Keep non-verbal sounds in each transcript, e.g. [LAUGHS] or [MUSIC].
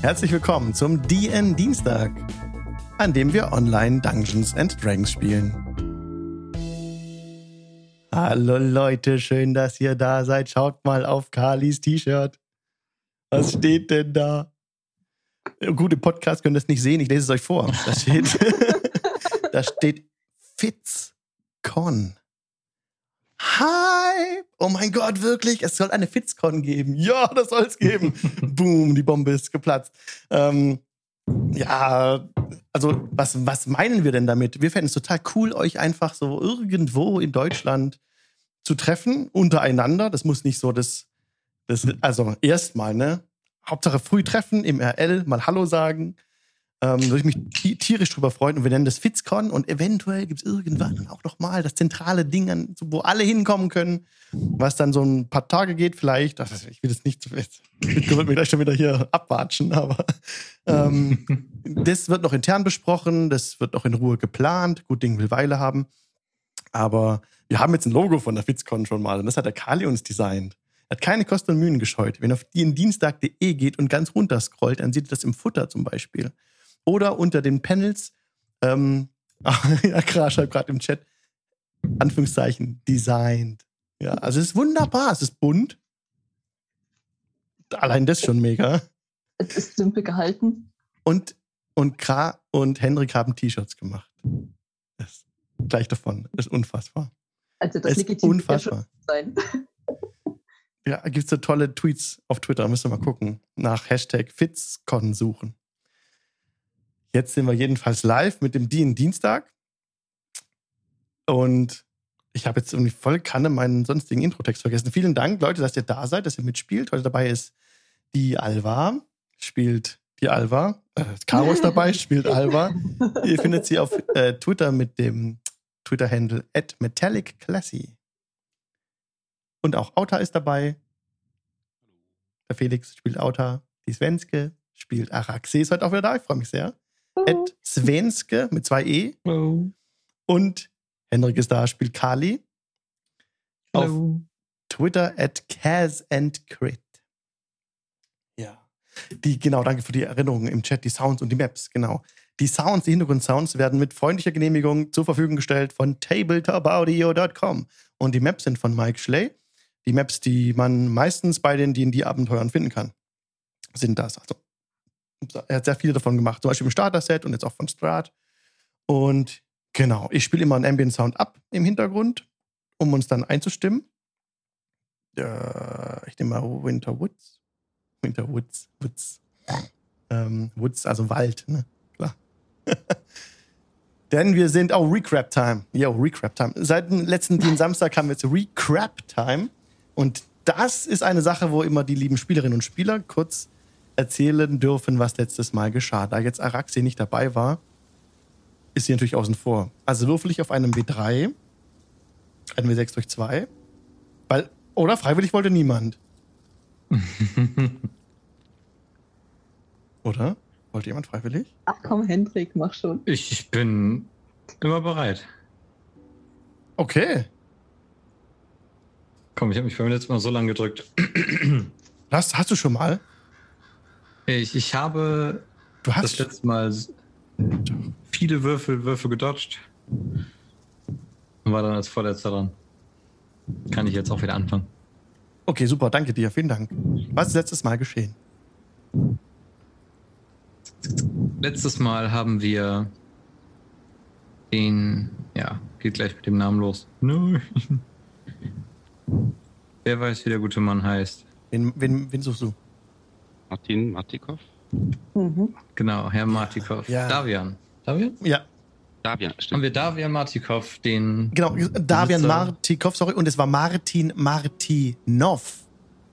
Herzlich willkommen zum DN Dienstag, an dem wir online Dungeons and Dragons spielen. Hallo Leute, schön, dass ihr da seid. Schaut mal auf Carlis T-Shirt. Was steht denn da? Gute Podcast könnt ihr nicht sehen, ich lese es euch vor. Da steht, [LAUGHS] da steht FitzCon. Hi! Oh mein Gott, wirklich? Es soll eine FitzCon geben. Ja, das soll es geben. [LAUGHS] Boom, die Bombe ist geplatzt. Ähm, ja, also was, was meinen wir denn damit? Wir fänden es total cool, euch einfach so irgendwo in Deutschland zu treffen, untereinander. Das muss nicht so das, das also erstmal, ne? Hauptsache früh treffen im RL, mal Hallo sagen. Ähm, würde ich mich tierisch drüber freuen. Und wir nennen das FitzCon und eventuell gibt es irgendwann auch noch mal das zentrale Ding, an, wo alle hinkommen können, was dann so ein paar Tage geht vielleicht. Ich will das nicht, ich würde mir gleich schon wieder hier abwatschen, aber ähm, [LAUGHS] das wird noch intern besprochen, das wird noch in Ruhe geplant. Gut Ding will Weile haben. Aber wir haben jetzt ein Logo von der FitzCon schon mal und das hat der Kali uns designt. Er hat keine Kosten und Mühen gescheut. Wenn er auf dienstag.de geht und ganz runter scrollt, dann sieht er das im Futter zum Beispiel. Oder unter den Panels, ähm, [LAUGHS] ja, Kra schreibt gerade im Chat, Anführungszeichen, designed. Ja, also es ist wunderbar, es ist bunt. Allein das schon mega. Es ist simpel gehalten. Und, und Kra und Hendrik haben T-Shirts gemacht. Das gleich davon. Das ist unfassbar. Also das ist unfassbar. sein. Ja, gibt es so tolle Tweets auf Twitter, müsst ihr mal gucken. Nach Hashtag FitzCon suchen. Jetzt sind wir jedenfalls live mit dem DIN Dienstag. Und ich habe jetzt irgendwie voll Kanne meinen sonstigen Introtext vergessen. Vielen Dank, Leute, dass ihr da seid, dass ihr mitspielt. Heute dabei ist die Alva, spielt die Alva. Äh, Caro ist dabei, spielt Alva. ihr findet sie auf äh, Twitter mit dem Twitter-Handle at MetallicClassy. Und auch Auta ist dabei. Der Felix spielt Auta. Die Svenske spielt Araxe. Ist heute auch wieder da. Ich freue mich sehr. At Svenske mit zwei E. Oh. Und Henrik ist da, spielt Kali. Auf Twitter at Kaz and Crit. Ja. Die, genau, danke für die Erinnerungen im Chat, die Sounds und die Maps, genau. Die Sounds, die Hintergrundsounds werden mit freundlicher Genehmigung zur Verfügung gestellt von tabletopaudio.com. Und die Maps sind von Mike Schley. Die Maps, die man meistens bei den D&D-Abenteuern finden kann, sind das. Also er hat sehr viele davon gemacht, zum Beispiel im Starter-Set und jetzt auch von Strat. Und genau, ich spiele immer einen Ambient Sound ab im Hintergrund, um uns dann einzustimmen. Äh, ich nehme mal Winter Woods. Winter Woods, Woods. Ähm, Woods, also Wald, ne? Klar. [LAUGHS] Denn wir sind, oh, Recrap Time. Jo, Recrap Time. Seit dem letzten Dienstag Samstag haben wir jetzt Recrap Time. Und das ist eine Sache, wo immer die lieben Spielerinnen und Spieler kurz erzählen dürfen, was letztes Mal geschah. Da jetzt Araxi nicht dabei war, ist sie natürlich außen vor. Also würfel ich auf einem W3, einen W6 durch 2, weil, oder freiwillig wollte niemand. [LAUGHS] oder? Wollte jemand freiwillig? Ach komm, Hendrik, mach schon. Ich, bin immer bereit. Okay. Komm, ich habe mich beim letzten Mal so lange gedrückt. Hast, hast du schon mal? Ich, ich habe du hast das letzte Mal viele Würfel, Würfel gedodged und war dann als Vorletzter dran. Kann ich jetzt auch wieder anfangen. Okay, super, danke dir, vielen Dank. Was ist letztes Mal geschehen? Letztes Mal haben wir den, ja, geht gleich mit dem Namen los. Nein. [LAUGHS] Wer weiß, wie der gute Mann heißt? Wen, wen, wen suchst du? Martin Martikov? Mhm. Genau, Herr Martikov. Ja. Davian. Davian? Ja. Davian, stimmt. Haben wir Davian Martikov, den. Genau, Davian Martikov, sorry, und es war Martin Martinov.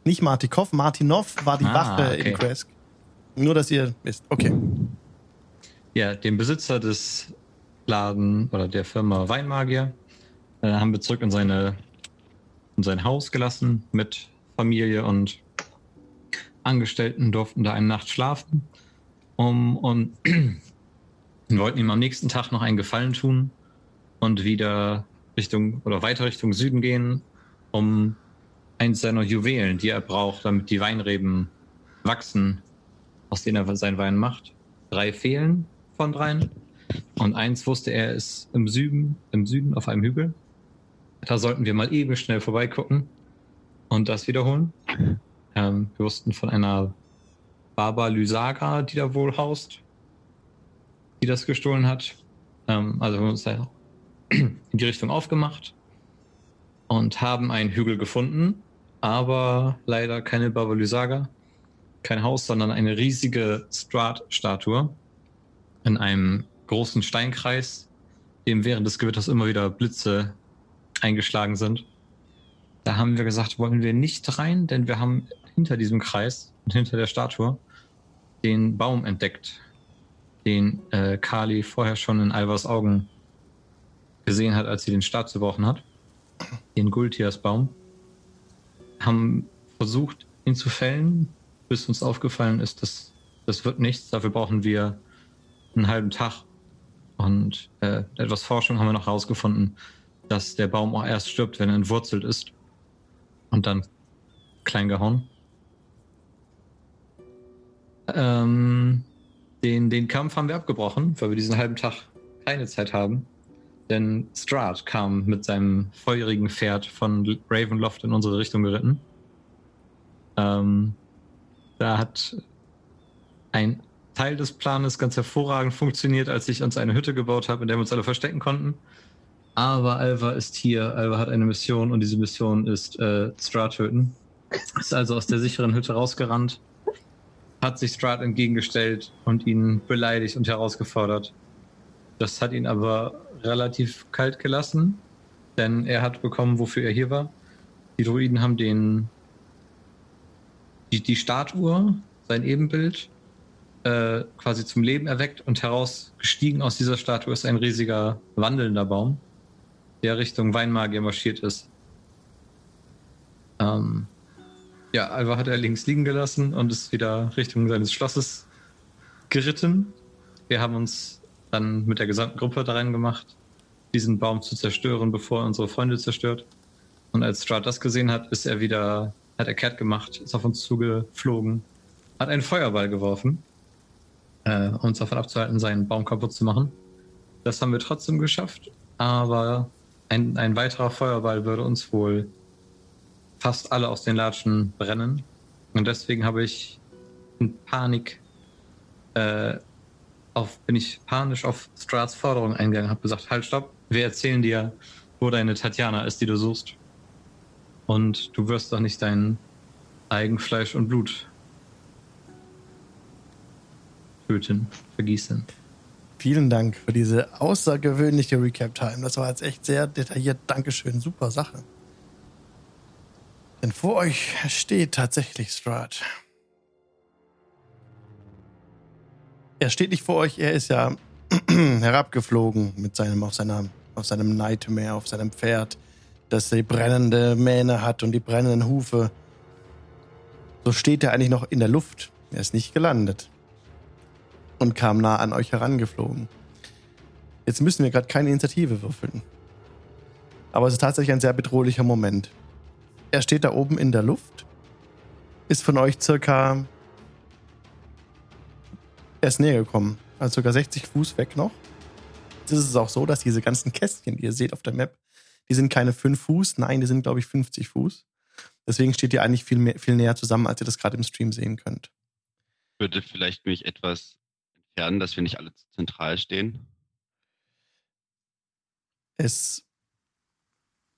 Nicht Martikov, Martinov war die ah, Wache okay. in Kresk. Nur, dass ihr wisst. Okay. Ja, den Besitzer des Laden oder der Firma Weinmagier äh, haben wir zurück in, seine, in sein Haus gelassen mit Familie und Angestellten durften da eine Nacht schlafen um, und [CLEARS THROAT] wollten ihm am nächsten Tag noch einen Gefallen tun und wieder Richtung oder weiter Richtung Süden gehen, um eins seiner Juwelen, die er braucht, damit die Weinreben wachsen, aus denen er seinen Wein macht. Drei fehlen von dreien. Und eins wusste er ist im Süden, im Süden auf einem Hügel. Da sollten wir mal eben schnell vorbeigucken und das wiederholen. Ähm, wir wussten von einer Baba Lysaga, die da wohl haust, die das gestohlen hat. Ähm, also haben wir uns da [CLEARS THROAT] in die Richtung aufgemacht und haben einen Hügel gefunden, aber leider keine Baba Lysaga, kein Haus, sondern eine riesige Strat-Statue in einem großen Steinkreis, dem während des Gewitters immer wieder Blitze eingeschlagen sind. Da haben wir gesagt, wollen wir nicht rein, denn wir haben hinter diesem Kreis und hinter der Statue den Baum entdeckt, den äh, Kali vorher schon in Alvas Augen gesehen hat, als sie den Stab zerbrochen hat. Den Gultias-Baum. Haben versucht, ihn zu fällen, bis uns aufgefallen ist, dass das wird nichts. Dafür brauchen wir einen halben Tag. Und äh, etwas Forschung haben wir noch herausgefunden, dass der Baum auch erst stirbt, wenn er entwurzelt ist. Und dann klein gehauen. Ähm, den, den Kampf haben wir abgebrochen, weil wir diesen halben Tag keine Zeit haben. Denn Strahd kam mit seinem feurigen Pferd von Ravenloft in unsere Richtung geritten. Ähm, da hat ein Teil des Planes ganz hervorragend funktioniert, als ich uns eine Hütte gebaut habe, in der wir uns alle verstecken konnten. Aber Alva ist hier. Alva hat eine Mission und diese Mission ist äh, Strahd töten. Ist also aus der sicheren Hütte rausgerannt, hat sich Strahd entgegengestellt und ihn beleidigt und herausgefordert. Das hat ihn aber relativ kalt gelassen, denn er hat bekommen, wofür er hier war. Die Druiden haben den die, die Statue, sein Ebenbild, äh, quasi zum Leben erweckt und herausgestiegen aus dieser Statue ist ein riesiger wandelnder Baum, der Richtung Weinmagier marschiert ist. Ähm, ja, Alva hat er links liegen gelassen und ist wieder Richtung seines Schlosses geritten. Wir haben uns dann mit der gesamten Gruppe daran gemacht, diesen Baum zu zerstören, bevor er unsere Freunde zerstört. Und als Strahd das gesehen hat, ist er wieder, hat er kehrt gemacht, ist auf uns zugeflogen, hat einen Feuerball geworfen, äh, um uns davon abzuhalten, seinen Baum kaputt zu machen. Das haben wir trotzdem geschafft, aber ein, ein weiterer Feuerball würde uns wohl fast alle aus den Latschen brennen. Und deswegen habe ich in Panik äh, auf, bin ich panisch auf Strats Forderung eingegangen, habe gesagt, halt, stopp, wir erzählen dir, wo deine Tatjana ist, die du suchst. Und du wirst doch nicht dein Eigenfleisch und Blut töten, vergießen. Vielen Dank für diese außergewöhnliche Recap-Time. Das war jetzt echt sehr detailliert. Dankeschön, super Sache. Denn vor euch steht tatsächlich Strahd. Er steht nicht vor euch, er ist ja [CLEARS THROAT] herabgeflogen mit seinem, auf, seiner, auf seinem Nightmare, auf seinem Pferd, das die brennende Mähne hat und die brennenden Hufe. So steht er eigentlich noch in der Luft. Er ist nicht gelandet und kam nah an euch herangeflogen. Jetzt müssen wir gerade keine Initiative würfeln. Aber es ist tatsächlich ein sehr bedrohlicher Moment. Er steht da oben in der Luft, ist von euch circa er ist näher gekommen. Also sogar 60 Fuß weg noch. Jetzt ist es auch so, dass diese ganzen Kästchen, die ihr seht auf der Map, die sind keine 5 Fuß, nein, die sind, glaube ich, 50 Fuß. Deswegen steht ihr eigentlich viel, mehr, viel näher zusammen, als ihr das gerade im Stream sehen könnt. Ich würde vielleicht mich etwas entfernen, dass wir nicht alle zentral stehen. Es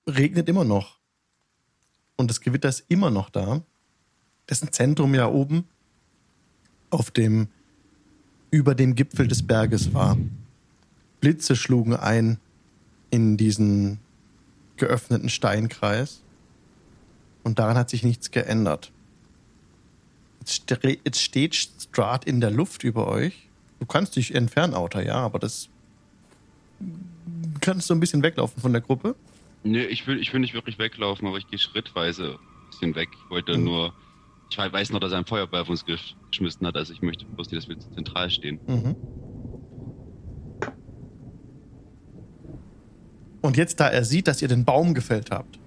regnet immer noch. Und das Gewitter ist immer noch da. Dessen Zentrum ja oben auf dem über dem Gipfel des Berges war. Blitze schlugen ein in diesen geöffneten Steinkreis und daran hat sich nichts geändert. Jetzt, steht Strahd in der Luft über euch. Du kannst dich entfernen, Outer, ja, aber das kannst du ein bisschen weglaufen von der Gruppe. Nee, ich will, ich will nicht wirklich weglaufen, aber ich gehe schrittweise ein bisschen weg. Ich wollte mhm. nur ich weiß noch, dass er einen Feuerball auf uns geschmissen hat, also ich möchte bloß nicht, dass wir zentral stehen. Mhm. Und jetzt, da er sieht, dass ihr den Baum gefällt habt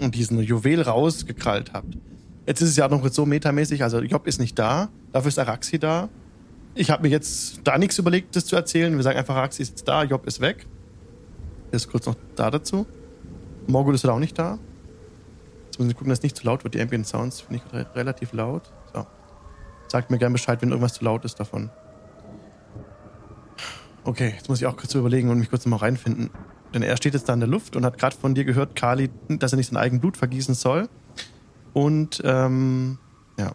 und diesen Juwel rausgekrallt habt, Jetzt ist es ja auch noch so metamäßig, also Job ist nicht da, dafür ist Araxi da. Ich habe mir jetzt da nichts überlegt, das zu erzählen. Wir sagen einfach, Araxi ist jetzt da, Job ist weg. Jetzt kurz noch da dazu. Morgul ist auch nicht da. Jetzt müssen wir gucken, dass es nicht zu laut wird. Die Ambient Sounds finde ich re relativ laut. So. Sagt mir gerne Bescheid, wenn irgendwas zu laut ist davon. Okay, jetzt muss ich auch kurz überlegen und mich kurz mal reinfinden. Denn er steht jetzt da in der Luft und hat gerade von dir gehört, Kali, dass er nicht sein eigenes Blut vergießen soll. Und ähm, ja,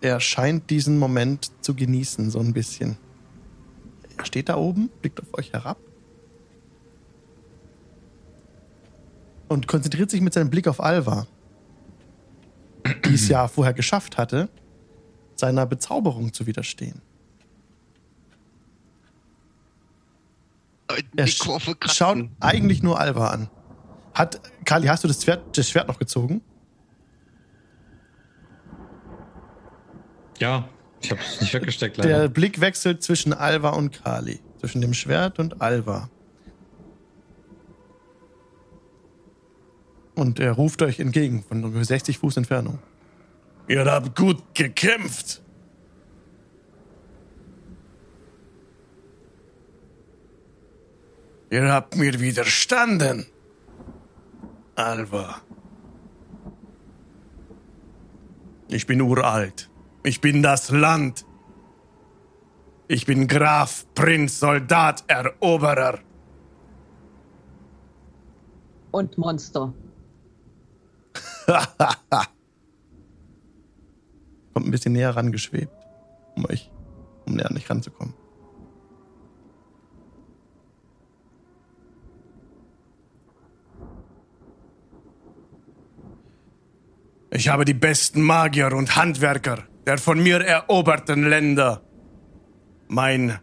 er scheint diesen Moment zu genießen, so ein bisschen. Er steht da oben, blickt auf euch herab und konzentriert sich mit seinem Blick auf Alva, die es ja vorher geschafft hatte, seiner Bezauberung zu widerstehen. Er Kurve kratzen. schaut eigentlich nur Alva an. Hat, Kali, hast du das Schwert, das Schwert noch gezogen? Ja, ich habe es nicht weggesteckt, leider. Der Blick wechselt zwischen Alva und Kali. Zwischen dem Schwert und Alva. Und er ruft euch entgegen von ungefähr 60 Fuß Entfernung. Ihr habt gut gekämpft. Ihr habt mir widerstanden. Alva. Ich bin uralt. Ich bin das Land. Ich bin Graf, Prinz, Soldat, Eroberer. Und Monster. Kommt ein bisschen näher rangeschwebt, um euch, um näher an dich ranzukommen. Ich habe die besten Magier und Handwerker der von mir eroberten Länder mein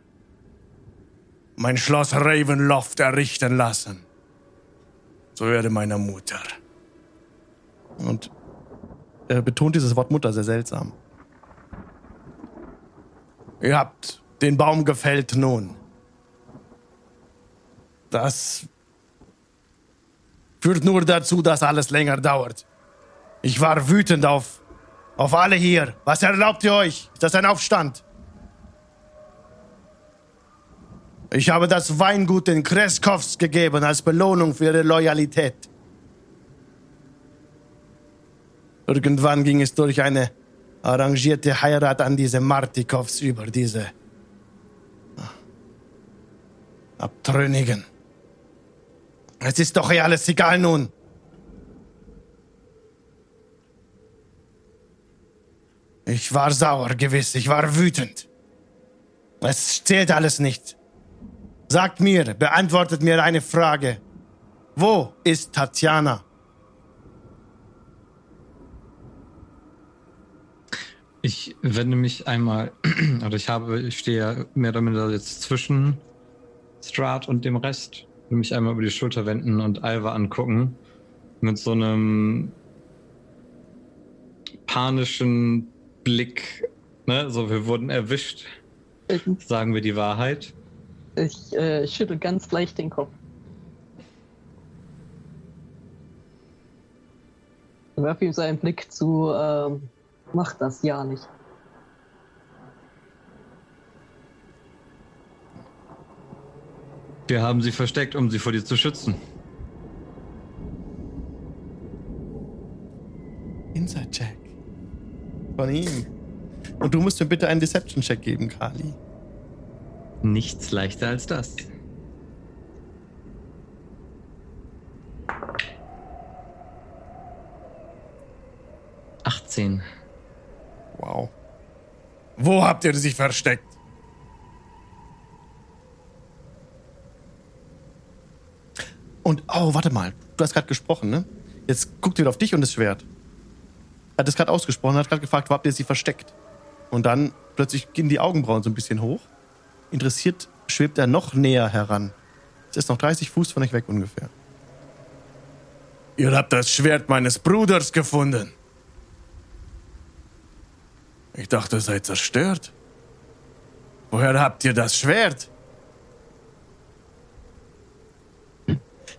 mein Schloss Ravenloft errichten lassen. So werde meiner Mutter. Und er betont dieses Wort Mutter sehr seltsam. Ihr habt den Baum gefällt nun. Das führt nur dazu, dass alles länger dauert. Ich war wütend auf, auf alle hier. Was erlaubt ihr euch? Ist das ein Aufstand? Ich habe das Weingut den Kreskows gegeben als Belohnung für ihre Loyalität. Irgendwann ging es durch eine arrangierte Heirat an diese Martikows über, diese Abtrünnigen. Es ist doch eh alles egal nun. Ich war sauer, gewiss, ich war wütend. Es zählt alles nicht. Sagt mir, beantwortet mir eine Frage. Wo ist Tatjana? Ich wende mich einmal, [CLEARS THROAT] oder ich habe, ich stehe ja mehr oder minder jetzt zwischen Strat und dem Rest. Will mich einmal über die Schulter wenden und Alva angucken. Mit so einem panischen Blick. Ne? So, wir wurden erwischt. Ich, Sagen wir die Wahrheit. ich äh, schüttel ganz leicht den Kopf. Werf ihm so einen Blick zu, ähm, mach das ja nicht. Wir haben sie versteckt, um sie vor dir zu schützen. Inside-Check. Von ihm. Und du musst mir bitte einen Deception-Check geben, Kali. Nichts leichter als das. Achtzehn. Wow. Wo habt ihr sie versteckt? Und, oh, warte mal. Du hast gerade gesprochen, ne? Jetzt guckt ihr auf dich und das Schwert. Er hat es gerade ausgesprochen, hat gerade gefragt, wo habt ihr sie versteckt? Und dann plötzlich gehen die Augenbrauen so ein bisschen hoch. Interessiert schwebt er noch näher heran. Es ist noch 30 Fuß von euch weg ungefähr. Ihr habt das Schwert meines Bruders gefunden. Ich dachte, ihr seid zerstört. Woher habt ihr das Schwert?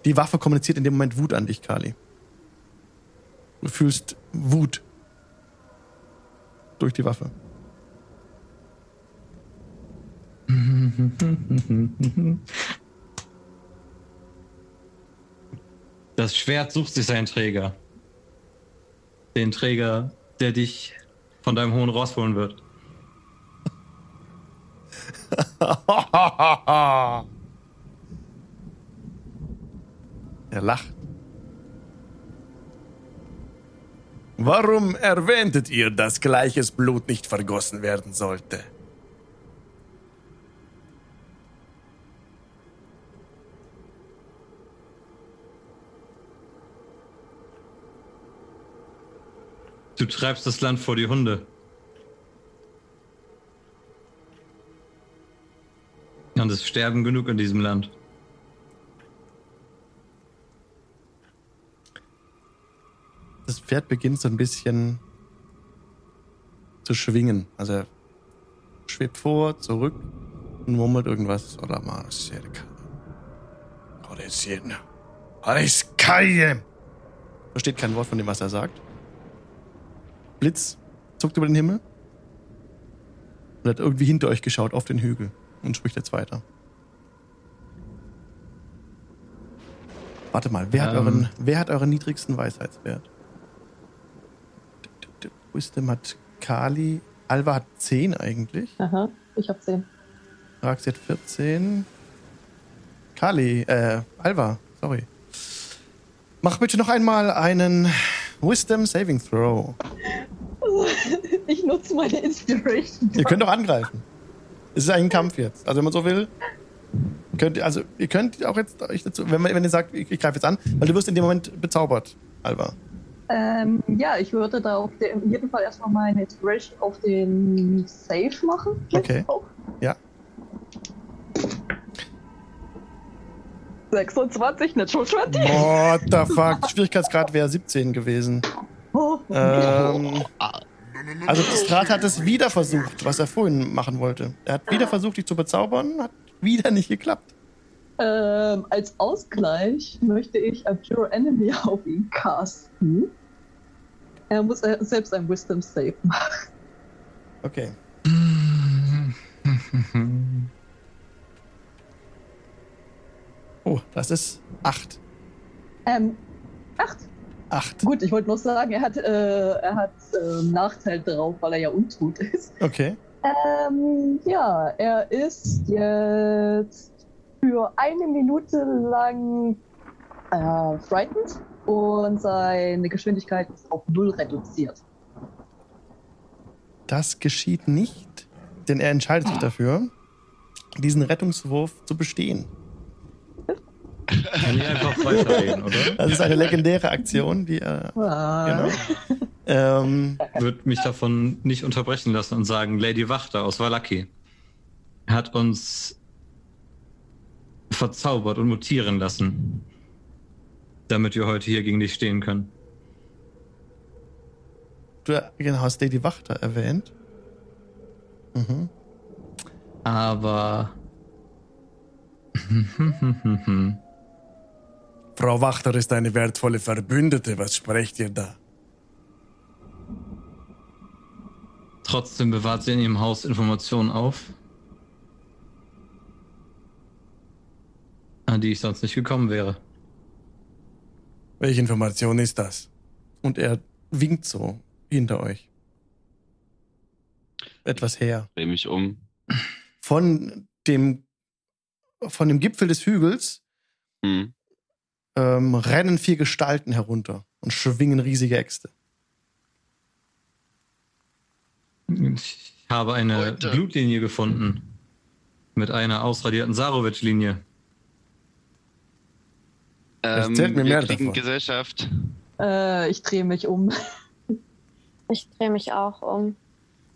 Die Waffe kommuniziert in dem Moment Wut an dich, Kali. Du fühlst Wut durch die Waffe. Das Schwert sucht sich seinen Träger. Den Träger, der dich von deinem hohen Ross holen wird. [LAUGHS] er lacht. Warum erwähntet ihr, dass gleiches Blut nicht vergossen werden sollte? Du treibst das Land vor die Hunde. Und es sterben genug in diesem Land. Das Pferd beginnt so ein bisschen zu schwingen. Also er schwebt vor, zurück und murmelt irgendwas. Oder mal. Versteht kein Wort von dem, was er sagt. Blitz zuckt über den Himmel und hat irgendwie hinter euch geschaut auf den Hügel und spricht jetzt weiter. Warte mal, wer, hat, Ähm. euren, wer hat euren niedrigsten Weisheitswert? Wisdom hat Kali. Alva hat 10 eigentlich. Aha, ich hab 10. Raxi hat 14. Kali, äh, Alva, sorry. Mach bitte noch einmal einen Wisdom Saving Throw. Ich nutze meine Inspiration. Ihr könnt auch angreifen. Es ist ein Kampf jetzt. Also wenn man so will, könnt ihr, also ihr könnt auch jetzt euch dazu, wenn, man, wenn ihr sagt, ich, ich greife jetzt an, weil du wirst in dem Moment bezaubert, Alva. Ähm, ja, ich würde da auf den, in jedem Fall erstmal meine Inspiration auf den Save machen. Okay. Auch. Ja. 26, Natural 20. What the fuck? Schwierigkeitsgrad wäre 17 gewesen. Oh. Ähm, also Strat hat es wieder versucht, was er vorhin machen wollte. Er hat wieder versucht, dich zu bezaubern, hat wieder nicht geklappt. Ähm, als Ausgleich möchte ich Abjure Enemy [LAUGHS] auf ihn casten. Er muss selbst ein Wisdom Save machen. Okay. Oh, das ist 8. Ähm, acht. 8. Gut, ich wollte noch sagen, er hat, äh, er hat ähm, Nachteil drauf, weil er ja untot ist. Okay. Ähm, ja, er ist jetzt für eine Minute lang äh, frightened und seine Geschwindigkeit ist auf null reduziert. Das geschieht nicht, denn er entscheidet sich dafür, diesen Rettungswurf zu bestehen. Kann ich einfach weiterreden, oder? Das ist eine legendäre Aktion, die er. Ah. Genau. Ähm, Wird mich davon nicht unterbrechen lassen und sagen, Lady Wachter aus Valaki hat uns verzaubert und mutieren lassen, damit wir heute hier gegen dich stehen können. du genau, hast Lady Wachter erwähnt. Mhm. Aber [LAUGHS] Frau Wachter ist eine wertvolle Verbündete. Was sprecht ihr da? trotzdem bewahrt sie in ihrem Haus Informationen auf, an die ich sonst nicht gekommen wäre. Welche Information ist das? Und er winkt so hinter euch. Etwas her. Dreh mich um. Von dem, von dem Gipfel des Hügels Hm. Ähm, rennen vier Gestalten herunter und schwingen riesige Äxte. Ich habe eine Leute. Blutlinie gefunden. Mit einer ausradierten Sarovic-Linie. Erzählt mir Ähm, wir mehr kriegen davon. Gesellschaft. Äh, ich drehe mich um. [LAUGHS] Ich drehe mich auch um.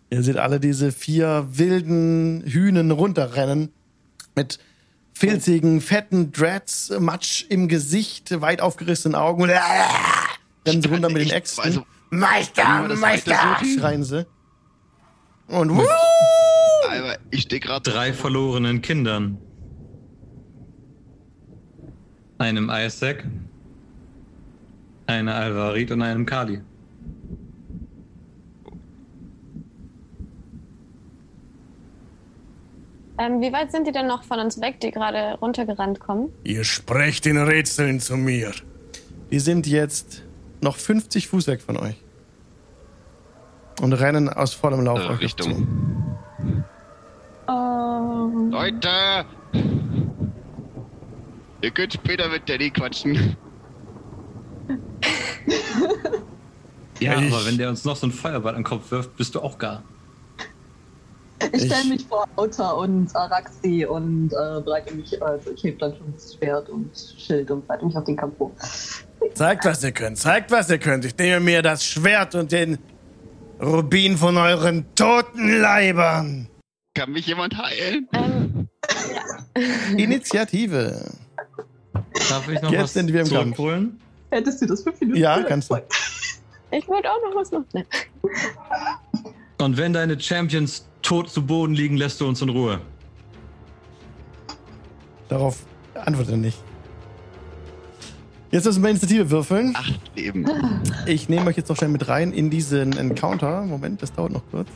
Ihr seht alle diese vier wilden Hühnen runterrennen mit filzigen, fetten Dreads, Matsch im Gesicht, weit aufgerissenen Augen und [LAUGHS] rennen sie runter mit den Äxten. also, Meister, Meister, schreien sie. Und wuh, Aber ich stehe gerade Drei verlorenen Kindern. Einem Isaac, einer Alvarit und einem Kali. Ähm, wie weit sind die denn noch von uns weg, die gerade runtergerannt kommen? Ihr sprecht in Rätseln zu mir. Die sind jetzt noch 50 Fuß weg von euch. Und rennen aus vollem Lauf Äh, euch Richtung. zu. Ähm, Leute! Ihr könnt später mit Danny quatschen. Ja, Ich- aber wenn der uns noch so einen Feuerball an den Kopf wirft, bist du auch gar. Ich stelle Ich- mich vor Auta und Araxi und äh, bereite mich, also ich hebe dann schon das Schwert und Schild und bereite mich auf den Kampf vor. Zeigt, was ihr könnt. Zeigt, was ihr könnt. Ich nehme mir das Schwert und den Rubin von euren toten Leibern. Kann mich jemand heilen? Ähm, [LAUGHS] Initiative. Darf ich noch Jetzt was sind wir im Kampf. zurückholen? Hättest du das fünf Minuten? Ja, kannst du. ich wollte auch noch was machen. Und wenn deine Champions tot zu Boden liegen, lässt du uns in Ruhe. Darauf antworte nicht. Jetzt müssen wir Initiative würfeln. Acht Leben. Ich nehme euch jetzt noch schnell mit rein in diesen Encounter. Moment, das dauert noch kurz.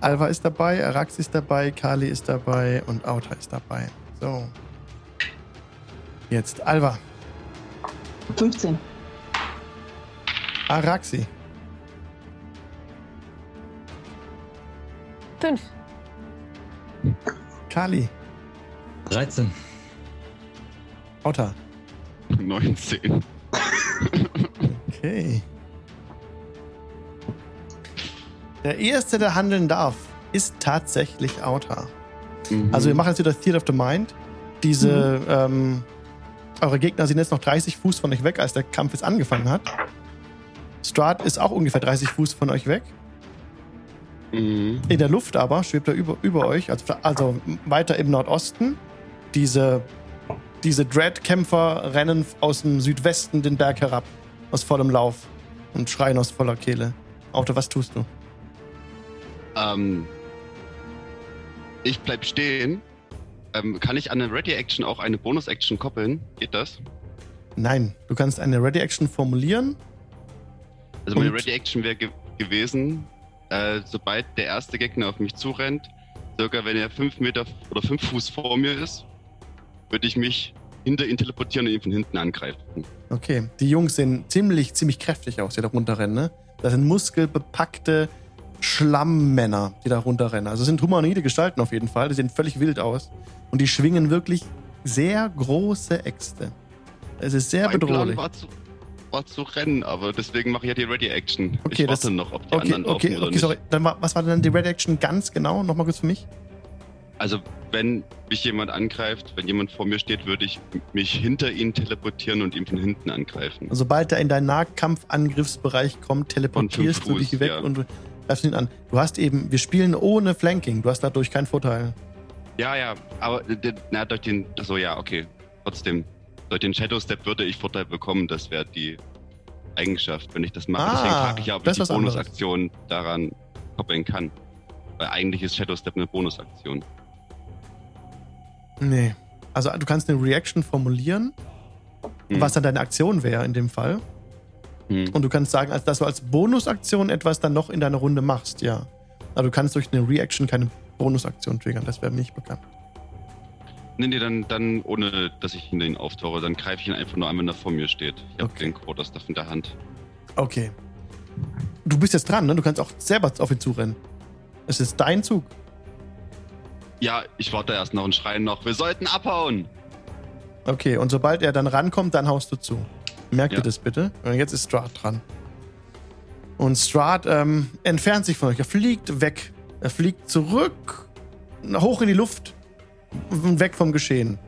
Alva ist dabei, Arax ist dabei, Kali ist dabei und Auta ist dabei. So. Jetzt Alva, 15. Araxi, Fünf. Kali, 13. Auta. 19. Okay. Der erste, der handeln darf, ist tatsächlich Auta. Mhm. Also wir machen jetzt wieder Theater of the Mind. Diese, ähm, eure Gegner sind jetzt noch 30 Fuß von euch weg, als der Kampf jetzt angefangen hat. Strahd ist auch ungefähr 30 Fuß von euch weg. Mhm. In der Luft aber schwebt er über, über euch, also, also weiter im Nordosten. Diese, diese Dread-Kämpfer rennen aus dem Südwesten den Berg herab, aus vollem Lauf und schreien aus voller Kehle. Auto, was tust du? Ähm, ich bleib stehen. Ähm, kann ich an eine Ready-Action auch eine Bonus-Action koppeln? Geht das? Nein, du kannst eine Ready-Action formulieren. Also meine Ready-Action wäre ge gewesen, äh, sobald der erste Gegner auf mich zurennt, circa wenn er fünf Meter oder fünf Fuß vor mir ist, würde ich mich hinter ihn teleportieren und ihn von hinten angreifen. Okay, die Jungs sehen ziemlich, ziemlich kräftig aus, die da runterrennen. Ne? Das sind muskelbepackte Schlammmänner, die da runterrennen. Also sind humanoide Gestalten auf jeden Fall. Die sehen völlig wild aus. Und die schwingen wirklich sehr große Äxte. Es ist sehr mein bedrohlich. Plan war zu, war zu rennen, aber deswegen mache ich ja die Ready-Action. Okay, ich das- warte noch, ob die Okay, anderen okay, laufen oder okay, nicht. sorry. Dann war, was war denn die Red Action ganz genau? Nochmal kurz für mich. Also wenn mich jemand angreift, wenn jemand vor mir steht, würde ich mich hinter ihn teleportieren und ihn von hinten angreifen. Sobald er in deinen Nahkampfangriffsbereich kommt, teleportierst du dich Fuß, weg ja. und greifst ihn an. Du hast eben, wir spielen ohne Flanking. Du hast dadurch keinen Vorteil. Ja, ja, aber äh, na, durch den, achso, ja, okay. Trotzdem, durch den Shadow Step würde ich Vorteil bekommen, das wäre die Eigenschaft, wenn ich das mache. Ah, Deswegen frage ich ja, ob ich die. Bonusaktion daran koppeln kann. Weil eigentlich ist Shadow Step eine Bonusaktion. Nee. Also du kannst eine Reaction formulieren, Hm. was dann deine Aktion wäre in dem Fall. Hm. Und du kannst sagen, dass du als Bonusaktion etwas dann noch in deiner Runde machst, ja. Aber du kannst durch eine Reaction keine Bonusaktion triggern, das wäre mir nicht bekannt. Nee, nee, dann, dann ohne, dass ich hinter ihn auftauche, dann greife ich ihn einfach nur an, wenn er vor mir steht. Ich habe Okay. den Quarterstaff in der Hand. Okay. Du bist jetzt dran, ne? Du kannst auch selber auf ihn zurennen. Es ist dein Zug. Ja, ich warte erst noch und schreie noch, wir sollten abhauen! Okay, und sobald er dann rankommt, dann haust du zu. Merkt Ja. ihr das bitte? Und jetzt ist Strahd dran. Und Strahd ähm, entfernt sich von euch. Er fliegt weg. Er fliegt zurück, hoch in die Luft weg vom Geschehen.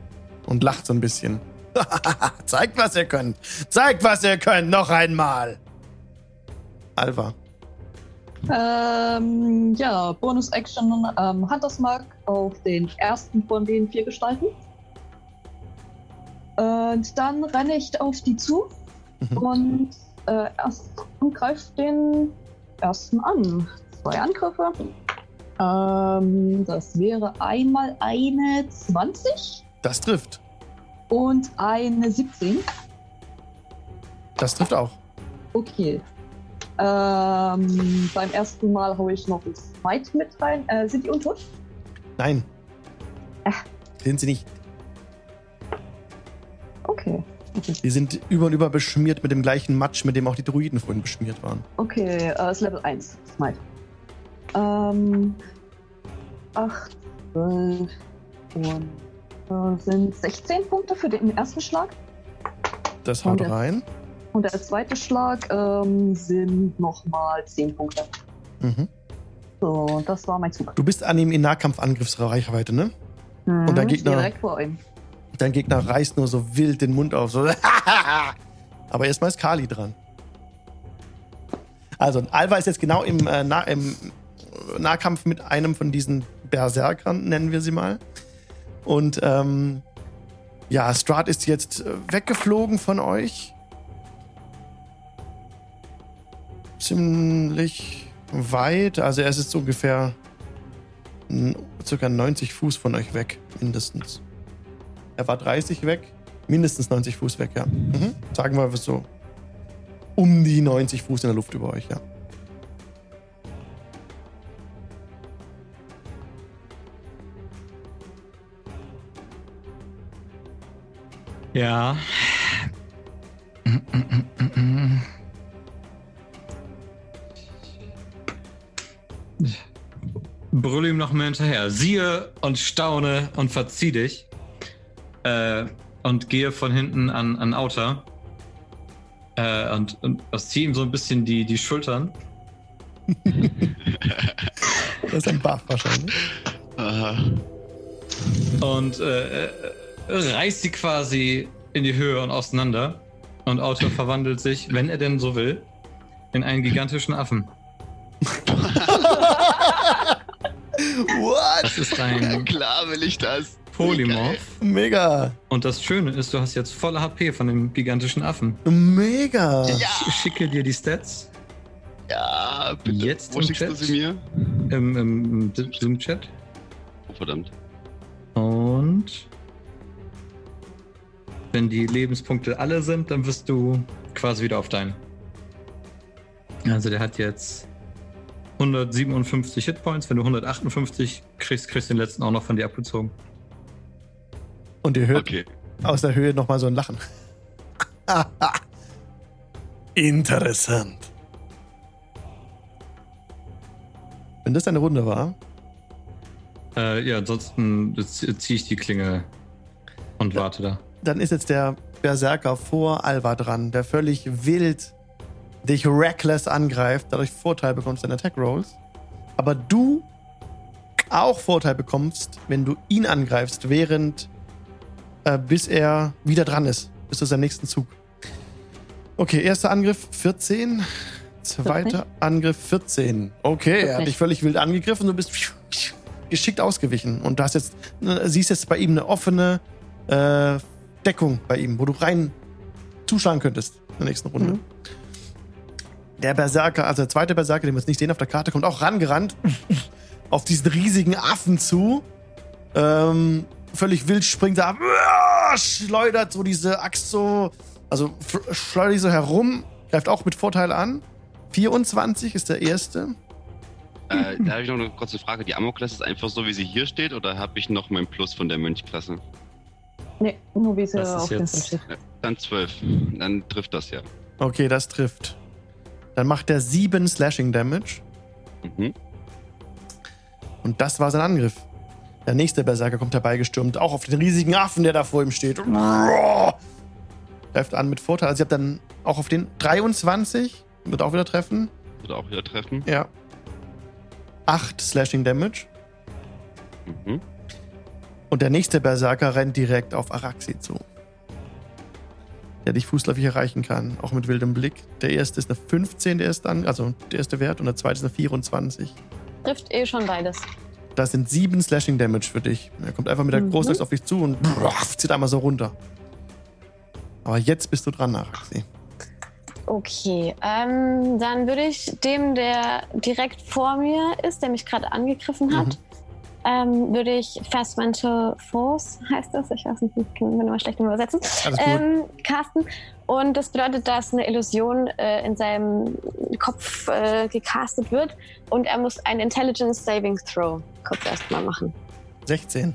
Und lacht so ein bisschen. [LAUGHS] Zeigt, was ihr könnt. Zeigt, was ihr könnt. Noch einmal. Alva. Ähm, ja, Bonus-Action ähm, Hunters Mark auf den ersten von den vier Gestalten. Und dann renne ich auf die zu Mhm. und äh, erst und greife den ersten an. Zwei Angriffe. Ähm, das wäre einmal eine 20 Das trifft. und eine 17. Das trifft auch. Okay. Ähm, beim ersten Mal haue ich noch ein Smite mit rein. Äh, sind die untot? Nein. Sind sie nicht. Okay. Okay, Die sind über und über beschmiert mit dem gleichen Matsch, mit dem auch die Druiden vorhin beschmiert waren. okay äh, ist Level 1. Smite. Ähm. 8, 12 und äh, sind 16 Punkte für den ersten Schlag. Das haut Okay. rein. Und der zweite Schlag ähm, sind nochmal 10 Punkte. Mhm. So, das war mein Zug. Du bist an ihm in Nahkampfangriffsreichweite, ne? Mhm, der Gegner- Direkt vor ihm. Dein Gegner reißt nur so wild den Mund auf. So. [LAUGHS] Aber erstmal ist Kali dran. Also, Alva ist jetzt genau im, äh, nah im Nahkampf mit einem von diesen Berserkern, nennen wir sie mal. Und ähm, ja, Strahd ist jetzt äh, weggeflogen von euch. Ziemlich weit. Also, er ist jetzt ungefähr circa 90 Fuß von euch weg, mindestens. Er war 30 weg, mindestens 90 Fuß weg, ja. Mhm. Sagen wir so um die 90 Fuß in der Luft über euch, ja. Ja. Brüll ihm noch mehr hinterher. Siehe und staune und verzieh dich. Äh, und gehe von hinten an, an Outer. Äh, und, und zieh ihm so ein bisschen die, die Schultern. [LAUGHS] Das ist ein Buff wahrscheinlich. Aha. und äh, äh, reißt sie quasi in die Höhe und auseinander. Und Outer verwandelt sich, wenn er denn so will, in einen gigantischen Affen. [LAUGHS] What? Das ist Ja, ein klar will ich das. Polymorph. Mega. Und das Schöne ist, du hast jetzt volle HP von dem gigantischen Affen. Mega. Ich schicke dir die Stats Ja, bitte. Jetzt Wo im schickst du Chat? sie mir? im, im Zoom-Chat. Oh, verdammt. Und wenn die Lebenspunkte alle sind, dann wirst du quasi wieder auf deinen. Also der hat jetzt 157 Hitpoints. Wenn du 158 kriegst, kriegst du den letzten auch noch von dir abgezogen. Und ihr hört Okay. aus der Höhe nochmal so ein Lachen. [LAUGHS] Interessant. Wenn das deine Runde war, Äh, ja, ansonsten ziehe ich die Klinge und warte da. Dann ist jetzt der Berserker vor Alva dran, der völlig wild dich reckless angreift, dadurch Vorteil bekommst in Attack Rolls. Aber du auch Vorteil bekommst, wenn du ihn angreifst, während äh, bis er wieder dran ist, bis zu seinem nächsten Zug. Okay, erster Angriff 14, zweiter Angriff 14. Okay, er hat dich völlig wild angegriffen, du bist geschickt ausgewichen und du hast jetzt äh, siehst jetzt bei ihm eine offene äh, Deckung bei ihm, wo du rein zuschlagen könntest in der nächsten Runde. Mhm. Der Berserker, also der zweite Berserker, den wir jetzt nicht sehen auf der Karte, kommt auch rangerannt [LAUGHS] auf diesen riesigen Affen zu. Ähm, völlig wild springt er ab, schleudert so diese Axt so, also schleudert die so herum, greift auch mit Vorteil an. 24 ist der erste. Äh, da habe ich noch eine kurze Frage. Die Amok-Klasse ist einfach so, wie sie hier steht, oder habe ich noch mein Plus von der Mönchklasse? Nee, nur wie sie auf Film steht. Dann 12. Dann trifft das ja. Okay, das trifft. Dann macht er 7 Slashing Damage. Mhm. Und das war sein Angriff. Der nächste Berserker kommt herbeigestürmt, auch auf den riesigen Affen, der da vor ihm steht. Greift an mit Vorteil. Also ihr habt dann auch auf den 23, wird auch wieder treffen. Würde auch wieder treffen. Ja. 8 Slashing Damage. Mhm. Und der nächste Berserker rennt direkt auf Araxi zu. Der dich fußläufig erreichen kann, auch mit wildem Blick. Der erste ist eine 15, der erste, an, also der erste Wert, und der zweite ist eine 24. Trifft eh schon beides. Das sind 7 Slashing Damage für dich. Er kommt einfach mit der Mhm. Großaxt auf dich zu und zieht einmal so runter. Aber jetzt bist du dran, Araxi. Okay, ähm, dann würde ich dem, der direkt vor mir ist, der mich gerade angegriffen hat, ähm, würde ich Fast Mental Force, heißt das, ich weiß nicht, ich kann immer schlecht übersetzen, ähm, casten. Und das bedeutet, dass eine Illusion äh, in seinem Kopf äh, gecastet wird und er muss einen Intelligence Saving Throw kurz erstmal machen. 16.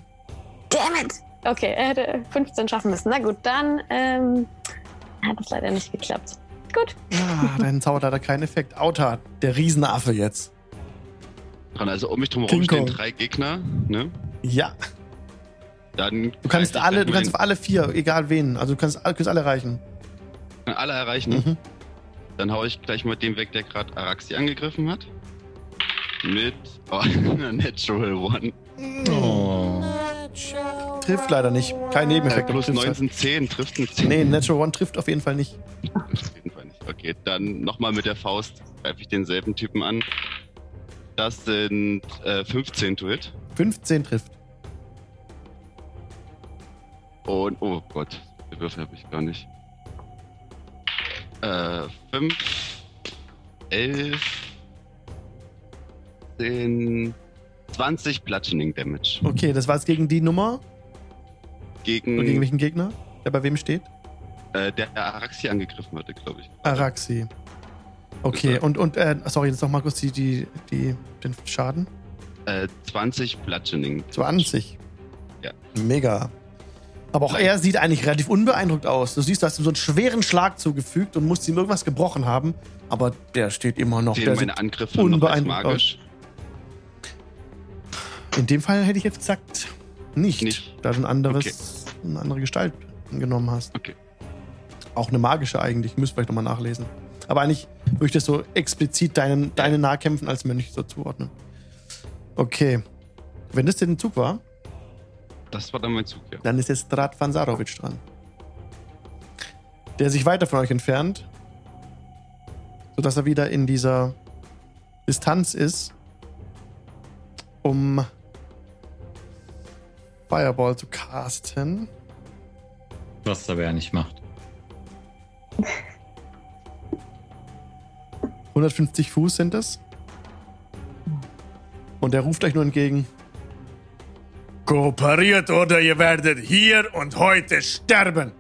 Damn it! Okay, er hätte 15 schaffen müssen. Na gut, dann ähm, hat es leider nicht geklappt. Gut. Ah, dein Zauber hat leider keinen Effekt. Auta, der Riesenaffe jetzt. Dran. Also um mich drum herum stehen drei Gegner. Ne? Ja, Dann du kannst alle, werd du kannst auf alle vier, egal wen. Also du kannst, kannst alle erreichen. alle erreichen. Mhm. Dann hau ich gleich mal den weg, der gerade Araxi angegriffen hat. Mit oh, [LAUGHS] Natural One. Oh. Trifft leider nicht. Kein Äh, Nebeneffekt. aber plus trifft halt. 19, 10. Trifft ein 10. Nee, Natural One trifft auf jeden Fall nicht. Auf jeden Fall nicht. Okay, dann nochmal mit der Faust greife ich denselben Typen an. Das sind äh, 15 to hit. 15 trifft. Und, oh Gott, die Würfel habe ich gar nicht. Äh, 5, 11, 10, 20 Bludgeoning Damage. Okay, das war jetzt gegen die Nummer. Gegen, Oder gegen welchen Gegner? Der bei wem steht? äh, der Araxi angegriffen hatte, glaube ich. Araxi. Okay, und, und äh, sorry, jetzt noch mal kurz die, die, die, den Schaden. Äh, 20 Bludgeoning. 20. Ja. Mega. Aber auch er sieht eigentlich relativ unbeeindruckt aus. Du siehst, du hast ihm so einen schweren Schlag zugefügt und musst ihm irgendwas gebrochen haben. Aber der steht immer noch. Der meine Angriffe noch unbeeindruckt magisch. in dem Fall hätte ich jetzt gesagt, nicht. Nicht. Da du ein anderes, eine andere Gestalt genommen hast. Okay. Auch eine magische eigentlich. Müsst vielleicht nochmal nachlesen. Aber eigentlich würde ich das so explizit deinen, deine Nahkämpfen als Mönch so zuordnen. Okay. Wenn das denn ein Zug war, Das war dann mein Zug, ja. Dann ist jetzt Strat Vansarovic dran. Der sich weiter von euch entfernt, sodass er wieder in dieser Distanz ist, um Fireball zu casten. Was aber ja nicht macht. [LAUGHS] 150 Fuß sind es. Und er ruft euch nur entgegen. Kooperiert oder ihr werdet hier und heute sterben.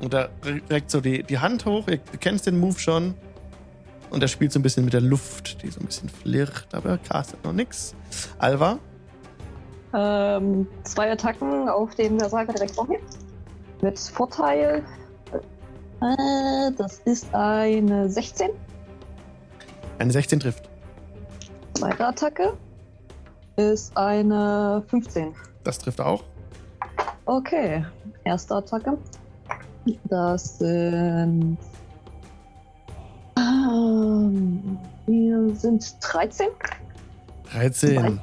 Und er reckt so die, die Hand hoch. Ihr kennst den Move schon. Und er spielt so ein bisschen mit der Luft, die so ein bisschen flirrt, aber er castet noch nix. Alva, Ähm, zwei Attacken auf den Berserker direkt vor mir. Mit Vorteil. Äh, das ist eine 16. eine 16 trifft. Zweite Attacke ist eine 15. Das trifft auch. Okay, erste Attacke. Das sind. Ähm, wir sind 13. 13.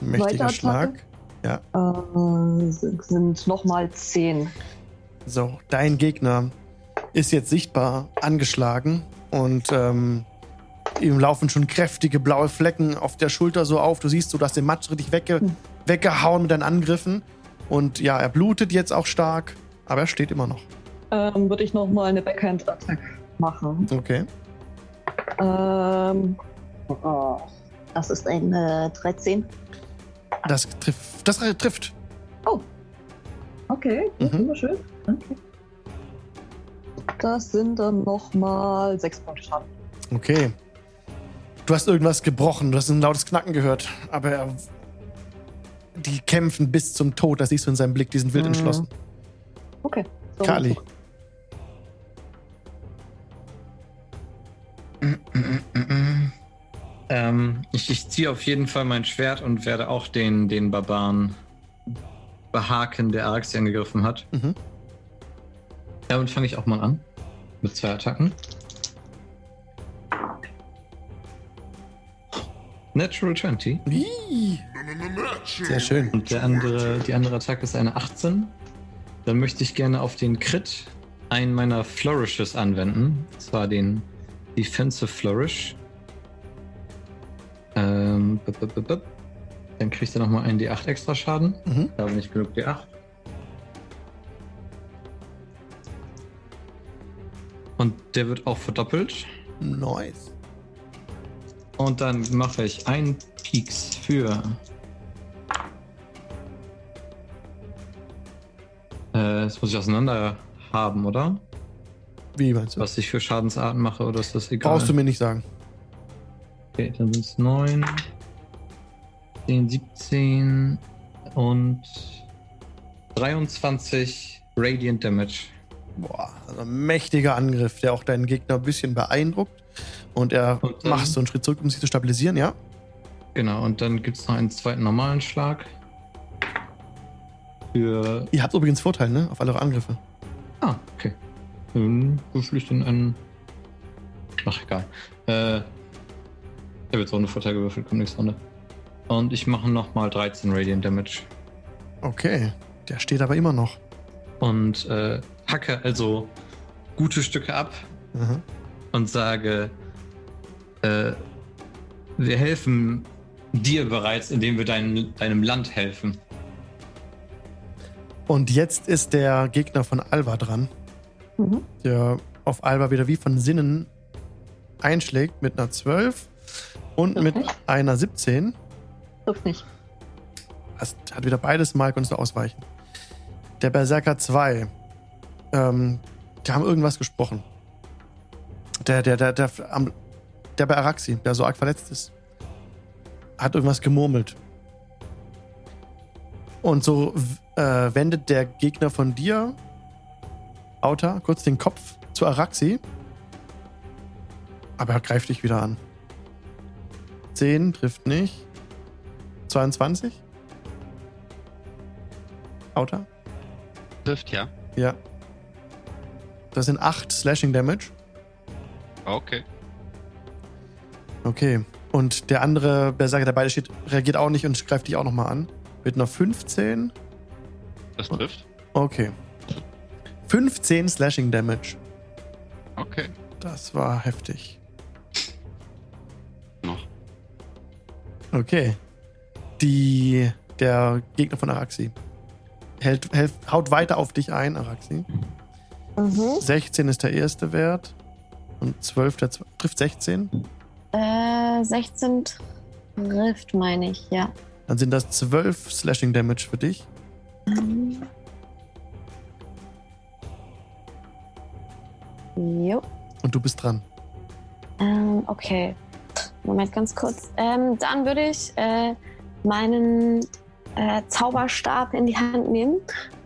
Mächtiger Schlag. Ja. Äh, sind, sind nochmal 10. So, dein Gegner ist jetzt sichtbar angeschlagen und ähm, ihm laufen schon kräftige blaue Flecken auf der Schulter so auf. Du siehst, du hast den Matsch richtig wegge Hm. weggehauen mit deinen Angriffen. Und ja, er blutet jetzt auch stark, aber er steht immer noch. Ähm, Würde ich nochmal eine Backhand-Attack machen. Okay. Ähm, oh, das ist eine 13. Das trifft. Das trifft. Okay, das Mhm. ist schön. Okay. Das sind dann nochmal 6 Punkte Schaden. Okay. Du hast irgendwas gebrochen, du hast ein lautes Knacken gehört, aber er, die kämpfen bis zum Tod, das siehst du in seinem Blick, die sind wild Mhm. entschlossen. Okay. So, Kali. Ähm, ich, ich ziehe auf jeden Fall mein Schwert und werde auch den, den Barbaren behaken, der Araxi angegriffen hat. Mhm. Damit fange ich auch mal an. Mit zwei Attacken. Natural 20. Ih. Sehr schön. Und der andere, die andere Attacke ist eine 18. Dann möchte ich gerne auf den Crit einen meiner Flourishes anwenden. Und zwar den Defensive Flourish. Ähm, bup, bup, bup. Dann kriegt er nochmal einen D8 extra Schaden. Mhm. Da habe ich nicht genug D8. Und der wird auch verdoppelt. Nice. Und dann mache ich einen Peaks für. Äh, das muss ich auseinander haben, oder? Wie meinst du? Was ich für Schadensarten mache, oder ist das egal? Brauchst du mir nicht sagen. Okay, dann sind es 9, 10, 17 und 23 Radiant Damage. Boah, also mächtiger Angriff, der auch deinen Gegner ein bisschen beeindruckt. Und er Und dann- macht so einen Schritt zurück, um sich zu stabilisieren, ja? Genau, und dann gibt es noch einen zweiten normalen Schlag. Für. Ihr habt übrigens Vorteil, ne? Auf alle eure Angriffe. Ah, okay. Dann würfel ich den einen. Ach, egal. Äh, ich habe jetzt auch eine Vorteil gewürfelt, kommt nichts runter. Und ich mache nochmal 13 Radiant Damage. Okay. Der steht aber immer noch. Und äh, hacke also gute Stücke ab Aha. und sage, äh, wir helfen dir bereits, indem wir dein, deinem Land helfen. Und jetzt ist der Gegner von Alva dran, Mhm. der auf Alva wieder wie von Sinnen einschlägt mit einer 12 und Das mit nicht. einer 17. Trifft nicht. Hast, hat wieder beides mal, konntest du ausweichen. Der Berserker 2. Ähm, die haben irgendwas gesprochen. Der, der, der, der, am- der bei Araxi, der so arg verletzt ist, hat irgendwas gemurmelt. Und so äh, wendet der Gegner von dir, Auta, kurz den Kopf zu Araxi. Aber er greift dich wieder an. 10 trifft nicht. 22? Auta? Trifft, ja. Ja. Das sind 8 Slashing Damage. Okay. Okay. Und der andere Berserker, der beide steht, reagiert auch nicht und greift dich auch nochmal an. Mit einer 15. Das trifft. Okay. 15 Slashing Damage. Okay. Das war heftig. Noch. Okay. Die, der Gegner von Araxi hält, hält, haut weiter auf dich ein, Araxi. Mhm. 16 ist der erste Wert. Und 12 der trifft 16. Äh, 16 trifft, meine ich, ja. Dann sind das 12 Slashing Damage für dich. Jo. Und du bist dran. Ähm, okay. Moment, ganz kurz. Ähm, dann würde ich äh, meinen äh, Zauberstab in die Hand nehmen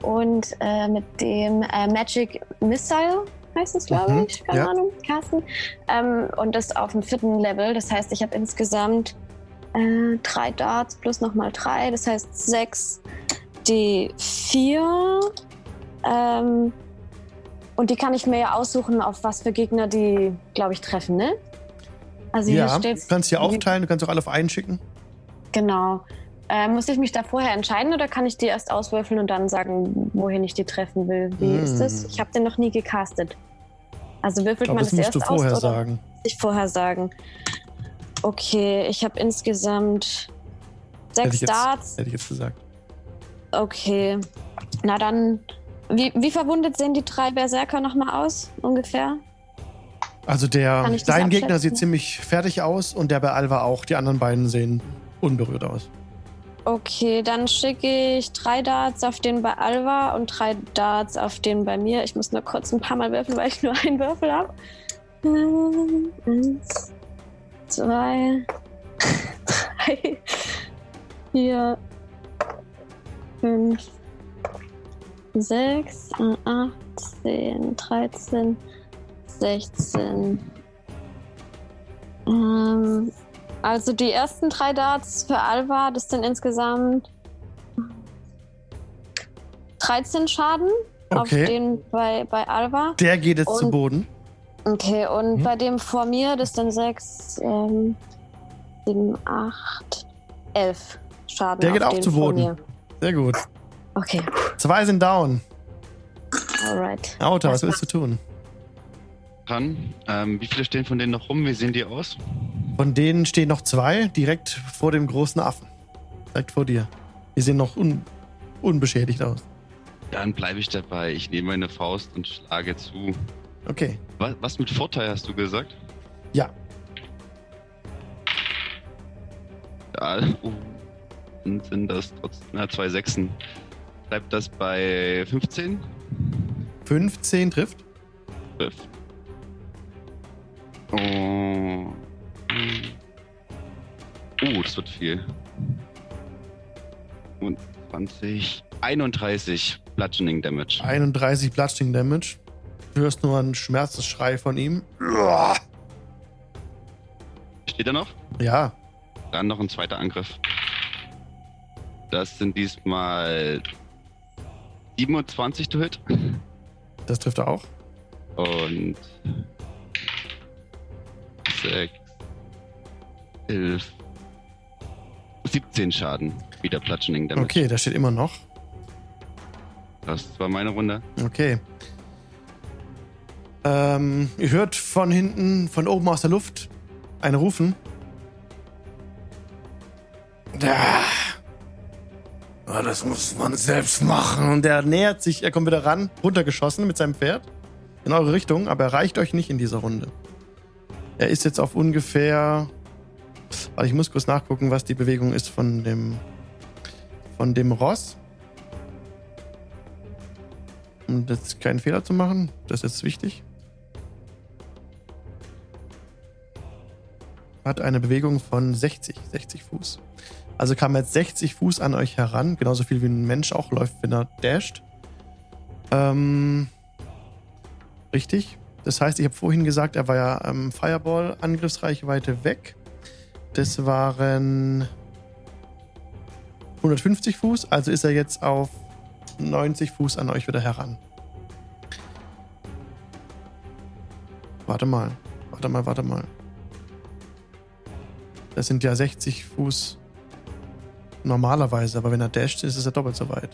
und äh, mit dem äh, Magic Missile, heißt es, glaube Mhm, ich, keine ja. Ahnung, casten. Ähm, und das auf dem vierten Level. Das heißt, ich habe insgesamt äh, drei Darts plus nochmal drei. Das heißt sechs D4. Ähm, und die kann ich mir ja aussuchen, auf was für Gegner die, glaube ich, treffen, ne? Also hier ja, du steht. kannst hier aufteilen, du kannst auch alle auf einen schicken. Genau. Äh, muss ich mich da vorher entscheiden oder kann ich die erst auswürfeln und dann sagen, wohin ich die treffen will? Wie Hm. ist das? Ich habe den noch nie gecastet. Also würfelt glaube, man das das musst erst du vorher aus sagen. ich vorher sagen? Okay, ich habe insgesamt Hätte sechs jetzt, Darts. hätte ich jetzt gesagt. Okay. Na dann, wie, wie verwundet sehen die drei Berserker nochmal aus, ungefähr? Also der, das dein Gegner sieht ziemlich fertig aus und der bei Alva auch. Die anderen beiden sehen unberührt aus. Okay, dann schicke ich drei Darts auf den bei Alva und drei Darts auf den bei mir. Ich muss nur kurz ein paar Mal würfeln, weil ich nur [LAUGHS] einen Würfel habe. Eins, zwei, [LAUGHS] drei, vier, fünf, sechs, acht, zehn, dreizehn, sechzehn. Ähm, also die ersten drei Darts für Alva, das sind insgesamt 13 Schaden auf Okay. den bei, bei Alva. Der geht jetzt zu Und- Boden. Okay, und Mhm. bei dem vor mir, das sind 6, ähm, 7, 8, 11 Schaden. Der geht auf auch zu Boden. Sehr gut. Okay, Zwei sind down. alright. Auto, was willst du tun? Dran. Ähm, wie viele stehen von denen noch rum? Wie sehen die aus? Von denen stehen noch zwei direkt vor dem großen Affen. Direkt vor dir. Die sehen noch un unbeschädigt aus. Dann bleibe ich dabei. Ich nehme meine Faust und schlage zu. Okay. Was, was mit Vorteil hast du gesagt? Ja. Ja, uh, dann sind das trotzdem na, zwei Sechsen. Bleibt das bei 15? 15 trifft. 12. Oh. Uh, das wird viel. Und 20, 31 Bludgeoning Damage. 31 Bludgeoning Damage. Du hörst nur einen Schmerzensschrei von ihm. Steht er noch? Ja, Dann noch ein zweiter Angriff. Das sind diesmal 27 to hit das trifft er auch. und 6, 11, 17 Schaden. Wieder Bludgeoning Damage. Okay, der steht immer noch. Das war meine Runde. Okay. Ähm, ihr hört von hinten, von oben aus der Luft, ein Rufen. Ja. Ah, Das muss man selbst machen. Und er nähert sich, er kommt wieder ran, runtergeschossen mit seinem Pferd in eure Richtung, aber er erreicht euch nicht in dieser Runde. Er ist jetzt auf ungefähr. Warte, ich muss kurz nachgucken, was die Bewegung ist von dem von dem Ross. Um jetzt keinen Fehler zu machen, das ist wichtig. Hat eine Bewegung von 60, 60 Fuß. Also kam jetzt 60 Fuß an euch heran, genauso viel wie ein Mensch auch läuft, wenn er dasht. Ähm, richtig. Das heißt, ich habe vorhin gesagt, er war ja ähm, Fireball-Angriffsreichweite weg. Das waren 150 Fuß, also ist er jetzt auf 90 Fuß an euch wieder heran. Warte mal, warte mal, warte mal. Das sind ja 60 Fuß normalerweise, aber wenn er dasht, ist es ja doppelt so weit.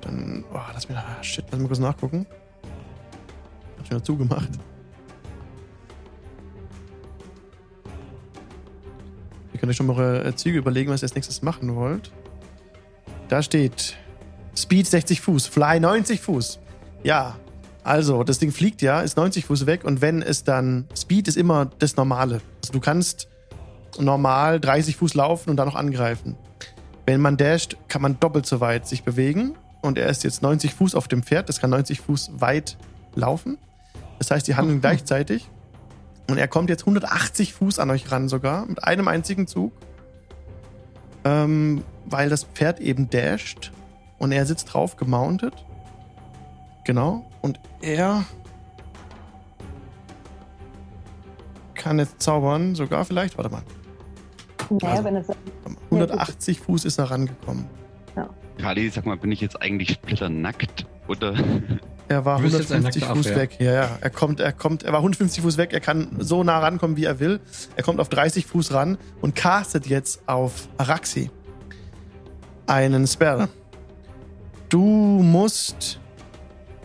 Dann, oh, lass mir, ah, shit, lass mal kurz nachgucken. Hab schon wieder zugemacht. Ihr könnt euch schon mal eure äh, Züge überlegen, was ihr als nächstes machen wollt. Da steht Speed 60 Fuß, Fly 90 Fuß. Ja, also das Ding fliegt ja, ist 90 Fuß weg und wenn es dann Speed ist immer das Normale. Also du kannst normal 30 Fuß laufen und dann noch angreifen. Wenn man dasht, kann man doppelt so weit sich bewegen und er ist jetzt 90 Fuß auf dem Pferd, das kann 90 Fuß weit laufen. Das heißt, die handeln gleichzeitig. Und er kommt jetzt 180 Fuß an euch ran sogar, mit einem einzigen Zug. Ähm, weil das Pferd eben dasht und er sitzt drauf gemountet. Genau. Und er kann jetzt zaubern, sogar vielleicht. Warte mal. Naja, Also- wenn es 180 Fuß ist er rangekommen. Kali, sag mal, bin ich jetzt eigentlich splitternackt? Oder? Er war Du bist jetzt ein 150 nackter Fuß Affe, ja. weg. Ja, ja. Er kommt, er kommt, er war 150 Fuß weg. Er kann so nah rankommen, wie er will. Er kommt auf 30 Fuß ran und castet jetzt auf Araxi einen Spell. Du musst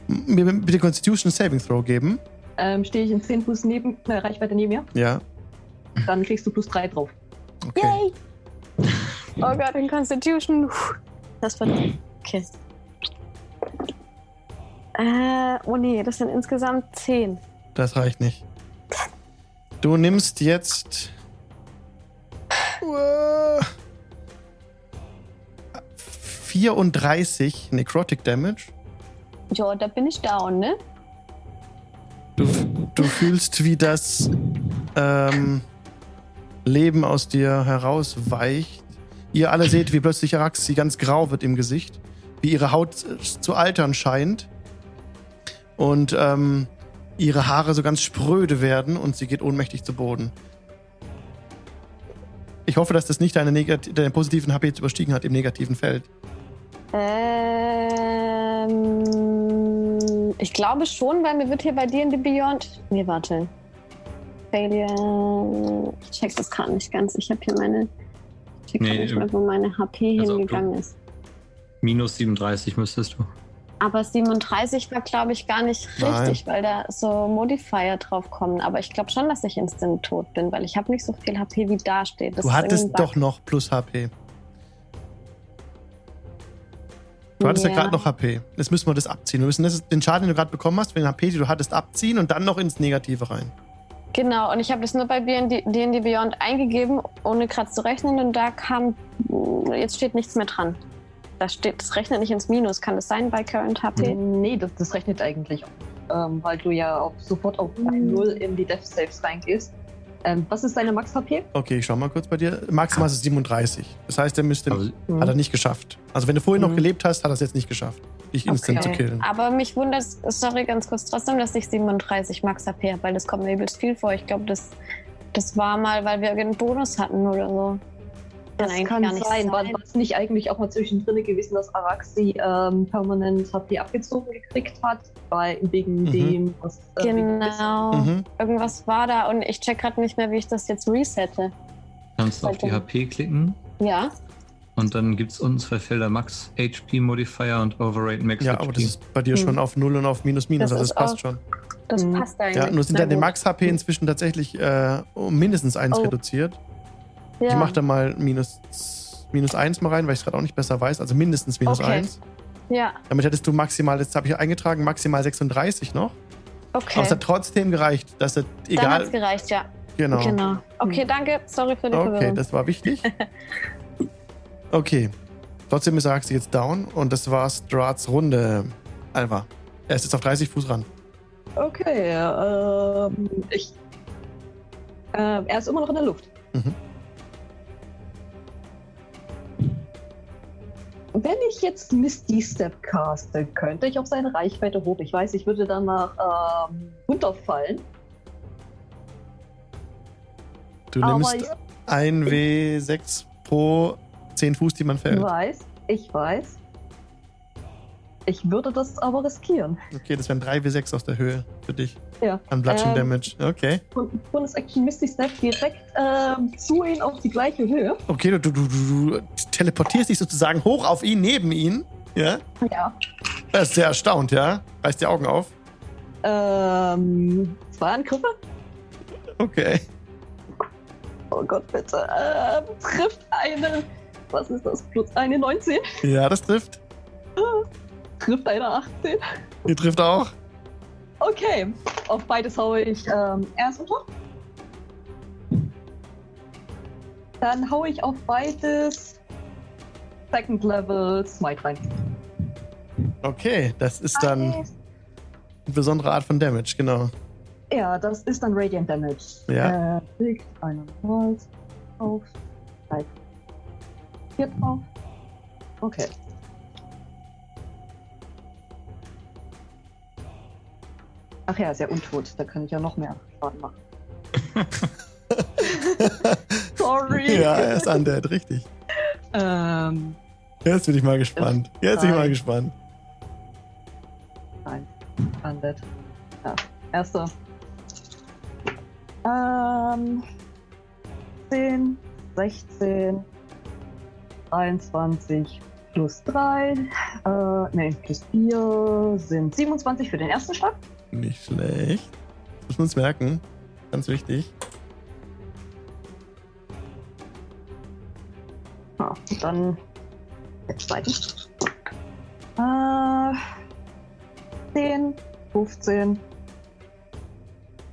mir bitte Constitution Saving Throw geben. ähm, stehe ich in 10 Fuß neben, äh, Reichweite neben mir, Ja. dann kriegst du plus 3 drauf. Okay. Yay! Oh Gott, in Constitution. Das wird. Okay. Äh, oh nee, das sind insgesamt 10. Das reicht nicht. Du nimmst jetzt. Uah, 34 Necrotic Damage. Jo, da bin ich down, ne? Du, du fühlst, wie das ähm, Leben aus dir herausweicht. Ihr alle seht, wie plötzlich Araxi ganz grau wird im Gesicht, wie ihre Haut zu altern scheint und ähm, ihre Haare so ganz spröde werden und sie geht ohnmächtig zu Boden. Ich hoffe, dass das nicht deine, positiven HP jetzt überstiegen hat im negativen Feld. Ähm, ich glaube schon, weil mir wird hier bei dir in die Beyond. Nee, warte. Failure. Ich check das gerade nicht ganz. Ich habe hier meine. Ich check Nee, nicht ähm, mehr, wo meine HP also hingegangen ist. Minus 37 müsstest du. Aber 37 war, glaube ich, gar nicht Nein. richtig, weil da so Modifier drauf kommen. Aber ich glaube schon, dass ich instant tot bin, weil ich habe nicht so viel HP, wie da steht. Das Du hattest doch noch plus HP. Du hattest ja, Ja. gerade noch HP. Jetzt müssen wir das abziehen. Wir müssen das, den Schaden, den du gerade bekommen hast, für den HP, den du hattest, abziehen und dann noch ins Negative rein. Genau, und ich habe das nur bei D&D Beyond eingegeben, ohne gerade zu rechnen. Und da kam, jetzt steht nichts mehr dran. Das, steht, das rechnet nicht ins Minus. Kann das sein bei Current HP? Nee, das, das rechnet eigentlich, ähm, weil du ja auch sofort auf 0 in die Death Saves reingehst. Ähm, was ist deine Max-HP? Okay, ich schau mal kurz bei dir. Maximal ist es 37. Das heißt, er müsste. Aber Mhm. Hat er nicht geschafft. Also, wenn du vorhin noch Mhm. gelebt hast, hat er es jetzt nicht geschafft, dich instant zu killen. Aber mich wundert, sorry, ganz kurz trotzdem, dass ich 37 Max HP habe, weil das kommt mir übelst viel vor. Ich glaube, das, das war mal, weil wir irgendeinen Bonus hatten oder so. Das eigentlich kann gar nicht sein. War sein. es nicht eigentlich auch mal zwischendrin gewesen, dass Araxi ähm, permanent HP abgezogen gekriegt hat? Bei, wegen Mhm. dem, was. äh, Genau. Mhm. Irgendwas war da und ich check gerade nicht mehr, wie ich das jetzt resette. Kannst du auf die HP klicken Ja. und dann gibt es unten zwei Felder Max HP Modifier und Overrate Max Ja, HP. aber das ist bei dir Hm. schon auf 0 und auf Minus Minus, Das also das ist passt auch- schon. Das Mhm. passt eigentlich. Ja, nur sind deine gut. Max-HP inzwischen tatsächlich äh, um mindestens eins Oh. reduziert. Ja. Ich mach da mal minus, minus 1 mal rein, weil ich es gerade auch nicht besser weiß. Also mindestens minus Okay. 1. ja, Damit hättest du maximal, jetzt habe ich eingetragen, maximal 36 noch. okay. Aber es hat trotzdem gereicht, dass er, Dann hat's egal, gereicht, ja. genau. Genau. Okay, danke. Sorry für die Okay, Verwirrung. das war wichtig. [LAUGHS] Okay. Trotzdem ist Araxi jetzt down und das war Strats Runde. Alva. Er ist jetzt auf 30 Fuß ran. Okay, ähm, ich. Äh, er ist immer noch in der Luft. Mhm. Wenn ich jetzt Misty Step caste, könnte ich auf seine Reichweite hoch. Ich weiß, ich würde danach ähm, runterfallen. Du Aber nimmst ich ein W6 pro 10 Fuß, die man fällt. weiß, ich weiß. Ich würde das aber riskieren. Okay, das wären 3 W6 aus der Höhe für dich. Ja. An Bludgeon Ähm, Damage. Okay. Und Bonus Action Misty Step direkt ähm, zu ihm auf die gleiche Höhe. Okay, du, du, du, du teleportierst dich sozusagen hoch auf ihn, neben ihn. Ja? Ja. Er ist sehr erstaunt, ja? Reißt die Augen auf. Ähm, zwei Angriffe. Okay. Oh Gott, bitte. Ähm, trifft eine. Was ist das? Plus eine 19. Ja, das trifft. Trifft eine 18. Die trifft auch. Okay. Auf beides haue ich ähm, erst unter. Dann haue ich auf beides Second Level Smite rein. Okay, das ist dann eine besondere Art von Damage, genau. Ja, das ist dann Radiant Damage. Ja. Äh, liegt einer Holz auf. Drei. Vier drauf. Okay. Ach ja, ist ja untot. Da kann ich ja noch mehr Schaden machen. [LAUGHS] Sorry. Ja, er ist undead, richtig. Ähm, Jetzt bin ich mal gespannt. Jetzt bin ich mal gespannt. nein. Undead. Ja, erster. Ähm, 10, 16, 23 plus 3, äh, nee, plus 4 sind 27 für den ersten Schlag. Nicht schlecht. Muss man uns merken. Ganz wichtig. Ja, dann der zweite. Äh, 10, 15,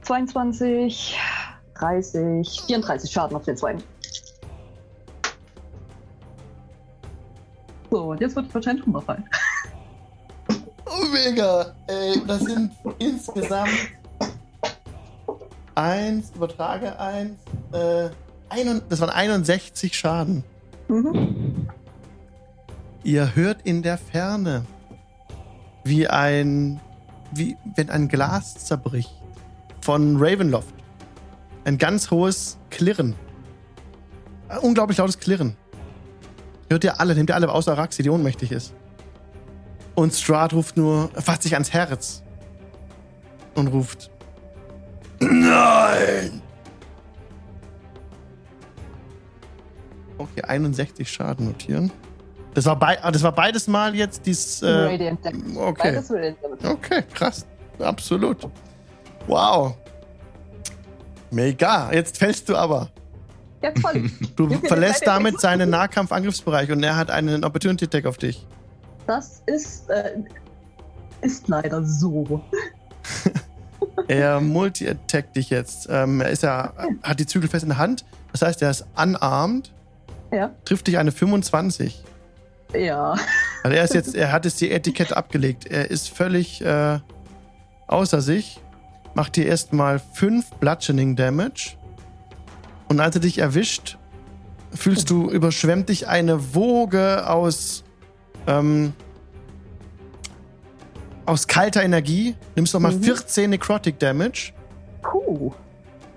22, 30, 34 Schaden auf den zweiten. So, und jetzt wird wahrscheinlich runterfallen. Mega. Ey, das sind insgesamt eins, übertrage eins, äh, ein, das waren 61 Schaden. Mhm. Ihr hört in der Ferne, wie ein, wie wenn ein Glas zerbricht von Ravenloft. Ein ganz hohes Klirren. Ein unglaublich lautes Klirren. Hört ihr alle, nehmt ihr alle außer Raxi, die ohnmächtig ist. Und Strahd ruft nur, fasst sich ans Herz und ruft: Nein! Okay, 61 Schaden notieren. Das war, bei, ah, das war beides Mal jetzt dieses. Äh, Radiant Damage. okay. Beides Radiant Damage. Okay, krass. Absolut. Wow. Mega. Jetzt fällst du aber. Fall ich. Du verlässt damit seinen Nahkampf-Angriffsbereich und er hat einen Opportunity Attack auf dich. Das ist, äh, ist leider so. Er multi-attackt dich jetzt. Ähm, er ist ja, hat die Zügel fest in der Hand. Das heißt, er ist unarmed, Ja. trifft dich eine 25. Ja. Also er ist jetzt, er hat jetzt die Etikette abgelegt. Er ist völlig äh, außer sich. Macht dir erstmal 5 Bludgeoning Damage. Und als er dich erwischt, fühlst du, überschwemmt dich eine Woge aus, ähm, aus kalter Energie. Nimmst nochmal Mhm. 14 Necrotic Damage Puh.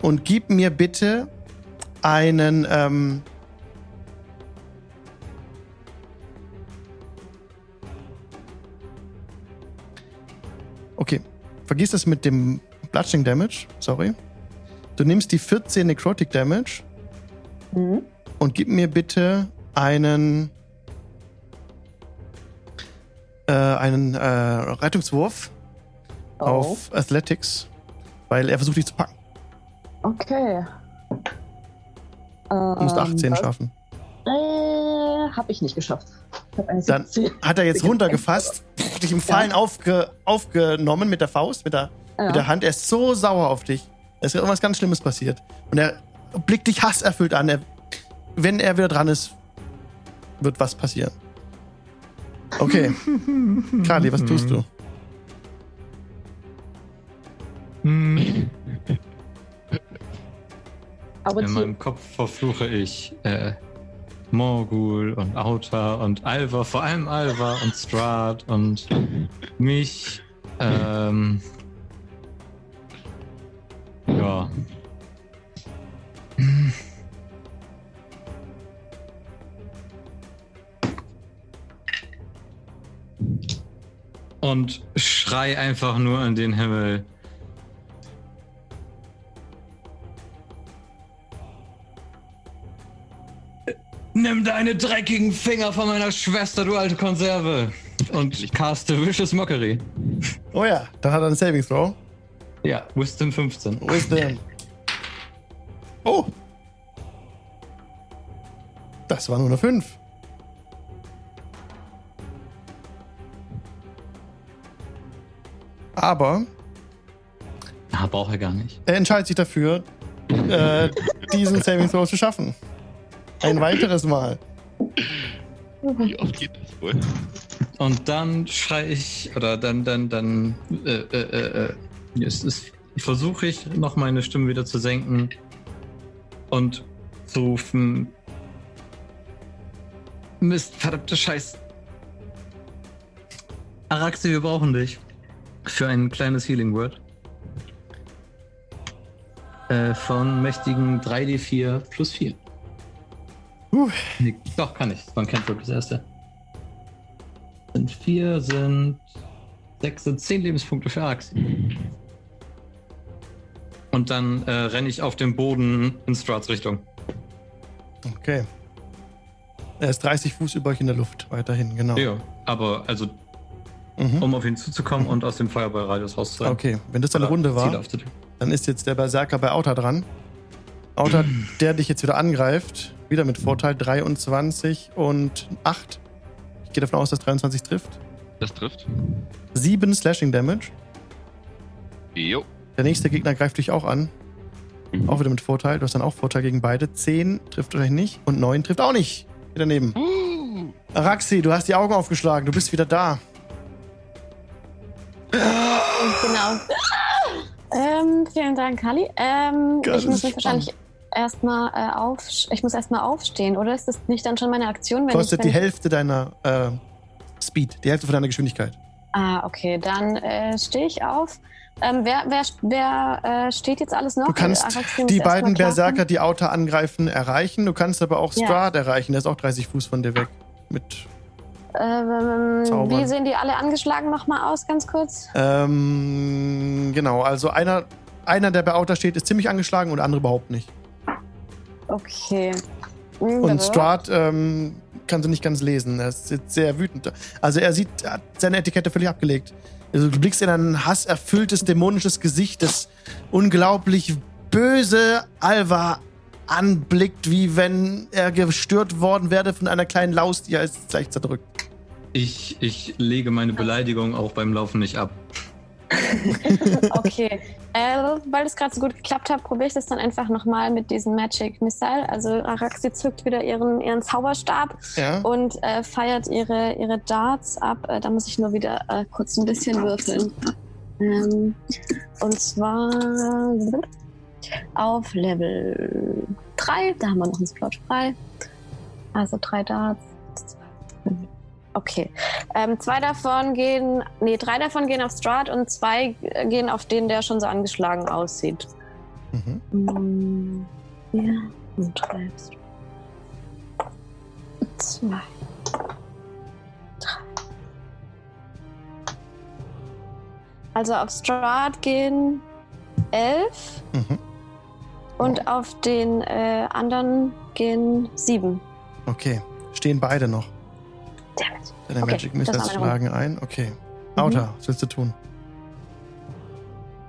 und gib mir bitte einen, ähm, Okay, vergiss das mit dem Bludgeoning Damage, sorry. Du nimmst die 14 Necrotic Damage Mhm. und gib mir bitte einen äh, einen äh, Rettungswurf Oh. auf Athletics, weil er versucht dich zu packen. Okay. Du musst Ähm, 18 das, schaffen. Äh, hab ich nicht geschafft. Ich Dann 17. hat er jetzt [LAUGHS] runtergefasst, dich im Fallen aufge, aufgenommen mit der Faust, mit der, Ja. mit der Hand. Er ist so sauer auf dich. Es ist irgendwas ganz Schlimmes passiert. Und er blickt dich hasserfüllt an. Er, wenn er wieder dran ist, wird was passieren. Okay. Kali, was tust du? Hm. Aber In meinem Kopf verfluche ich äh, Morgul und Auta und Alva, vor allem Alva und Strahd und mich. Ähm, ja. Und schrei einfach nur in den Himmel. Nimm deine dreckigen Finger von meiner Schwester, du alte Konserve. Und caste Vicious Mockery. Oh ja, dann hat er einen Saving Throw. Ja, Wisdom 15. Wisdom. Oh. Das war nur eine 5. Aber Ah, braucht er gar nicht. er entscheidet sich dafür, äh, diesen [LAUGHS] Saving Throw zu schaffen. Ein weiteres Mal. Wie oft geht das wohl? Und dann schrei ich, oder dann, dann, dann, äh, äh, äh, äh, es ist, versuche ich noch meine Stimme wieder zu senken und zu rufen, Mist, verdammte Scheiß. Araxi, wir brauchen dich. Für ein kleines Healing Word. Äh, von mächtigen 3d4 plus 4. Puh. Nee, doch, kann ich. Man kennt wirklich das erste. Sind vier, sind sechs, sind zehn Lebenspunkte für Araxi. Und dann äh, renne ich auf dem Boden in Strats Richtung. Okay. Er ist 30 Fuß über euch in der Luft, weiterhin, genau. Ja, aber also, Mhm. um auf ihn zuzukommen und aus dem Feuerballradius rauszurennen. Okay, wenn das deine Oder Runde war, dann ist jetzt der Berserker bei Auta dran. Auta, der dich jetzt wieder angreift, wieder mit Vorteil 23 und 8. Ich gehe davon aus, dass 23 trifft. Das trifft. 7 Slashing Damage. Jo. Der nächste Gegner greift dich auch an. Auch wieder mit Vorteil. Du hast dann auch Vorteil gegen beide. 10 trifft euch nicht und 9 trifft auch nicht. Wieder daneben. Uh, Araxi, du hast die Augen aufgeschlagen. Du bist wieder da. Genau. Ähm, vielen Dank, Kali. Ähm, ich muss mich wahrscheinlich erstmal äh, auf, ich muss erstmal aufstehen, oder ist das nicht dann schon meine Aktion, wenn Kostet ich, die wenn Hälfte deiner äh, Speed, die Hälfte von deiner Geschwindigkeit. Ah, okay, dann äh, stehe ich auf. Ähm, wer wer, wer äh, steht jetzt alles noch? Du kannst Araxi muss die beiden. Berserker, die Auta angreifen, erreichen. Du kannst aber auch Ja. Strahd erreichen. Der ist auch 30 Fuß von dir weg. Mit, Ähm, wie sehen die alle angeschlagen nochmal aus, ganz kurz? ähm, genau, also einer, einer, der bei Auta steht, ist ziemlich angeschlagen und der andere überhaupt nicht. Okay. Und Strahd ähm, kann sie nicht ganz lesen. Er ist jetzt sehr wütend. Also er sieht, er hat seine Etikette völlig abgelegt. Also du blickst in ein hasserfülltes, dämonisches Gesicht, das unglaublich böse Alva anblickt, wie wenn er gestört worden wäre von einer kleinen Laus, die er jetzt gleich zerdrückt. Ich, ich lege meine Beleidigung auch beim Laufen nicht ab. [LAUGHS] Okay. äh, weil es gerade so gut geklappt hat, probiere ich das dann einfach nochmal mit diesem Magic Missile. Also Araxi zückt wieder ihren, ihren Zauberstab Ja. und äh, feiert ihre, ihre Darts ab. Äh, da muss ich nur wieder äh, kurz ein bisschen würfeln. Ähm, und zwar auf Level drei. Da haben wir noch einen Slot frei. Also drei Darts. Okay. Ähm, zwei davon gehen, nee, drei davon gehen auf Strat und zwei gehen auf den, der schon so angeschlagen aussieht. Mhm. Mm, Ja, und drei. Zwei. Drei. Also auf Strat gehen elf Mhm. Und auf den äh, anderen gehen sieben. Okay. Stehen beide noch. Dammit. Deine Okay, Magic Missiles schlagen ein. Okay. Auta, was willst du tun?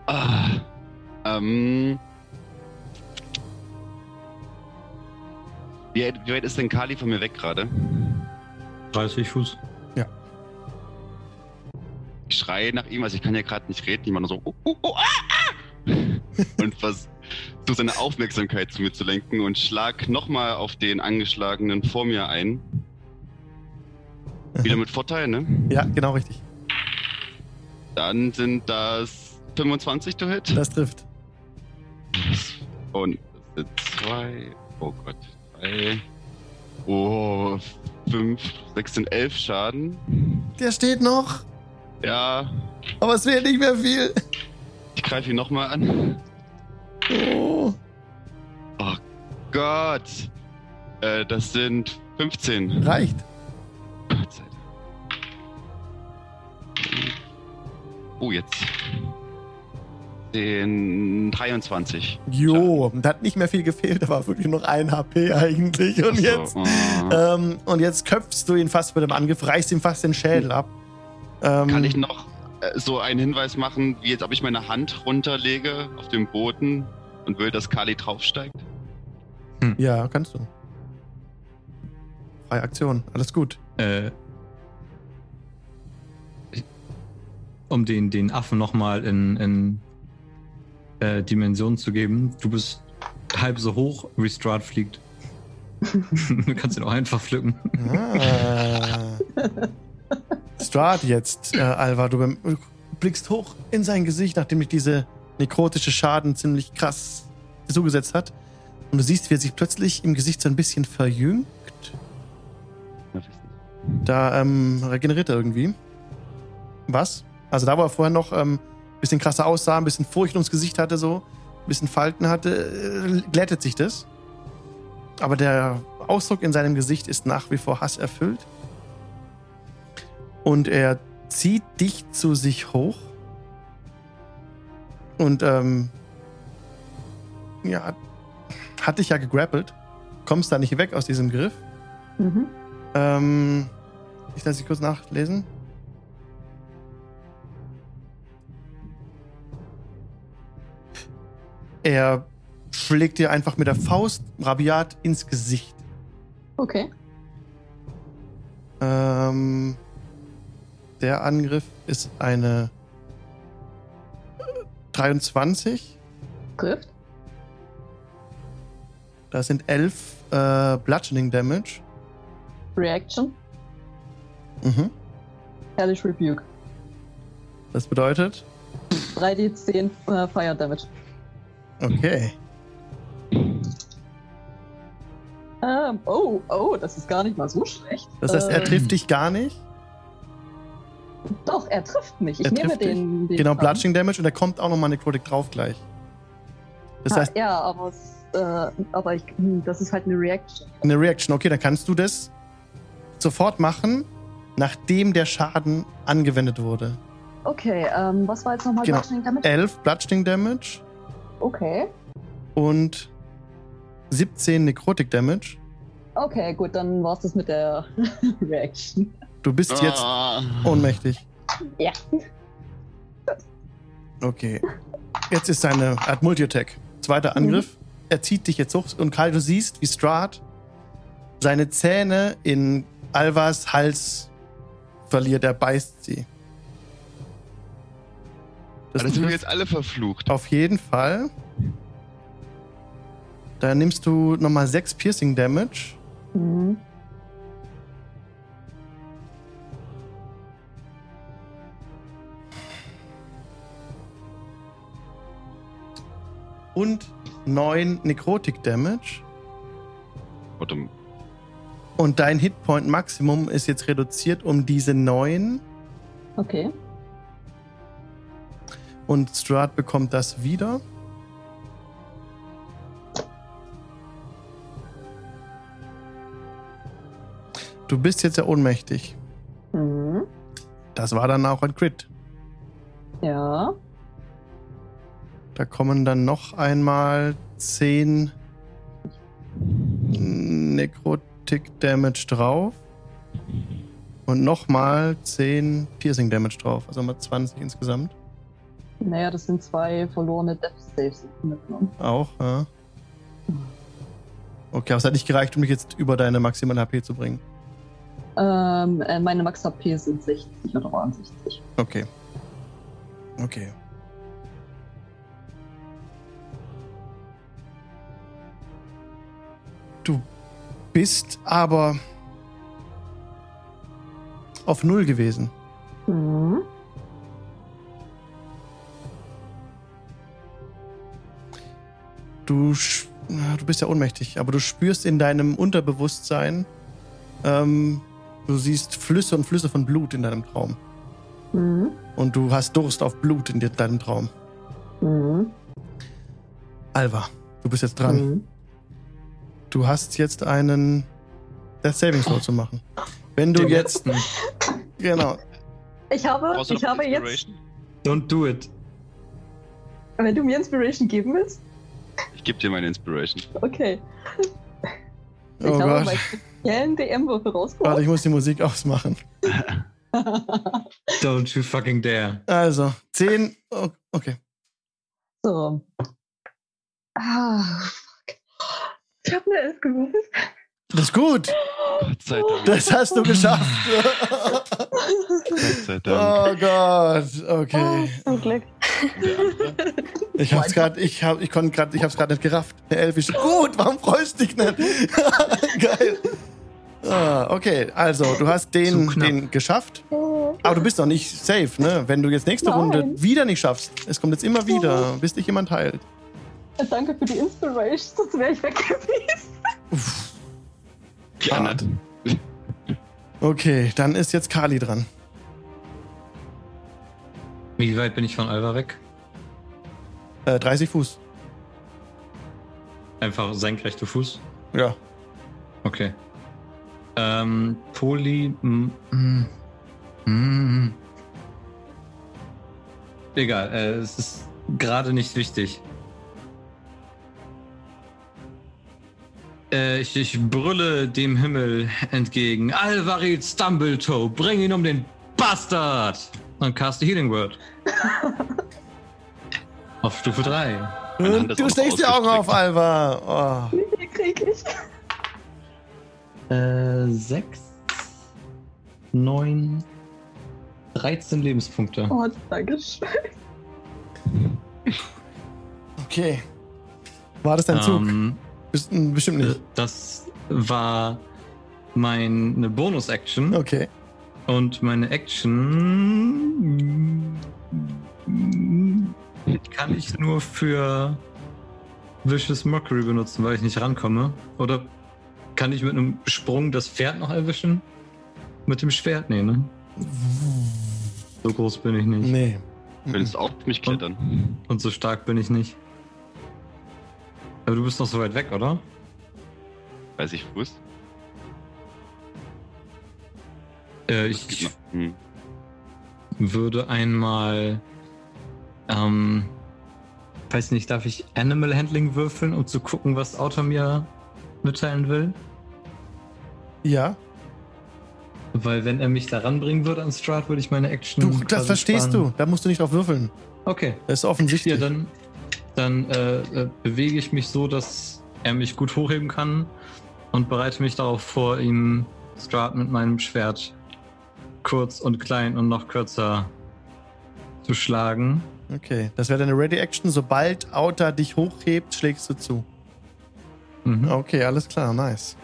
Ah, ähm. Wie, wie weit ist denn Kali von mir weg gerade? 30 Fuß. Ich schreie nach ihm, also ich kann ja gerade nicht reden, ich mache nur so oh, oh, oh, ah, ah! [LAUGHS] und versuche seine Aufmerksamkeit zu mir zu lenken und schlag nochmal auf den angeschlagenen vor mir ein. Wieder mit Vorteil, ne? Ja, genau richtig. Dann sind das 25 to hit. Das trifft. Und das sind zwei. Oh Gott. Drei. Oh, fünf, sechs sind elf Schaden. Der steht noch, Ja, aber es wäre nicht mehr viel. ich greife ihn nochmal an. Oh. Gott. Äh, das sind 15. Reicht. Gott sei Dank. Oh, jetzt. Den 23. Jo, da hat nicht mehr viel gefehlt, da war wirklich noch ein HP eigentlich. Und jetzt, So, oh. ähm, und jetzt köpfst du ihn fast mit dem Angriff, reißt ihm fast den Schädel ab. Ähm, Kann ich noch äh, so einen Hinweis machen, wie jetzt, ob ich meine Hand runterlege auf dem Boden und will, dass Kali draufsteigt? Ja, kannst du. Freie Aktion, alles gut. Äh, um den, den Affen nochmal in, in äh, Dimensionen zu geben. Du bist halb so hoch, wie Strahd fliegt. [LAUGHS] du kannst ihn auch einfach pflücken. Ah. [LAUGHS] Strahd jetzt, äh, Alva, du blickst hoch in sein Gesicht, nachdem dich diese nekrotische Schaden ziemlich krass zugesetzt hat. Und du siehst, wie er sich plötzlich im Gesicht so ein bisschen verjüngt. Da ähm, regeneriert er irgendwie. Was? Also da, wo er vorher noch ähm, ein bisschen krasser aussah, ein bisschen Furcht ums Gesicht hatte, so, ein bisschen Falten hatte, äh, glättet sich das. Aber der Ausdruck in seinem Gesicht ist nach wie vor Hass erfüllt. Und er zieht dich zu sich hoch. Und ähm, ja, hat dich ja gegrappelt. Kommst da nicht weg aus diesem Griff. Mhm. Ähm, ich lasse dich kurz nachlesen. Er schlägt dir einfach mit der Faust rabiat ins Gesicht. Okay. Ähm, der Angriff ist eine 23. Trifft. Das sind 11 äh, Bludgeoning Damage. Reaction. Mhm. Hellish Rebuke. Das bedeutet, 3d10 äh, Fire Damage. okay. Ähm, oh, oh, das ist gar nicht mal so schlecht. Das heißt, er Ähm, trifft dich gar nicht. Doch, er trifft mich. Ich Er nehme den, den. Genau. Bludgeoning Damage und da kommt auch nochmal Necrotic drauf gleich. Das Ah, heißt, ja, aber, es, äh, aber ich, hm, das ist halt eine Reaction. eine Reaction. Okay, dann kannst du das sofort machen, nachdem der Schaden angewendet wurde. Okay, ähm, was war jetzt nochmal Genau. Bludgeoning Damage? 11 Bludgeoning Damage Okay. und 17 Necrotic Damage. Okay, gut, dann war's das mit der [LAUGHS] Reaction. Du bist jetzt Ah. ohnmächtig. Ja. Okay. Jetzt ist seine er hat Multi-Attack. Zweiter Angriff. Er zieht dich jetzt hoch und Karl, du siehst, wie Strahd seine Zähne in Alvas Hals verliert. Er beißt sie. Das Dann sind wir jetzt alle verflucht. auf jeden Fall. Da nimmst du nochmal 6 Piercing Damage. Mhm. Und 9 Necrotic Damage. Und dein Hitpoint Maximum ist jetzt reduziert um diese neun. Okay. Und Strahd bekommt das wieder. Du bist jetzt ja ohnmächtig. Mhm. Das war dann auch ein Crit. Ja. Da kommen dann noch einmal 10 Necrotic Damage drauf. Und nochmal 10 Piercing Damage drauf. Also mal 20 insgesamt. Naja, das sind zwei verlorene Death Saves mitgenommen. Auch, ja. Okay, aber es hat nicht gereicht, um dich jetzt über deine maximale HP zu bringen. Ähm, äh, meine Max HP sind 60 oder 61. Okay. Okay. Bist aber auf Null gewesen. Mhm. Du, du bist ja ohnmächtig, aber du spürst in deinem Unterbewusstsein, ähm, du siehst Flüsse und Flüsse von Blut in deinem Traum. Mhm. Und du hast Durst auf Blut in deinem Traum. Mhm. Alva, du bist jetzt dran. Du hast jetzt einen Death Saving Throw zu machen. Wenn du Den jetzt. letzten. Genau. Ich habe, ich habe jetzt? Don't do it. wenn du mir Inspiration geben willst, Ich gebe dir meine Inspiration. okay. Ich Oh habe Gott. meinen DM-Würfel Warte, rausgeholt. ich muss die Musik ausmachen. [LAUGHS] Don't you fucking dare. Also, 10. Oh, okay. so. Ah, fuck. Ich habe eine Elf gewürfelt. Das ist gut. Gott sei Dank. Das hast du geschafft. Gott sei Dank. oh Gott. Okay. Zum Glück. Ich hab's gerade, ich hab, ich konnte gerade, ich hab's gerade nicht gerafft. Der Elf ist gut. Warum freust du dich nicht? [LAUGHS] Geil. Ah, okay, also du hast den, den geschafft. Aber du bist noch nicht safe, ne? Wenn du jetzt nächste Nein. Runde wieder nicht schaffst, es kommt jetzt immer wieder, bis dich jemand heilt. Danke für die Inspiration, sonst wäre ich weg gewesen. Die anderen. Okay, dann ist jetzt Kali dran. Wie weit bin ich von Alva weg? Äh, 30 Fuß. Einfach senkrechter Fuß. Ja. Okay. Ähm, Poly. mm, mm, mm. Egal, äh, es ist gerade nicht wichtig. Äh, ich, ich brülle dem Himmel entgegen. Alvarid Stumbletoe, bring ihn um den Bastard! Und cast a Healing Word. [LAUGHS] Auf Stufe 3. Meine Hand Und ist du steckst die Augen auf. Alva. Oh. Wie viel krieg ich? Äh, 6, 9, 13 Lebenspunkte. Oh, danke schön. Okay. War das dein Zug? Ähm, m, bestimmt nicht. das war meine Bonus-Action. Okay. Und meine Action kann ich nur für Vicious Mockery benutzen, weil ich nicht rankomme. Oder kann ich mit einem Sprung das Pferd noch erwischen? Mit dem Schwert? Nee, ne? So groß bin ich nicht. Nee. Du könntest auf mich klettern. Und so stark bin ich nicht. Aber du bist noch so weit weg, oder? 30 Fuß. Äh, ich. Hm. würde einmal. Ähm, weiß nicht, darf ich Animal Handling würfeln, um zu gucken, was Autor mir mitteilen will? Ja. Weil, wenn er mich da ranbringen würde an Strahd, würde ich meine Action. Du, das verstehst sparen. du. Da musst du nicht drauf würfeln. Okay. Das ist Ja, offensichtlich. dann, dann äh, äh, bewege ich mich so, dass er mich gut hochheben kann und bereite mich darauf vor, ihm Strahd mit meinem Schwert kurz und klein und noch kürzer zu schlagen. Okay, das wäre deine Ready-Action. Sobald Outer dich hochhebt, schlägst du zu. Mhm. Okay, alles klar, nice.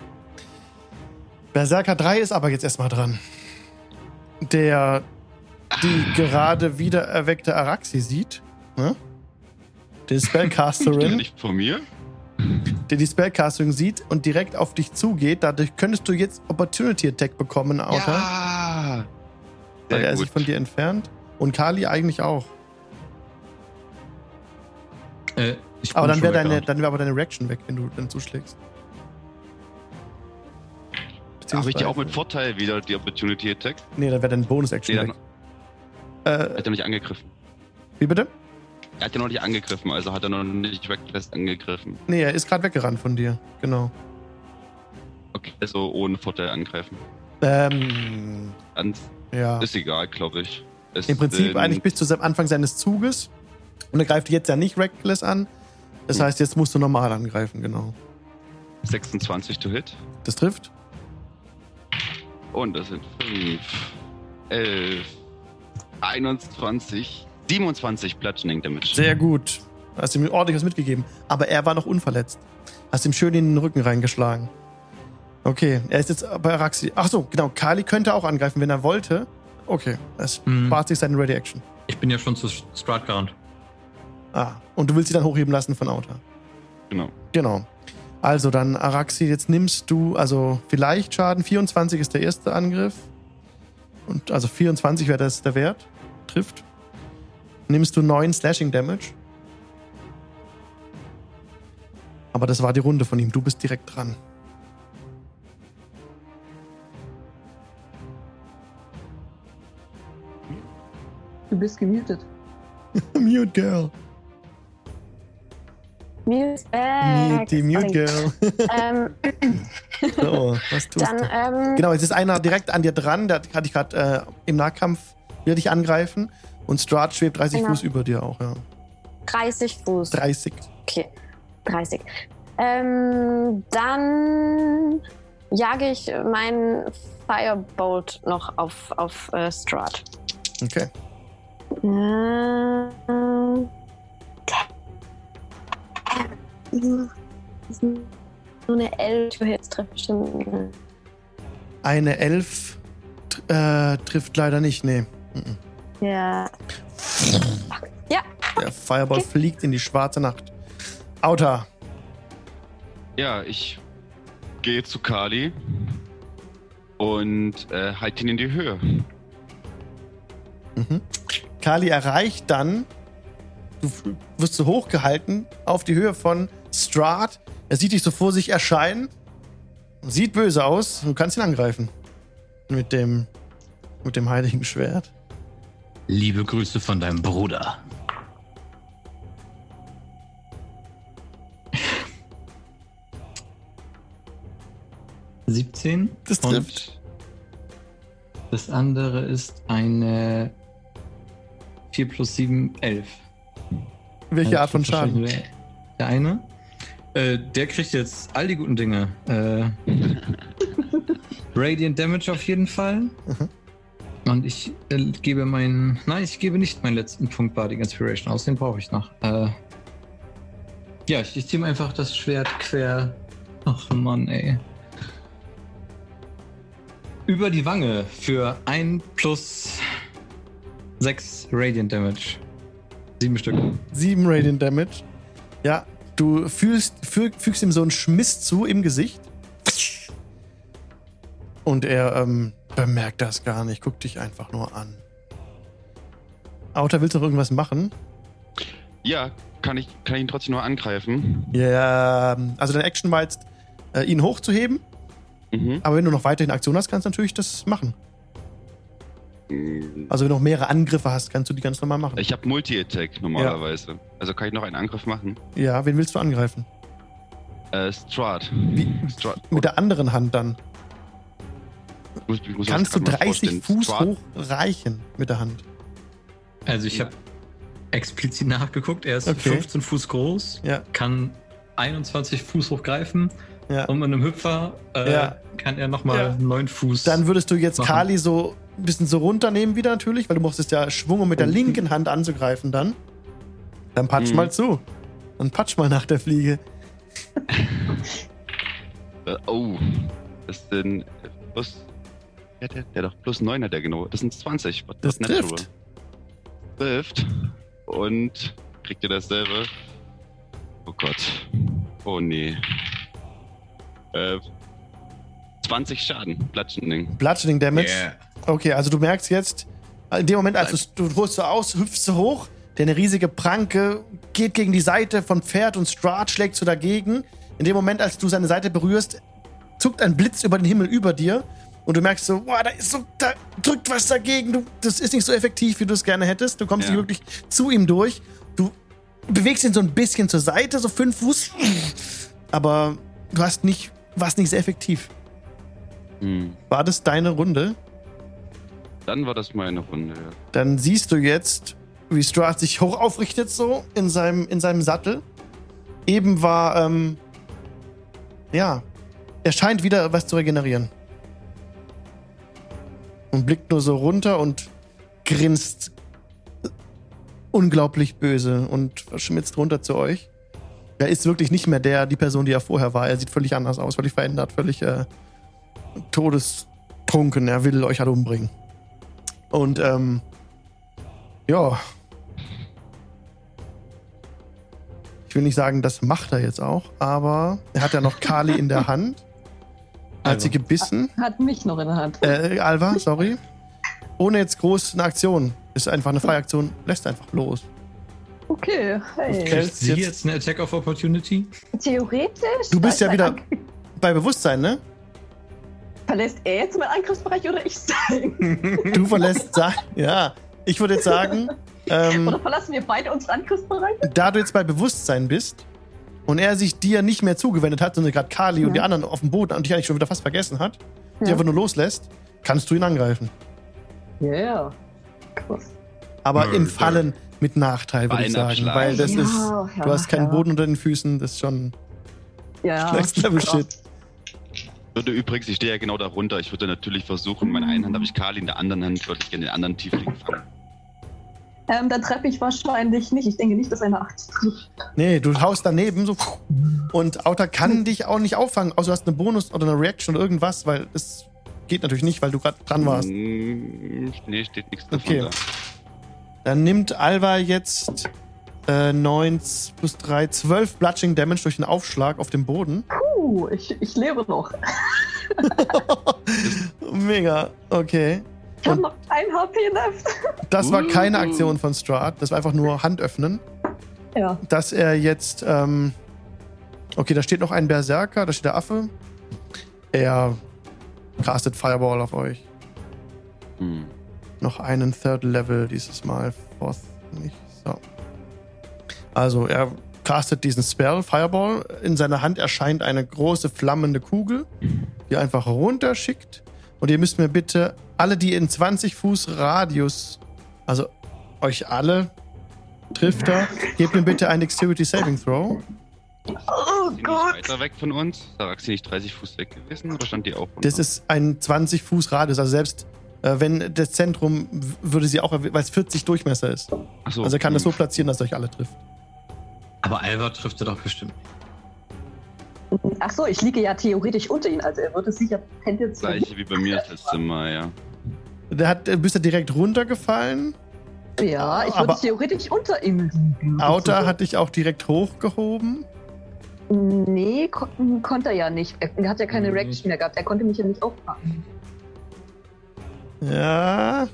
Berserker 3 ist aber jetzt erstmal dran. Der die gerade wieder erweckte Araxi sieht. Ne? Die Spellcasterin. [LAUGHS] nicht vor mir? der die Spellcasting sieht und direkt auf dich zugeht. Dadurch könntest du jetzt Opportunity Attack bekommen, Autor. Ja! weil er sich von dir entfernt. Und Kali eigentlich auch. Äh, ich Aber dann wäre deine, weggerannt. dann wäre aber deine Reaction weg, wenn du dann zuschlägst. Habe ich die auch mit Vorteil wieder, die Opportunity Attack? Nee, dann wäre deine Bonus-Action Nee, weg. Er Äh, hat ja nicht angegriffen. wie bitte? Er hat ja noch nicht angegriffen, also hat er noch nicht Reckless angegriffen. Nee, er ist gerade weggerannt von dir. Genau. Okay, also ohne Vorteil angreifen. Ähm, Ans ja. ist egal, glaube ich. Es Im Prinzip sind eigentlich bis zu seinem Anfang seines Zuges. Und er greift jetzt ja nicht Reckless an. Das Hm. heißt, jetzt musst du normal angreifen, genau. 26 to hit. Das trifft. Und das sind 5, 11, 21, 27 Bludgeoning Damage. Sehr gut. Hast ihm ordentlich was mitgegeben. Aber er war noch unverletzt. Hast ihm schön in den Rücken reingeschlagen. Okay, er ist jetzt bei Araxi. Ach so, genau. Kali könnte auch angreifen, wenn er wollte. Okay, es Hm. spart sich seine Ready Action. Ich bin ja schon zu Strat gerannt. Ah, und du willst sie dann hochheben lassen von Auta. Genau. Genau. Also dann, Araxi, jetzt nimmst du, also vielleicht Schaden. 24 ist der erste Angriff. Und also 24 wäre das der Wert. Trifft. Nimmst du 9 Slashing Damage. Aber das war die Runde von ihm. Du bist direkt dran. Du bist gemutet. [LAUGHS] Mute Girl. Mute. Mute, die Mute Girl. Ähm, [LAUGHS] So, was tust dann, du? ähm, Genau, jetzt ist einer direkt an dir dran. Der kann dich gerade äh, im Nahkampf will dich angreifen. Und Strahd schwebt 30 Genau. Fuß über dir auch, ja. 30 Fuß. 30. Okay, 30. Ähm, dann jage ich meinen Firebolt noch auf, auf äh, Strahd. Okay. Das ist Nur eine 11 Hits trifft bestimmt. ne? Eine 11 tr- äh, trifft leider nicht, nee. Mhm. Ja. Der Fireball Okay. fliegt in die schwarze Nacht. Auta. Ja, ich gehe zu Kali und äh, halte ihn in die Höhe. Mhm. Kali erreicht dann, du wirst so hochgehalten auf die Höhe von Strahd. Er sieht dich so vor sich erscheinen. Sieht böse aus. Du kannst ihn angreifen. Mit dem, mit dem heiligen Schwert. Liebe Grüße von deinem Bruder. Siebzehn. Das Und trifft. Das andere ist eine 4 plus 7, 11. Welche Ja, Art von Schaden? Der eine. Äh, der kriegt jetzt all die guten Dinge. Äh, [LAUGHS] Radiant Damage auf jeden Fall. Mhm. Und ich äh, gebe meinen. Nein, ich gebe nicht meinen letzten Punkt Bardic Inspiration aus. Den brauche ich noch. Äh, ja, ich, ich ziehe einfach das Schwert quer. Ach Mann, ey. Über die Wange für 1 plus 6 Radiant Damage. Sieben Stück. Sieben Radiant Damage. Ja, du fühlst, fü fügst ihm so einen Schmiss zu im Gesicht. Und er ähm, bemerkt das gar nicht, guckt dich einfach nur an. Auta, willst du noch irgendwas machen? Ja, kann ich, kann ich ihn trotzdem noch angreifen? Ja, ähm, also deine Action war jetzt, äh, ihn hochzuheben. Mhm. Aber wenn du noch weiterhin Aktion hast, kannst du natürlich das machen. Mm, Also wenn du noch mehrere Angriffe hast, kannst du die ganz normal machen. Ich habe Multi-Attack normalerweise. Also kann ich noch einen Angriff machen. Ja, wen willst du angreifen? Äh, Strahd. mit der anderen Hand dann. Muss- ich muss Kannst du grad mal 30 vorstellen. Fuß Strahd- hoch reichen mit der Hand? Also ich habe explizit nachgeguckt. Er ist Okay. 15 Fuß groß, Ja, kann 21 Fuß hochgreifen ja. und mit einem Hüpfer äh, Ja. kann er nochmal Ja. 9 Fuß. Dann würdest du jetzt machen. Kali so ein bisschen so runternehmen wieder natürlich, weil du musstest ja Schwung, um mit der linken Hand anzugreifen dann. Dann patsch Mhm. mal zu. Dann patsch mal nach der Fliege. [LAUGHS] Äh, oh, das sind plus. Ja, der, der doch plus 9 hat er genau. Das sind 20. Was- Das trifft. Trifft. Und kriegt ihr dasselbe? Oh Gott. Oh nee. Äh, 20 Schaden, Bludgeoning. Bludgeoning Damage. Yeah. Okay, also du merkst jetzt, in dem Moment, als du, du holst so aus, hüpfst so hoch, deine riesige Pranke geht gegen die Seite von Pferd und Strahd schlägt so dagegen. In dem Moment, als du seine Seite berührst, zuckt ein Blitz über den Himmel über dir und du merkst so, boah, da ist so, da drückt was dagegen. Du, das ist nicht so effektiv, wie du es gerne hättest. Du kommst Ja. nicht wirklich zu ihm durch. Du bewegst ihn so ein bisschen zur Seite, so fünf Fuß, aber du hast nicht, warst nicht sehr effektiv. Hm. War das deine Runde? Dann war das meine Runde. ja. Dann siehst du jetzt, wie Strahd sich hoch aufrichtet, so in seinem, in seinem Sattel. Eben war, ähm, ja, er scheint wieder was zu regenerieren. Und blickt nur so runter und grinst unglaublich böse und verschmitzt runter zu euch. Er ist wirklich nicht mehr der, die Person, die er vorher war. Er sieht völlig anders aus, völlig verändert, völlig äh, todestrunken. Er will euch alle umbringen. Und ähm, ja. Ich will nicht sagen, das macht er jetzt auch, aber er hat ja noch Kali in der [LAUGHS] Hand. Hat sie gebissen. Hat mich noch in der Hand. Äh, Alva, sorry. Ohne jetzt groß eine Aktion. Ist einfach eine freie Aktion. Lässt einfach los. Okay, hey. Kriegt sie jetzt- jetzt eine Attack of Opportunity? Theoretisch. Du bist ja wieder Angriff- bei Bewusstsein, ne? Verlässt er jetzt meinen Angriffsbereich oder ich sein? [LAUGHS] Du verlässt sein. Ja. Ich würde jetzt sagen, [LAUGHS] ähm, Oder verlassen wir beide unseren Angriffsbereich? da du jetzt bei Bewusstsein bist und er sich dir nicht mehr zugewendet hat, sondern gerade Kali und die Ja. anderen auf dem Boot und dich eigentlich schon wieder fast vergessen hat, die Ja. einfach nur loslässt, kannst du ihn angreifen. Ja. Yeah. Krass. Aber im Murder. Fallen mit Nachteil, würde ich sagen. Weil das Ja, ist. ja, Du hast keinen ja. Boden unter den Füßen, das ist schon Ja. Next Level krass. Shit. Würde übrigens, ich stehe ja genau darunter. Ich würde natürlich versuchen, in meiner einen Hand habe ich Kali, in der anderen Hand würde ich gerne den anderen Tiefling fangen. Ähm, dann treffe ich wahrscheinlich nicht. Ich denke nicht, dass eine 8 trifft. Nee, du haust daneben so. Und Auta kann dich auch nicht auffangen, außer du hast einen Bonus oder eine Reaction oder irgendwas, weil das geht natürlich nicht, weil du gerade dran warst. Hm, Nee, steht nichts davon Okay. da. Dann nimmt Alva jetzt äh, 9 plus 3, 12 Bludging Damage durch den Aufschlag auf dem Boden. Puh, ich, ich lebe noch. [LAUGHS] [LAUGHS] Mega, okay. Ich habe noch ein HP left. [LAUGHS] Das war keine Uh. Aktion von Strahd, das war einfach nur Hand öffnen. Ja. Dass er jetzt, ähm, okay, da steht noch ein Berserker, da steht der Affe. Er castet Fireball auf euch. Hm. Noch einen Third Level dieses Mal. Fourth nicht. So. Also er castet diesen Spell, Fireball. In seiner Hand erscheint eine große flammende Kugel, die er einfach runterschickt. Und ihr müsst mir bitte alle, die in 20 Fuß Radius, also euch alle trifft er, gebt mir bitte ein Dexterity Saving Throw. Oh Gott. weiter weg von uns? Ist Araxi nicht 30 Fuß weg gewesen oder stand die auch runter? Das ist ein 20 Fuß Radius, also selbst äh, wenn das Zentrum würde sie auch, weil es 40 Durchmesser ist. Ach so, Also er kann das so platzieren, dass er euch alle trifft. Aber Alva trifft er doch bestimmt. Ach so, ich liege ja theoretisch unter ihm, also er würde sicher tendenziell. Gleiche wie bei mir das letzte Mal, ja. Der hat, äh, bist du direkt runtergefallen. Ja, ich würde theoretisch unter ihm liegen. Auta hat dich auch direkt hochgehoben. Nee, kon konnte er ja nicht. Er er hat ja keine Mhm. Reaction mehr gehabt. Er konnte mich ja nicht aufpacken. Ja.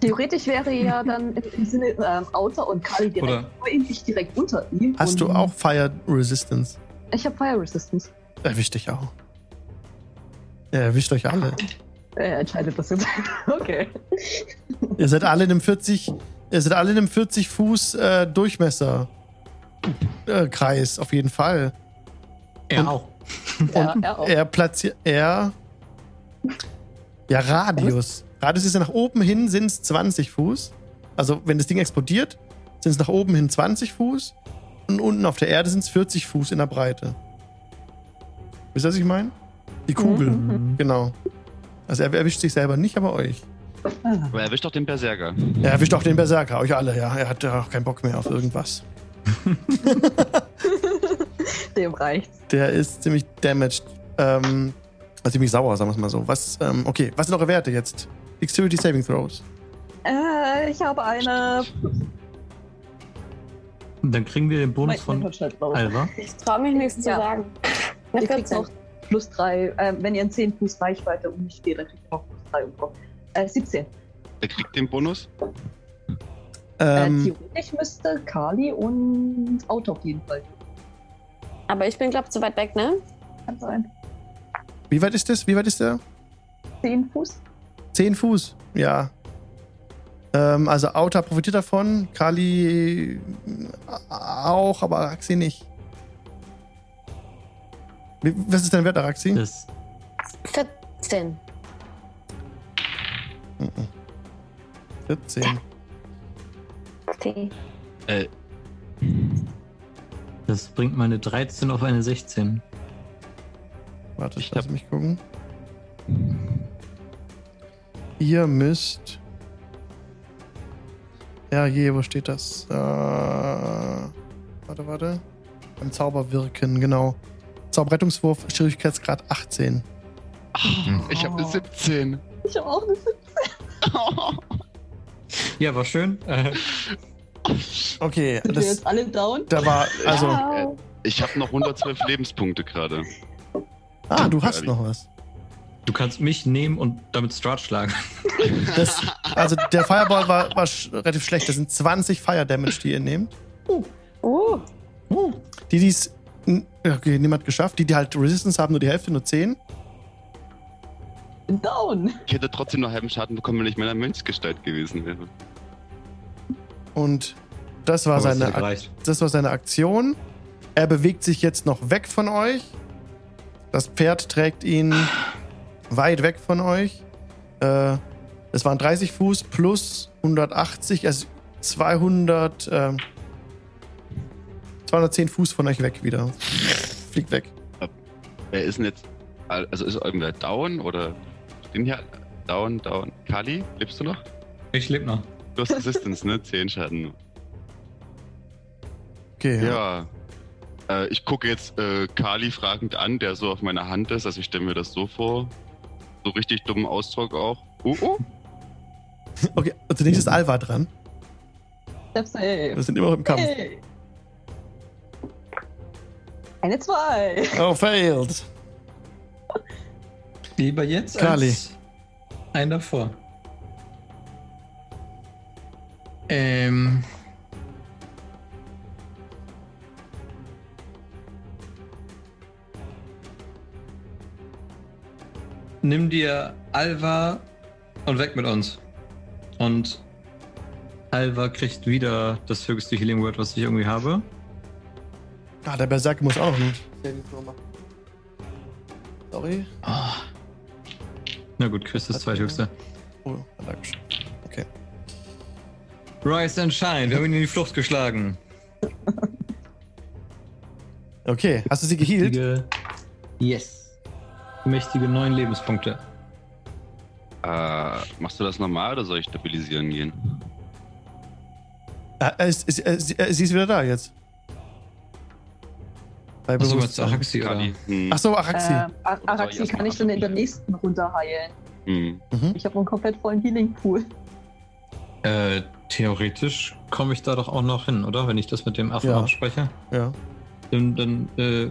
Theoretisch wäre ja dann im, Sinne ähm, Auta und Kali direkt Oder- vor ihm, ich direkt unter ihm. Hast du auch Fire Resistance? Ich habe Fire Resistance. Erwischt dich auch. Er erwischt euch alle. Er entscheidet das jetzt. [LAUGHS] okay. ihr seid alle in einem 40, ihr seid alle in einem 40 Fuß äh, Durchmesser äh, Kreis, auf jeden Fall. Er Und- auch. [LAUGHS] Ja, er auch. Er platziert, er, ja Radius. Radius ist ja nach oben hin sind es 20 Fuß. Also wenn das Ding explodiert, sind es nach oben hin 20 Fuß und unten auf der Erde sind es 40 Fuß in der Breite. Wisst ihr, was ich meine? Die Kugel, Mhm. genau. Also er erwischt sich selber nicht, aber euch. Aber er erwischt doch den Berserker. Er erwischt auch den Berserker, euch alle, ja. Er hat ja auch keinen Bock mehr auf irgendwas. [LAUGHS] Dem reicht's. Der ist ziemlich damaged. Ähm, also ziemlich sauer, sagen wir es mal so. Was, ähm, okay, was sind eure Werte jetzt? Dexterity Saving Throws. Äh, ich habe eine Dann kriegen wir den Bonus Mein- von. Alva. Ich traue mich nichts zu Ja. sagen. Kriegt 14. noch plus 3, äh, wenn ihr in 10 Fuß Reichweite um mich steht, dann kriegt ihr noch plus 3 umkommen. Äh, 17. Wer kriegt den Bonus? Äh, Ähm, theoretisch müsste Kali und Auto auf jeden Fall. Aber ich bin, glaube ich, zu weit weg, ne? Kann sein. wie weit ist das? Wie weit ist der? 10 Fuß? 10 Fuß, ja. Ähm, also Auta profitiert davon, Kali äh, auch, aber Araxi nicht. Wie- Was ist dein Wert, Araxi? Das 14. Mhm. 14. Okay. Äh, Das bringt meine 13 auf eine 16. Warte, Ich lass hab- mich gucken. Ihr müsst. Ja, je, wo steht das? Äh, warte, warte. Beim Zauber wirken, genau. Zauberrettungswurf, Schwierigkeitsgrad 18. ich habe eine 17. Ich habe auch eine 17. [LAUGHS] Ja, war schön. [LAUGHS] Äh, Okay, Sind wir das, jetzt alle down? da war, also, Wow. Ich habe noch 112 [LAUGHS] Lebenspunkte gerade. ah, du hast noch was. du kannst mich nehmen und damit Strahd schlagen. Das, also, der Fireball war, war sch relativ schlecht. Das sind 20 Fire Damage, die ihr nehmt. Uh, Die, die es, okay, niemand geschafft. Die, die halt Resistance haben, nur die Hälfte, nur 10. Bin down. Ich hätte trotzdem noch halben Schaden bekommen, wenn ich meiner Mönchsgestalt gewesen wäre. Und das war, Aber seine, Ak das war seine Aktion. Er bewegt sich jetzt noch weg von euch. Das Pferd trägt ihn weit weg von euch. Äh, es waren 30 Fuß plus 180, also 200, ähm, 210 Fuß von euch weg wieder. Fliegt weg. Wer ist denn jetzt. Also ist irgendwer down oder. Stehen hier down, down. Kali, lebst du noch? Ich lebe noch. Du hast Resistance, ne? 10 Schaden. Okay, Ja. Äh, ich gucke jetzt äh, Kali fragend an, der so auf meiner Hand ist. Also ich stelle mir das so vor. So richtig dummen Ausdruck auch. Uh, uh. Okay, und zunächst ist Alva dran. Wir sind immer noch im Kampf. Hey. Eine 2. Oh, failed. Lieber jetzt Kali. als ein davor. Ähm. Nimm dir Alva und weg mit uns. Und Alva kriegt wieder das höchste Healing Word, was ich irgendwie habe. Ah, der Berserk muss auch noch einen Saving Throw machen. Sorry. Ah. Na gut, Chris ist zweithöchste. Oh, Dankeschön. Okay. Rise and Shine, wir haben ihn in die Flucht geschlagen. Okay, hast du sie geheilt? Mächtige, yes. Mächtige neun Lebenspunkte. Äh, machst du das normal oder soll ich stabilisieren gehen? Ah, äh, ist, äh, sie, äh, sie ist wieder da jetzt. Bei Achso, Bewusstsein. Araxi? Kali. Hm. Ach so, Araxi. Äh, Ar- Araxi kann ich dann in der nächsten Runde heilen. Hm. Mhm. Ich habe einen komplett vollen Healing Pool. Äh, theoretisch komme ich da doch auch noch hin, oder? Wenn ich das mit dem Affen Ja. abspreche. Ja. Dann, dann äh,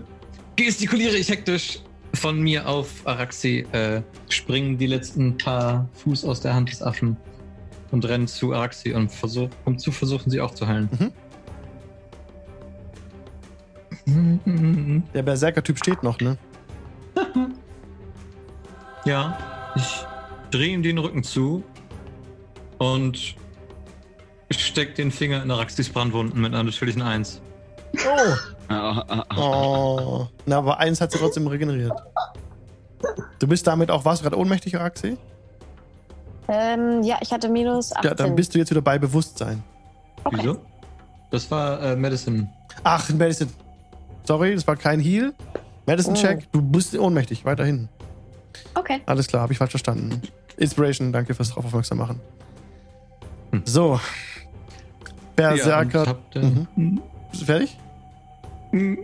gestikuliere ich hektisch von mir auf Araxi, äh, springen die letzten paar Fuß aus der Hand des Affen und rennen zu Araxi und versuch, um zu versuchen, sie auch zu heilen. Mhm. Der Berserker-Typ steht noch, ne? [LAUGHS] Ja, ich drehe ihm den Rücken zu und steck den Finger in Araxis Brandwunden mit einer natürlichen Eins. Oh. [LAUGHS] Oh. Na, aber eins hat sie trotzdem regeneriert. Du bist damit auch, warst du gerade ohnmächtig, Araxi? ähm, ja, ich hatte minus 18. Ja, dann bist du jetzt wieder bei Bewusstsein. okay. Wieso? Das war äh, Medicine. Ach, Medicine. Sorry, das war kein Heal. Medicine-Check, du bist ohnmächtig, weiterhin. Okay. Alles klar, habe ich falsch verstanden. Inspiration, danke fürs drauf aufmerksam machen. Hm. So. Berserker. Ja, äh, Mhm. Bist du fertig? Mhm.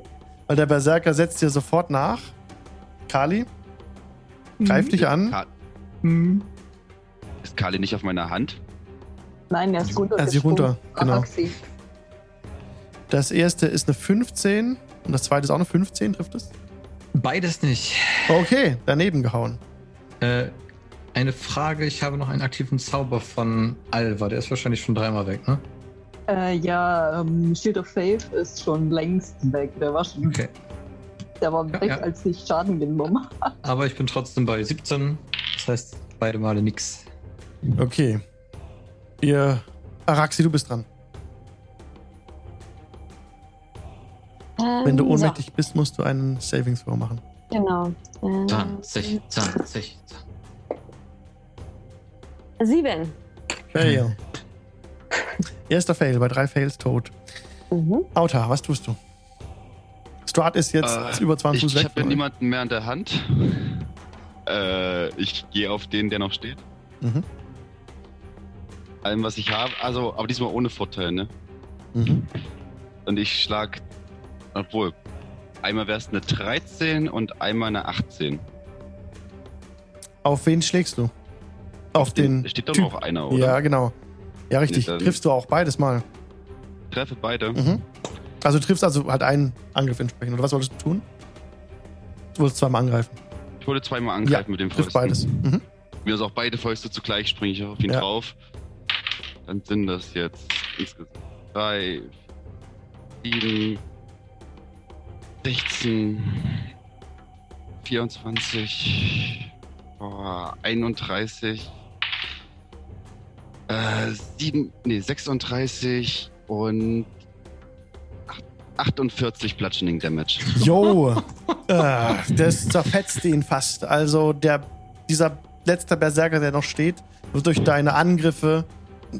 Weil der Berserker setzt dir sofort nach. Kali, greift dich an. Ka- Mhm. Ist Kali nicht auf meiner Hand? Nein, der ist runter. Ah, sie runter, genau. Das erste ist eine 15 und das zweite ist auch eine 15, trifft es? Beides nicht. Okay, daneben gehauen. Äh, eine Frage, ich habe noch einen aktiven Zauber von Alva, der ist wahrscheinlich schon dreimal weg, ne? Äh, ja, ähm, Shield of Faith ist schon längst weg. Der war schon, Okay. der war Ja, weg, ja. als ich Schaden genommen habe. [LAUGHS] Aber ich bin trotzdem bei 17, das heißt beide Male nix. Okay. Ihr. Araxi, du bist dran. Ähm, Wenn du ohnmächtig bist, musst du einen Saving Throw machen. So, genau. Äh, 20, 20. Sieben. Fail. Erster Fail, bei drei Fails tot. Mhm. Auta, was tust du? Strahd ist jetzt Äh, über 20 Fuß ich weg. habe ja niemanden mehr an der Hand. Äh, ich gehe auf den, der noch steht. Mhm. Allem, was ich habe. Also, aber diesmal ohne Vorteil, ne? Mhm. Und ich schlag. Obwohl. Einmal wäre es eine 13 und einmal eine 18. Auf wen schlägst du? Auf den. Da steht doch Typ. noch einer, oder? Ja, genau. Ja, richtig. Nee, triffst du auch beides mal. Treffe beide. Mhm. Also du triffst also halt einen Angriff entsprechend. Oder was wolltest du tun? Du wolltest zweimal angreifen. Ich wollte zweimal angreifen mit dem Fäusten. beides. Mhm. Mir ist auch beide Fäuste zugleich, springe ich auf ihn Ja. drauf. Dann sind das jetzt insgesamt 3, 7, 16, 24, oh, 31, äh, 7, nee, 36 und 48 Bludgeoning Damage. Jo, äh, das zerfetzt ihn fast. Also der, dieser letzte Berserker, der noch steht, wird durch deine Angriffe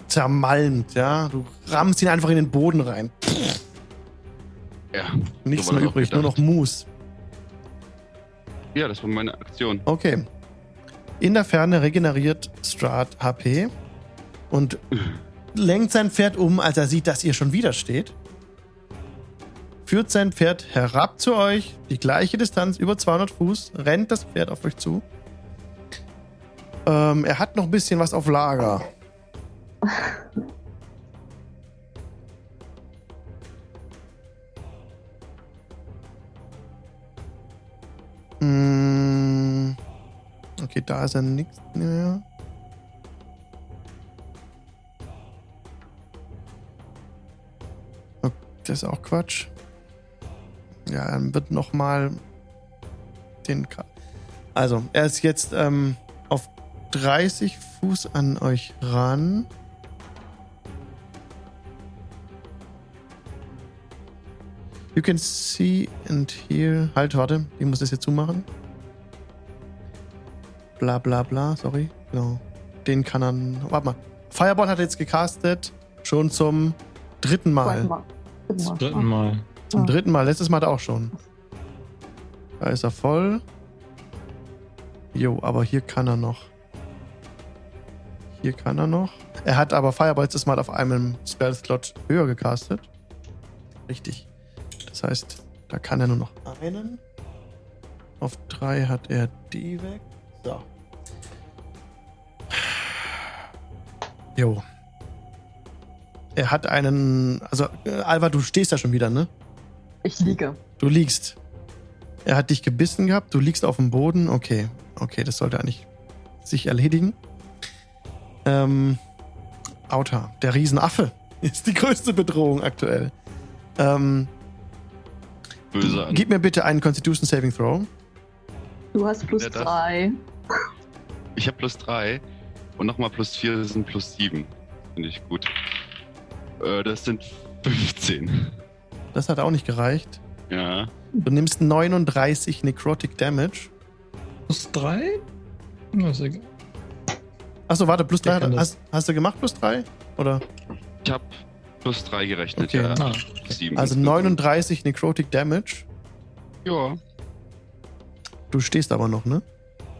zermalmt, ja. Du rammst ihn einfach in den Boden rein. Ja, Nichts So mehr übrig, nur noch. Mus. ja, das war meine Aktion. Okay. In der Ferne regeneriert Strahd HP und lenkt sein Pferd um, als er sieht, dass ihr schon wieder steht. Führt sein Pferd herab zu euch, die gleiche Distanz, über 200 Fuß, rennt das Pferd auf euch zu. Ähm, er hat noch ein bisschen was auf Lager. [LAUGHS] Okay, da ist er nichts mehr. Okay, das ist auch Quatsch. Ja, dann wird noch mal den. Ka also, er ist jetzt ähm, auf 30 Fuß an euch ran. You can see and hear. Halt, warte, ich muss das jetzt zumachen. Bla bla bla, sorry. Genau. Den kann er. Warte mal. Fireball hat er jetzt gecastet. Schon zum dritten Mal. Zweiten Mal. Dritten Zum Mal. dritten Mal. Zum dritten Mal. Letztes Mal hat er auch schon. Da ist er voll. Jo, aber hier kann er noch. Hier kann er noch. Er hat aber Fireball letztes Mal auf einem Spell-Slot höher gecastet. Richtig. Das heißt, da kann er nur noch einen. Auf drei hat er die weg. So. Jo. Er hat einen. Also, äh, Alva, du stehst da schon wieder, ne? Ich liege. Du liegst. Er hat dich gebissen gehabt, du liegst auf dem Boden. Okay, okay, das sollte eigentlich sich erledigen. Ähm, Auta, der Riesenaffe [LAUGHS] ist die größte Bedrohung aktuell. Ähm, Böse an. gib mir bitte einen Constitution Saving Throw. Du hast plus drei. Ich habe plus 3 und nochmal plus 4 sind plus 7. Finde ich gut. Äh, das sind 15. Das hat auch nicht gereicht. Ja. Du nimmst 39 Necrotic Damage. Plus drei? Na, ist egal. Achso, warte, plus Der 3. kann das. Hast, hast du gemacht, plus 3? Oder? Ich habe plus 3 gerechnet, Okay. ja. Ah, Plus 7 Also 39 Necrotic Damage. Ja. Du stehst aber noch, ne?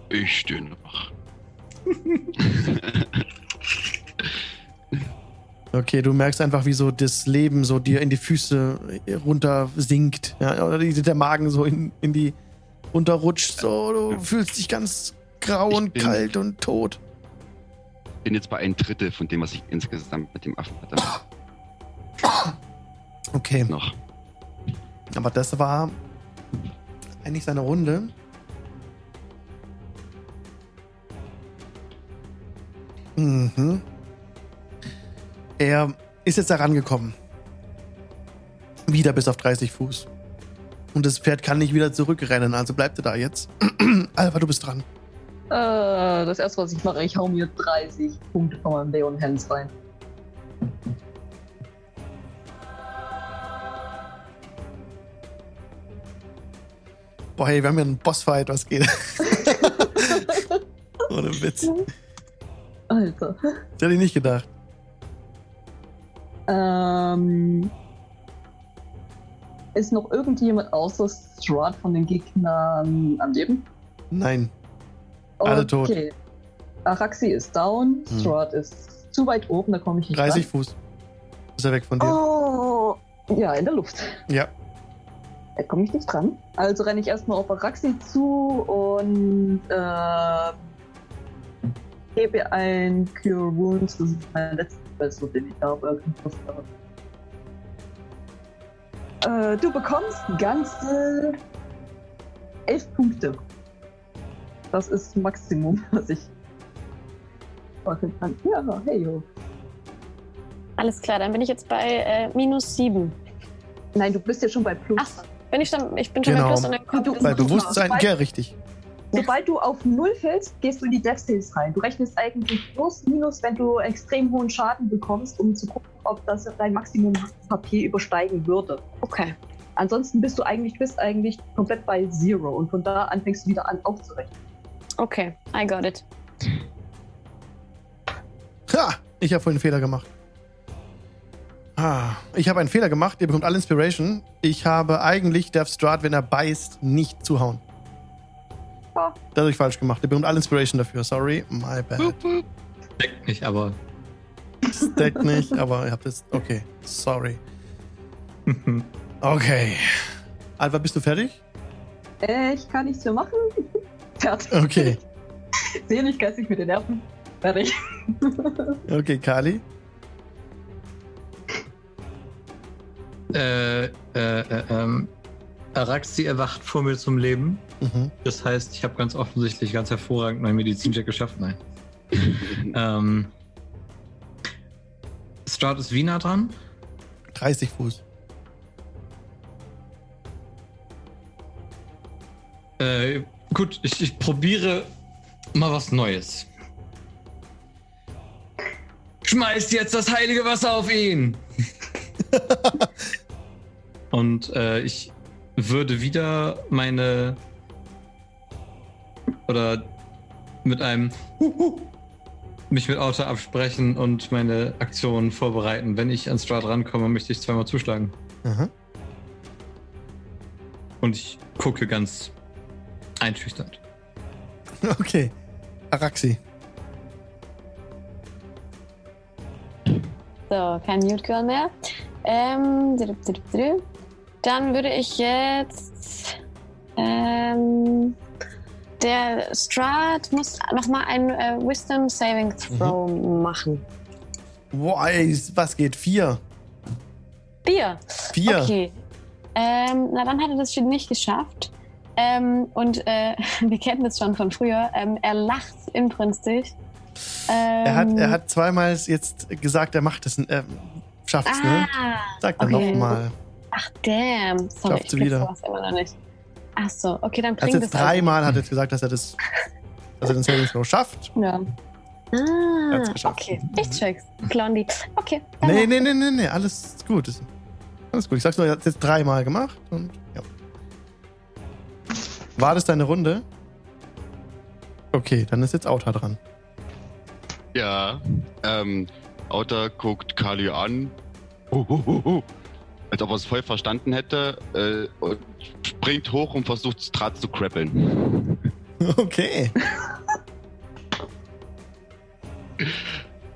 Ich stehe noch. [LAUGHS] Okay, du merkst einfach, wie so das Leben so dir in die Füße runter sinkt. Ja, oder der Magen so in, in die runterrutscht. So, du fühlst dich ganz grau Ich und kalt und tot. Bin jetzt bei ein Drittel von dem, was ich insgesamt mit dem Affen hatte. Okay, noch. aber das war eigentlich seine Runde. Mhm. Er ist jetzt da rangekommen. Wieder bis auf 30 Fuß. Und das Pferd kann nicht wieder zurückrennen, also bleibt er da jetzt. [CLEARS THROAT] Alva, du bist dran. Äh, das erste, was ich mache, ich hau mir 30 Punkte von meinem Leon Hands rein. Boah, hey, wir haben ja einen Bossfight, was geht? [LAUGHS] Ohne Witz. Alter. Das hätte ich nicht gedacht. Ähm, ist noch irgendjemand außer Strahd von den Gegnern am Leben? Nein. Alle tot. Okay. Araxi ist down, Hm. Strahd ist zu weit oben, da komme ich nicht 30 Fuß. Ist er weg von ran. dir? Oh, ja, in der Luft. Ja. Da komme ich nicht dran. Also renne ich erstmal auf Araxi zu und äh, gebe ein Cure Wounds. Das ist mein letzter Versuch, den ich habe. Äh, du bekommst ganze elf Punkte. Das ist Maximum, [LAUGHS] was ich machen kann. Ja, hey yo. Alles klar, dann bin ich jetzt bei äh, minus sieben. Nein, du bist ja schon bei Plus. Ach, bin ich dann, ich bin schon Genau. bei plus und dann kommt Bei Bewusstsein, sobald- ja, richtig. Sobald du auf Null fällst, gehst du in die Death Saves rein. Du rechnest eigentlich plus, minus, wenn du extrem hohen Schaden bekommst, um zu gucken, ob das dein Maximum HP übersteigen würde. Okay. Ansonsten bist du eigentlich, bist eigentlich komplett bei Zero und von da an fängst du wieder an aufzurechnen. Okay, I got it. Ha! Ich habe vorhin einen Fehler gemacht. Ah, ich habe einen Fehler gemacht. Ihr bekommt alle Inspiration. Ich habe eigentlich, darf Strahd, wenn er beißt, nicht zuhauen. Das habe ich falsch gemacht. Ihr bekommt alle Inspiration dafür. Sorry, my bad. Deckt nicht, aber. Stack nicht, aber ihr habt jetzt. Okay, sorry. [LAUGHS] Okay. Alva, bist du fertig? Äh, ich kann nichts mehr machen. [LAUGHS] Fertig. Okay. Seligkeit sich mit den Nerven. Fertig. Okay, Kali. Äh, äh, äh, ähm, Araxi erwacht vor mir zum Leben. Mhm. Das heißt, ich habe ganz offensichtlich ganz hervorragend meinen Medizincheck geschafft. Nein. [LAUGHS] ähm, Start ist Wiener dran. 30 Fuß. Äh, gut, ich, ich probiere mal was Neues. Schmeißt jetzt das heilige Wasser auf ihn! [LAUGHS] Und äh, ich würde wieder meine. Oder mit einem. [LAUGHS] mich mit Auto absprechen und meine Aktionen vorbereiten. Wenn ich an Strahd rankomme, möchte ich zweimal zuschlagen. Aha. Und ich gucke ganz einschüchternd. Okay. Araxi. So, kein Mute Girl mehr. Ähm, dann würde ich jetzt. Ähm, der Strahd muss nochmal ein äh, Wisdom Saving Throw machen. Boah, ey, was geht? Vier. Vier. Vier. Okay. Ähm, na, dann hat er das schon nicht geschafft. Ähm, und äh, [LAUGHS] wir kennen das schon von früher. Ähm, er lacht inbrünstig. Ähm, Er hat, er hat zweimal jetzt gesagt, er macht es. Er schafft es, ne? Ah, Sag dann okay. nochmal. ach, damn. Sorry, Schafft ich wieder. immer noch nicht. Ach so, okay, dann Er hat bringt jetzt es also dreimal hat er jetzt gesagt, dass er das, dass er den Saving Throw schafft. Ja. Er Ah, okay. Ich check's. Blondie. Okay. Nee, nee, nee, nee, nee, alles gut. Alles gut. Ich sag's nur, er hat es jetzt dreimal gemacht und ja. War das deine Runde? Okay, dann ist jetzt Auta dran. Ja, ähm, Auta guckt Kali an, hu, hu, hu, hu, als ob er es voll verstanden hätte, äh, und springt hoch und versucht Strat zu krabbeln. [LAUGHS] Okay. [LAUGHS]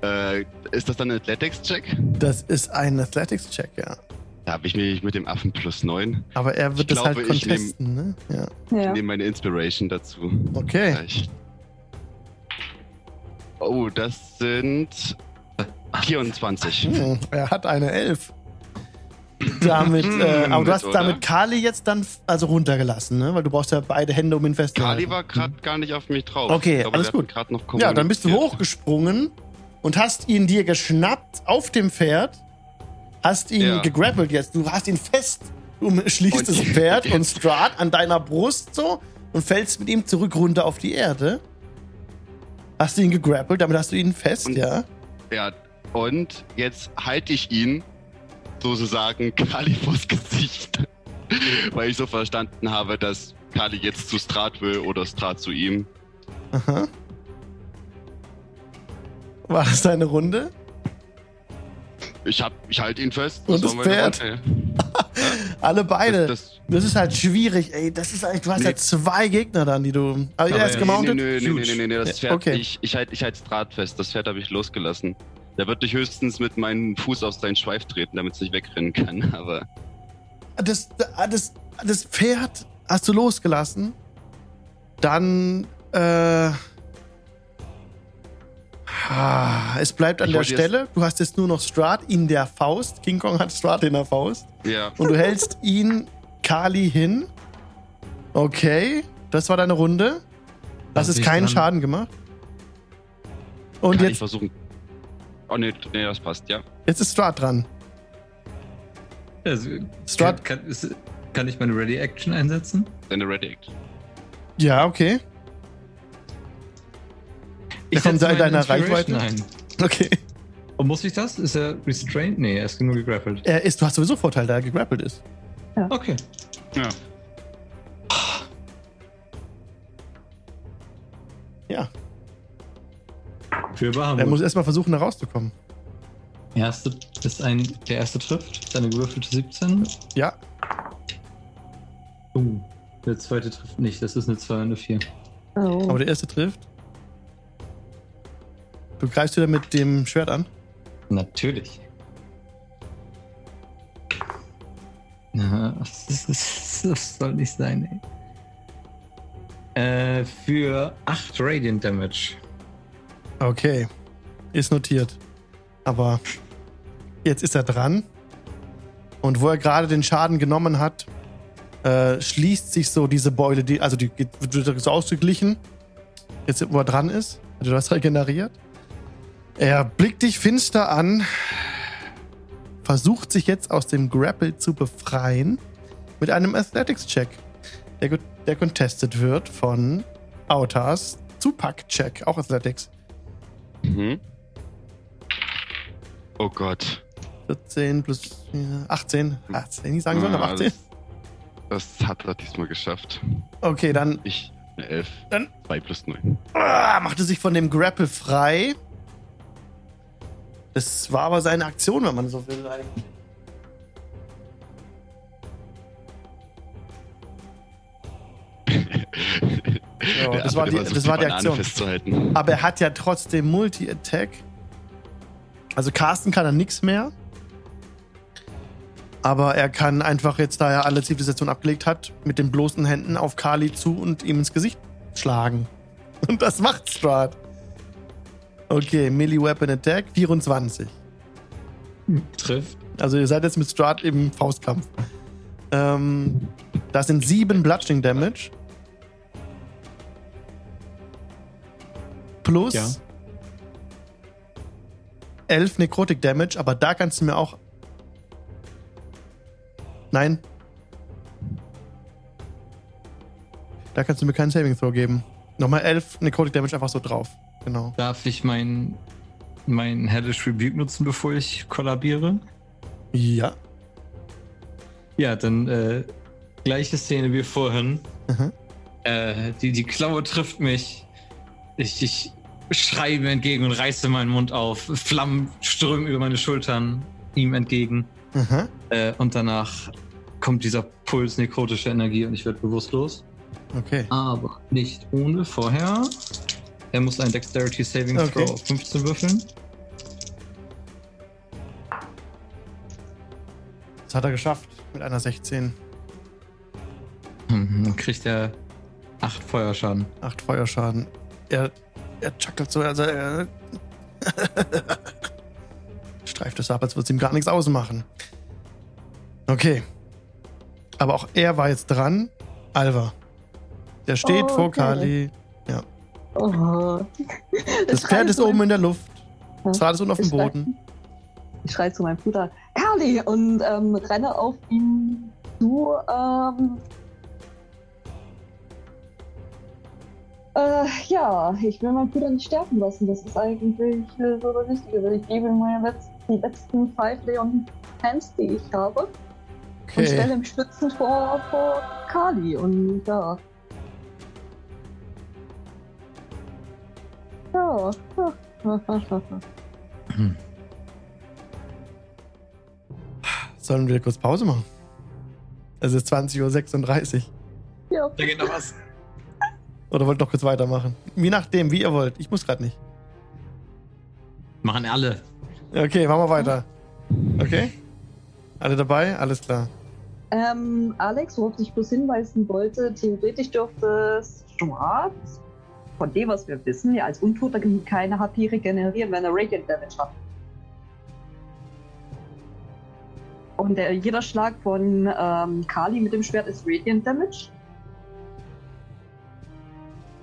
Äh, ist das dann ein Athletics-Check? Das ist ein Athletics-Check, ja. Da habe ich mich mit dem Affen plus 9. Aber er wird Ich das halt glaube, ich nehm- contesten, ne? Ja. Ich Ja. nehme meine Inspiration dazu. Okay. Gleich. Oh, das sind 24. Hm, er hat eine Elf. damit, äh, aber du hast Oder? damit Kali jetzt dann also runtergelassen, ne? Weil du brauchst ja beide Hände, um ihn festzuhalten. Kali war gerade gar nicht auf mich drauf. Okay, glaube, alles gut. Ja, dann bist du hochgesprungen und hast ihn dir geschnappt auf dem Pferd, hast ihn Ja. gegrappelt jetzt. Du hast ihn fest, du schließt das [LAUGHS] Pferd und Strahd an deiner Brust so und fällst mit ihm zurück runter auf die Erde. Hast du ihn gegrappelt, damit hast du ihn fest, Und- ja? Ja, und jetzt halte ich ihn sozusagen [LAUGHS] Kali vors Gesicht. Weil ich so verstanden habe, dass Kali jetzt zu Strat will oder Strat zu ihm. Aha. War das deine Runde? Ich hab, ich halte ihn fest. Und Das das Pferd? [LAUGHS] Alle beide. Das, Das, ist halt schwierig, ey. Das ist eigentlich, du hast Nee. ja zwei Gegner dann, die du. Aber er ist ja, gemountet. Nee, nee, nee, nee, nee, nee, nee, das Pferd, Okay. ich, ich halte ich halt Strat fest. Das Pferd habe ich losgelassen. Da würde ich höchstens mit meinem Fuß auf seinen Schweif treten, damit es nicht wegrennen kann. [LAUGHS] Aber das, das, das Pferd hast du losgelassen. Dann, äh. ah, Es bleibt an Ich der Stelle. Du hast jetzt nur noch Strahd in der Faust. King Kong hat Strahd in der Faust. ja, Und du hältst ihn Kali hin. Okay, das war deine Runde. Es mich keinen. Schaden gemacht. Und kann ich jetzt, versuchen. Oh nee, nee, das passt, ja. jetzt ist Strahd dran. Also, Strut- kann, kann, ist, kann ich meine Ready Action einsetzen? Deine Ready Act. Ja, okay. Ich kommt setze da in meine deiner Inspiration Reichweite? Ein. Okay. Und muss ich das? Ist er restrained? Nee, er ist nur gegrappelt. Er ist, du hast sowieso Vorteil, da er gegrappelt ist. Okay. Ja. Ja. Für Er Bahamut. muss erstmal versuchen, da rauszukommen. Erste ist ein, der erste trifft, seine gewürfelte 17. Ja. Uh, der zweite trifft nicht, das ist eine 2 und eine 4. Oh. Aber der erste trifft. Du greifst wieder mit dem Schwert an. Natürlich. Ja, das, ist, [LAUGHS] das soll nicht sein, ey. Äh, für 8 Radiant Damage. Okay. Ist notiert. Aber jetzt ist er dran. Und wo er gerade den Schaden genommen hat, äh, schließt sich so diese Beule, die, also die wird so ausgeglichen. Jetzt, wo er dran ist, hat er das regeneriert. Er blickt dich finster an, versucht sich jetzt aus dem Grapple zu befreien mit einem Athletics-Check, der, der contested wird von Autas Zupack-Check, auch Athletics. Mhm. Oh Gott. 14 plus äh, 18. 18, nicht sagen sollen, aber Ah, 18. Das, das hat er diesmal geschafft. Okay, dann Ich, eine 11. Dann- 2 plus 9. ah, machte sich von dem Grapple frei. Das war aber seine Aktion, wenn man so will. Eigentlich. [LAUGHS] Ja, das war die- das war die Aktion. Festzuhalten. Aber er hat ja trotzdem Multi-Attack. Also casten kann er nichts mehr. Aber er kann einfach jetzt, da er alle Zivilisation abgelegt hat, mit den bloßen Händen auf Kali zu und ihm ins Gesicht schlagen. [LAUGHS] Und das macht Strahd. Okay, Melee Weapon Attack 24. Trifft. Also ihr seid jetzt mit Strahd im Faustkampf. Ähm, das sind sieben Bludgeoning Damage. Plus Ja. 11 Necrotic Damage, aber da kannst du mir auch. Nein. Da kannst du mir keinen Saving Throw geben. Nochmal 11 Necrotic Damage einfach so drauf. Genau. Darf ich mein, mein Hellish Rebuke nutzen, bevor ich kollabiere? Ja. Ja, dann äh, gleiche Szene wie vorhin. Mhm. Äh, die, die Klaue trifft mich. Ich, ich schreie ihm entgegen und reiße meinen Mund auf. Flammen strömen über meine Schultern ihm entgegen. Mhm. Äh, und danach kommt dieser Puls nekrotischer Energie und ich werde bewusstlos. Okay. Aber nicht ohne vorher. Er muss ein Dexterity Saving Throw Okay. auf 15 würfeln. Das hat er geschafft mit einer 16. Hm, Dann kriegt er 8 Feuerschaden. 8 Feuerschaden. Er, er chuckelt so, also er [LAUGHS] streift es ab, als würde es ihm gar nichts ausmachen. Okay. Aber auch er war jetzt dran. Alva. Der steht Oh, vor okay. Kali. Oh. [LAUGHS] Das Pferd ist oben in der Luft. Das Rad ist unten auf dem Boden. [LAUGHS] Ich schreie zu meinem Bruder, Carly, und ähm, renne auf ihn zu. Ähm, äh, ja, ich will meinen Bruder nicht sterben lassen. Das ist eigentlich äh, so das Wichtige. Ich gebe ihm meine letzten, die letzten Five Leon Hands, die ich habe, und stelle Okay. ihm Stützen vor, vor Kali. Und ja. Ja. [LAUGHS] Sollen wir kurz Pause machen? Es ist 20.36 Uhr. ja. Da geht noch was. Oder wollt ihr noch kurz weitermachen? Je nachdem, wie ihr wollt. Ich muss gerade nicht. Machen alle. Okay, machen wir weiter. Okay? Alle dabei? Alles klar. Ähm, Alex, worauf ich bloß hinweisen wollte, theoretisch dürfte es Schwarz, von dem, was wir wissen, ja als Untoter keine HP regenerieren, wenn er Radiant Damage hat. Und der, jeder Schlag von ähm, Kali mit dem Schwert ist Radiant Damage.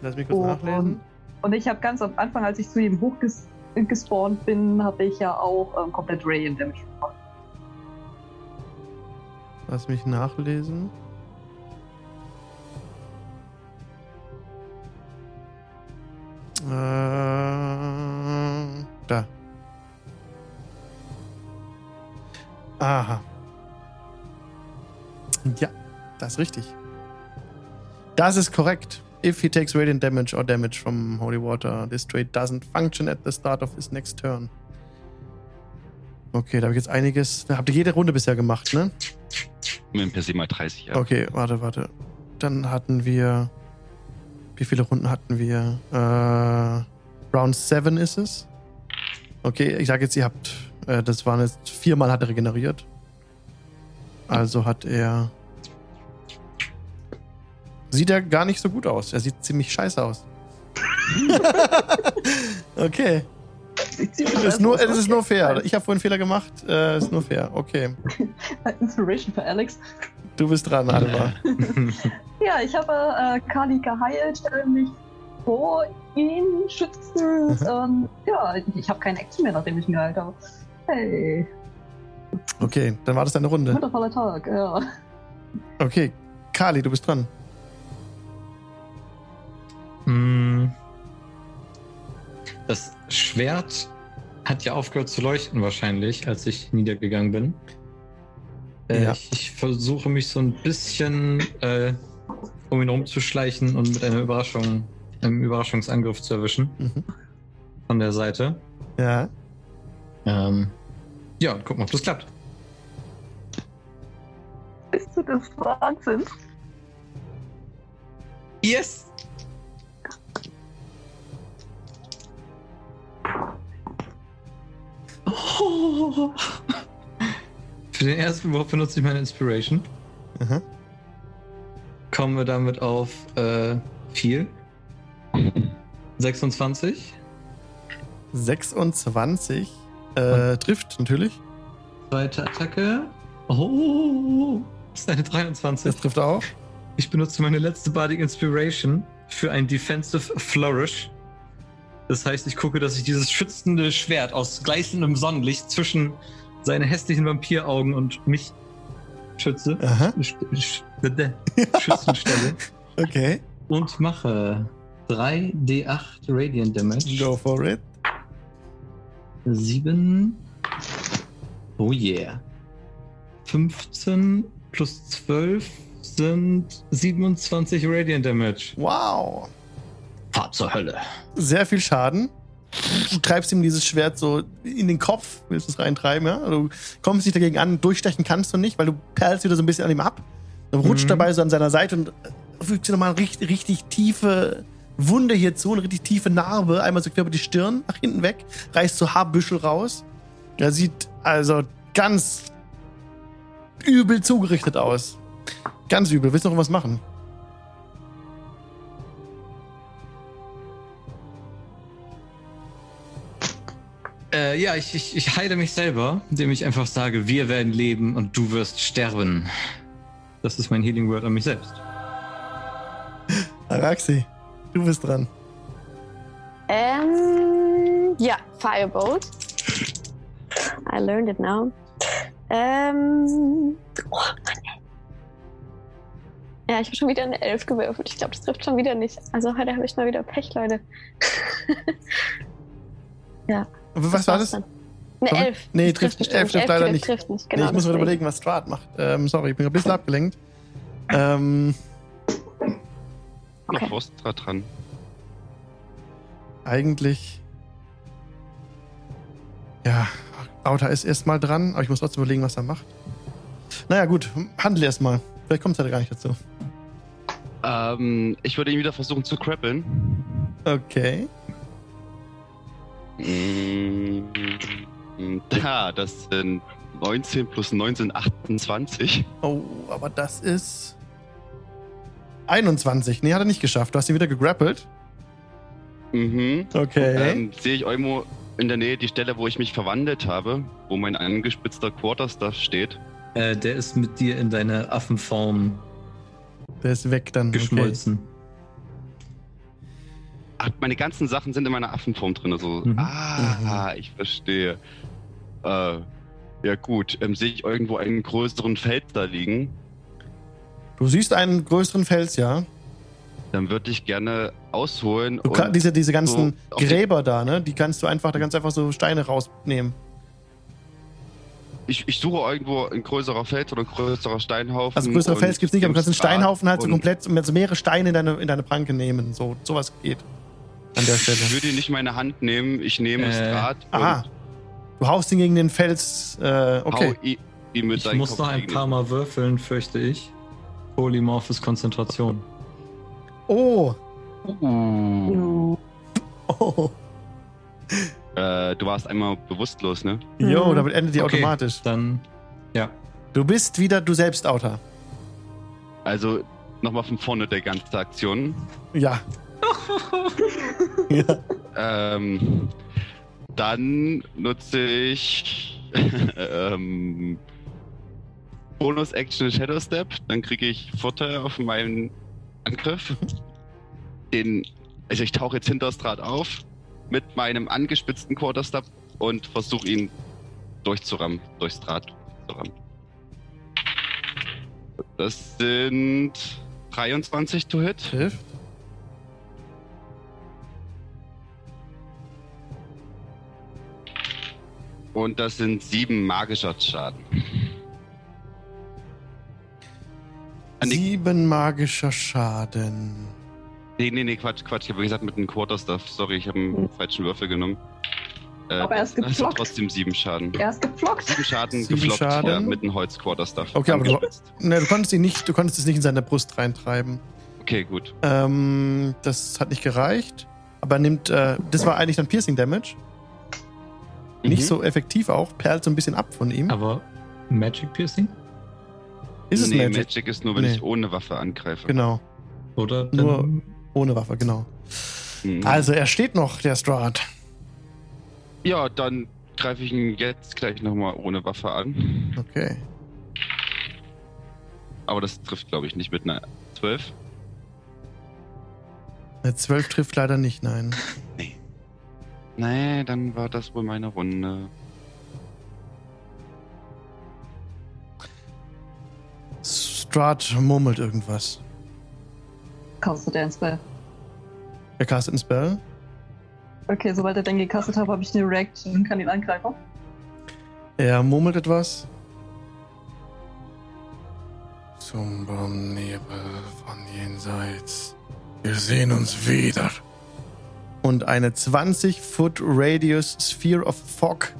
Lass mich kurz Oh, nachlesen. Und ich habe ganz am Anfang, als ich zu ihm hochgespawnt bin, habe ich ja auch ähm, komplett Radiant Damage gemacht. Lass mich nachlesen. Äh, da. Aha. Ja, das ist richtig. Das ist korrekt. If he takes radiant damage or damage from holy water, this trait doesn't function at the start of his next turn. Okay, da habe ich jetzt einiges. Da habt ihr jede Runde bisher gemacht, ne? Mit per se mal 30 Jahre. Okay, warte, warte. Dann hatten wir. Wie viele Runden hatten wir? Äh, Round 7 ist es. Okay, ich sage jetzt, ihr habt. Äh, das waren jetzt viermal hat er regeneriert. Also hat er. Sieht er gar nicht so gut aus. Er sieht ziemlich scheiße aus. [LAUGHS] okay. Das ist nur, das ist nur fair. Ich habe vorhin einen Fehler gemacht. Äh, ist nur fair. Okay. [LAUGHS] Inspiration für Alex. Du bist dran, Alba. [LAUGHS] Ja, ich habe äh, Kali geheilt, stelle mich vor ihn, schützend. Ähm, ja, ich habe keine Action mehr, nachdem ich ihn geheilt habe. Hey, Okay, dann war das deine Runde. wundervoller Tag, ja. Okay, Kali, du bist dran. Mm. Das Schwert hat ja aufgehört zu leuchten wahrscheinlich, als ich niedergegangen bin. Äh, Ja. ich, ich versuche mich so ein bisschen äh, um ihn rumzuschleichen und mit einer Überraschung, einem Überraschungsangriff zu erwischen Mhm. von der Seite. Ja. Ähm, ja, und gucken, ob das klappt. Bist du das Wahnsinn? Yes! Oh. [LAUGHS] Für den ersten Wurf benutze ich meine Inspiration. Aha. Kommen wir damit auf äh, viel. 26. 26 äh, trifft natürlich. Zweite Attacke. Oh, das ist eine 23. Das trifft auch. Ich benutze meine letzte Bardic Inspiration für ein Defensive Flourish. Das heißt, ich gucke, dass ich dieses schützende Schwert aus gleißendem Sonnenlicht zwischen seine hässlichen Vampiraugen und mich schütze. Aha. Sch- sch- [LAUGHS] Schützen stelle. Okay. Und mache 3d8 Radiant Damage. Go for it. 7. Oh yeah. 15 plus 12 sind 27 Radiant Damage. Wow. Fahrt zur Hölle. Sehr viel Schaden. Du treibst ihm dieses Schwert so in den Kopf, willst es reintreiben, ja? Du kommst nicht dagegen an, durchstechen kannst du nicht, weil du perlst wieder so ein bisschen an ihm ab. Dann rutscht Mhm. dabei so an seiner Seite und fügt dir nochmal eine richtig, richtig tiefe Wunde hier zu, eine richtig tiefe Narbe, einmal so quer über die Stirn, nach hinten weg, reißt so Haarbüschel raus. Er sieht also ganz übel zugerichtet aus. Ganz übel. Willst du noch was machen? Äh, ja, ich, ich, ich heile mich selber, indem ich einfach sage, wir werden leben und du wirst sterben. Das ist mein Healing Word an mich selbst. Araxi, du bist dran. Ähm, ja, Firebolt. I learned it now. Ähm, oh, Mann. Ja, ich habe schon wieder eine Elf gewürfelt. Ich glaube, das trifft schon wieder nicht. Also heute habe ich mal wieder Pech, Leute. [LAUGHS] ja. Was war das? war's dann. Eine Sorry? Elf. Nee, Das trifft nicht. Elf trifft leider nicht. Trifft nicht, nee, genau. ich muss mir überlegen, was Strat macht. Ähm, sorry, ich bin ein bisschen abgelenkt. Ähm, Okay. Noch Frostra dran. eigentlich. Ja, Auta ist erstmal dran, aber ich muss trotzdem überlegen, was er macht. Naja, gut, handle erstmal. Vielleicht kommt es ja gar nicht dazu. Ähm, ich würde ihn wieder versuchen zu crappeln. Okay. Da, das sind 19 plus 19, 28. Oh, aber das ist. 21. Nee, hat er nicht geschafft. Du hast ihn wieder gegrappelt. Mhm. Okay. Ähm, sehe ich irgendwo in der Nähe die Stelle, wo ich mich verwandelt habe, wo mein angespitzter Quarterstaff steht. Äh, der ist mit dir in deine Affenform Der ist weg dann. Okay. Ach, meine ganzen Sachen sind in meiner Affenform drin. Also, Mhm. ah, ich verstehe. Äh, ja gut, ähm, sehe ich irgendwo einen größeren Feld da liegen, Du siehst einen größeren Fels, ja. dann würde ich gerne ausholen Du kann, diese, diese ganzen so Gräber da, ne? Die kannst du einfach, da kannst du einfach so Steine rausnehmen. ich, ich suche irgendwo ein größerer Feld oder ein größerer Steinhaufen. Also größere und Fels gibt's nicht, aber du kannst einen Steinhaufen halt so komplett, also mehrere Steine in deine, in deine Pranke nehmen. So, sowas geht. An der Ich Stelle. würde ihn nicht in meine Hand nehmen, ich nehme Äh, Strat aha. und Du haust ihn gegen den Fels. Äh, okay. Ich seinem muss Kopf noch ein paar Mal würfeln, fürchte ich. Polymorphis Konzentration. Oh. Uh. Oh. [LAUGHS] Äh, du warst einmal bewusstlos, ne? Jo, Mhm. damit endet die Okay. automatisch. Dann, ja. Du bist wieder du selbst, Autor. Also nochmal von vorne der ganze Aktion. Ja. Ja. Ähm, dann nutze ich [LAUGHS] ähm, Bonus Action Shadow Step. Dann kriege ich Vorteil auf meinen Angriff. Den, also ich tauche jetzt hinter das Draht auf mit meinem angespitzten Quarterstep und versuche ihn durchzurammen, durchs Draht zu rammen. Das sind 23 to hit. Trifft. Und das sind sieben magischer Schaden. Sieben magischer Schaden. nee, nee, nee, Quatsch, Quatsch. Ich habe gesagt mit einem Quarterstaff. Sorry, ich habe einen falschen Würfel genommen. Äh, Aber er ist das sind geflockt. trotzdem sieben Schaden. Er ist geflockt. Sieben Schaden Sieben geflockt Schaden. Ja, mit einem Holz-Quarterstaff. Okay, aber du-. Ne, du konntest ihn nicht, du konntest es nicht in seine Brust reintreiben. Okay, gut. Ähm, das hat nicht gereicht. Aber er nimmt, äh, das war eigentlich dann Piercing Damage. Nicht Mhm. so effektiv auch, perlt so ein bisschen ab von ihm. Aber Magic Piercing? Ist es nee, Magic? Magic ist nur, wenn Nee. ich ohne Waffe angreife. Genau, Oder Nur- ohne Waffe, genau. Mhm. Also er steht noch, der Strahd. Ja, dann greife ich ihn jetzt gleich nochmal ohne Waffe an. Okay. Aber das trifft, glaube ich, nicht mit einer 12. Eine 12 trifft leider nicht, nein. Nee, dann war das wohl meine Runde. Strahd murmelt irgendwas. Castet er ein Spell. Er castet einen Spell. Okay, sobald er den gecastet hat, habe ich eine Reaction und kann ihn angreifen. Er murmelt etwas. Zum Nebel von jenseits. Wir sehen uns wieder. Und eine 20 Foot Radius Sphere of Fog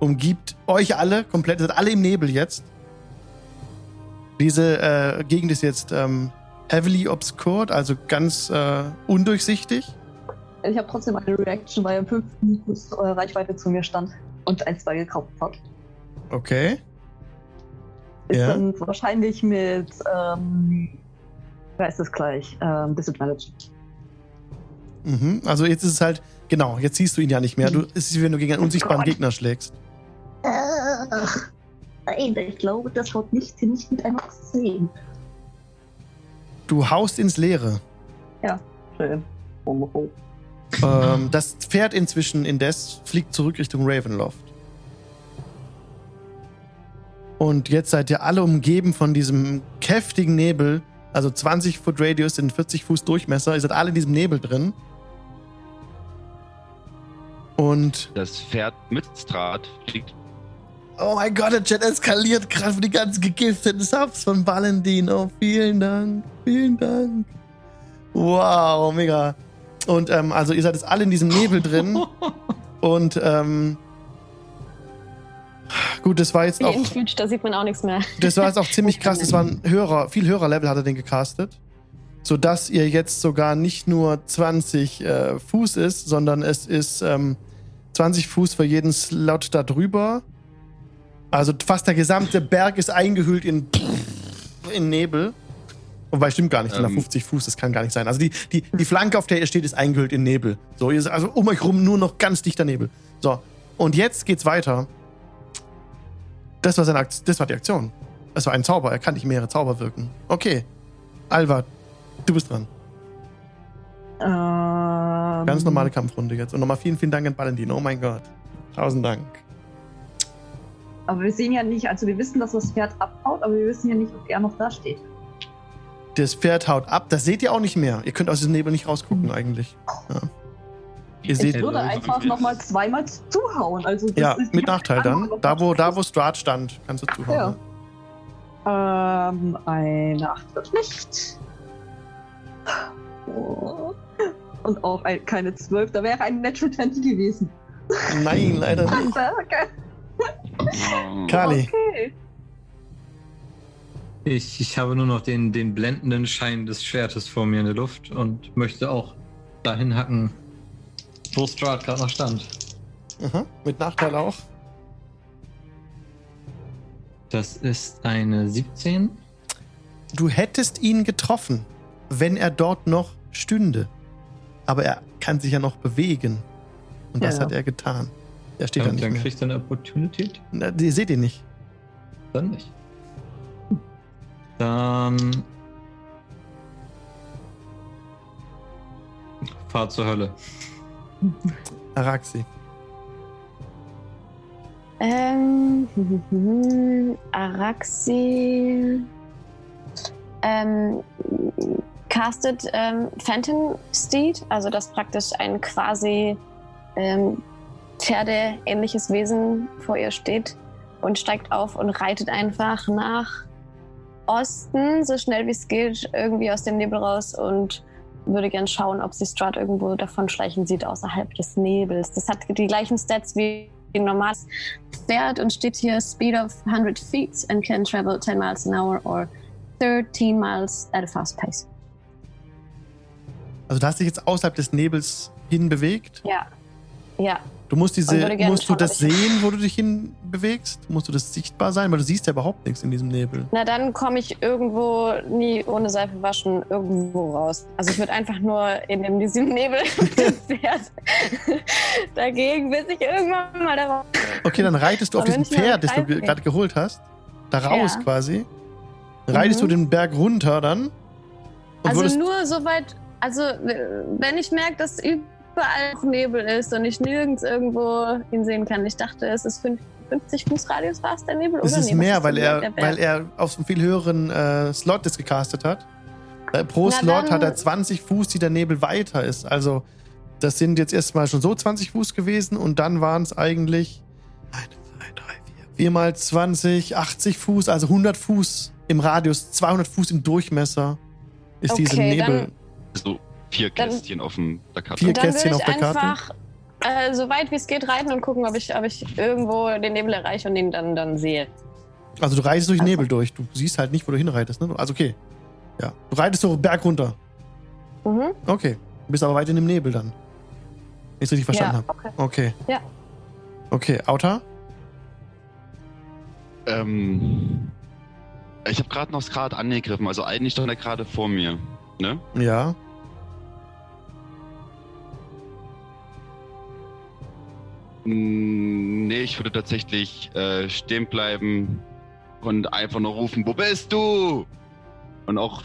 umgibt euch alle komplett. Ihr seid alle im Nebel jetzt. Diese äh, Gegend ist jetzt ähm, heavily obscured, also ganz äh, undurchsichtig. Ich habe trotzdem eine Reaction, weil er 5 Fuß äh, Reichweite zu mir stand und ein Spell gekauft hat. Okay. Ist Ja. dann wahrscheinlich mit, ähm, wer ist das gleich? Ähm, Disadvantage. Mhm. Also jetzt ist es halt, genau, jetzt siehst du ihn ja nicht mehr. Du, es ist, wie wenn du gegen einen unsichtbaren Gegner schlägst. Ach, nein, ich glaube, das haut nicht nicht mit einer 10. Du haust ins Leere. Schön. Oh, oh. Ähm, das Pferd inzwischen indes fliegt zurück Richtung Ravenloft. Und jetzt seid ihr alle umgeben von diesem kräftigen Nebel. Also 20 Foot Radius sind 40 Fuß Durchmesser. Ihr seid alle in diesem Nebel drin. Und Das Pferd mit Strat fliegt. oh mein Gott, der Chat eskaliert gerade für die ganzen gegifteten Subs von Valentin. Oh, vielen Dank. Vielen Dank. Wow, mega. Und ähm, also ihr seid jetzt alle in diesem Nebel drin. [LAUGHS] Und ähm, gut, das war jetzt Wie auch, in Twitch, da sieht man auch nichts mehr. das war jetzt auch ziemlich [LAUGHS] krass. Das war ein höherer, viel höherer Level hat er den gecastet, so dass ihr jetzt sogar nicht nur 20 äh, Fuß ist, sondern es ist ähm, 20 Fuß für jeden Slot da drüber. Also fast der gesamte Berg ist eingehüllt in, in Nebel. Wobei stimmt gar nicht, Ähm. 50 Fuß, das kann gar nicht sein. Also die, die, die Flanke, auf der ihr steht, ist eingehüllt in Nebel. So, ihr seid also um euch rum nur noch ganz dichter Nebel. So, und jetzt geht's weiter. Das war, seine Akt das war die Aktion. Das war ein Zauber, er kann nicht mehrere Zauber wirken. Okay. Alva, du bist dran. Ähm, Ganz normale Kampfrunde jetzt. Und nochmal vielen, vielen Dank an Valentin. Oh mein Gott. Tausend Dank. Aber wir sehen ja nicht, also wir wissen, dass das Pferd abhaut, aber wir wissen ja nicht, ob er noch da steht. Das Pferd haut ab. Das seht ihr auch nicht mehr. Ihr könnt aus diesem Nebel nicht rausgucken eigentlich. Ja. Ihr Ich seht, Äh, würde einfach nochmal zweimal zuhauen. Also das ja, ist mit Nachteil dann. Da wo, da, wo Strat stand, kannst du zuhauen. Ja. Ähm, eine 8 wird nicht. Oh. Und auch ein, keine 12, da wäre ein Natural 20 gewesen. Nein, leider nicht. Okay. [LAUGHS] Kali. okay. Ich, ich habe nur noch den, den blendenden Schein des Schwertes vor mir in der Luft und möchte auch dahin hacken, wo Strahd gerade noch stand. Aha, mit Nachteil auch. Das ist eine 17. Du hättest ihn getroffen, wenn er dort noch stünde. Aber er kann sich ja noch bewegen. Und das Ja. hat er getan. Er steht da Und nicht dann mehr. kriegt er eine Opportunity. Na, ihr seht ihn nicht. Dann nicht. Dann. Fahr zur Hölle. Araxi. Ähm, Araxi ähm, castet ähm, Phantom Steed, also das praktisch ein quasi ähm, Pferdeähnliches Wesen vor ihr steht und steigt auf und reitet einfach nach Osten, so schnell wie es geht, irgendwie aus dem Nebel raus und würde gern schauen, ob sie Strahd irgendwo davon schleichen sieht außerhalb des Nebels. Das hat die gleichen Stats wie ein normales Pferd und steht hier Speed of 100 feet and can travel 10 miles an hour or 13 miles at a fast pace. Also du hast dich jetzt außerhalb des Nebels hinbewegt. Ja. Ja, Du musst diese, musst du schauen, das ob ich- sehen, wo du dich hinbewegst? Musst du das sichtbar sein? Weil du siehst ja überhaupt nichts in diesem Nebel. na dann komme ich irgendwo nie ohne Seife waschen irgendwo raus. Also ich würde einfach nur in dem, diesem Nebel [LAUGHS] mit dem Pferd [LAUGHS] dagegen, bis ich irgendwann mal darauf. Okay, dann reitest du auf diesem Pferd, das du gerade geholt hast, da raus Ja. quasi. Reitest Mhm. du den Berg runter dann? Also nur so weit, also wenn ich merke, dass überall noch Nebel ist und ich nirgends irgendwo ihn sehen kann. Ich dachte, es ist fünf- 50 Fuß Radius war es der Nebel? es oder? ist Nee, mehr, weil er, weil er auf so einem viel höheren äh, Slot das gecastet hat. Pro Na Slot hat er 20 Fuß, die der Nebel weiter ist. Also das sind jetzt erstmal schon so 20 Fuß gewesen und dann waren es eigentlich 1, 2, 3, 4, 4 mal 20, 80 Fuß, also 100 Fuß im Radius, 200 Fuß im Durchmesser ist diese Okay, Nebel. Dann- So vier Dann- Kästchen auf dem der Karte. Vier dann Kästchen würde auf ich der Karte? einfach äh, so weit wie es geht reiten und gucken, ob ich, ob ich irgendwo den Nebel erreiche und ihn dann, dann sehe. Also du reitest durch den Also- Nebel durch. Du siehst halt nicht, wo du hinreitest. Ne? Also okay. Ja. Du reitest so Berg runter. Mhm. Okay. Du bist aber weit in dem Nebel dann. Wenn ich es richtig verstanden ja, habe. okay. Okay. Ja. Okay, Auta? Ähm, ich habe gerade noch Skat angegriffen, also eigentlich stand er gerade vor mir. Ne? Ja. Nee, ich würde tatsächlich äh, stehen bleiben und einfach nur rufen, wo bist du? Und auch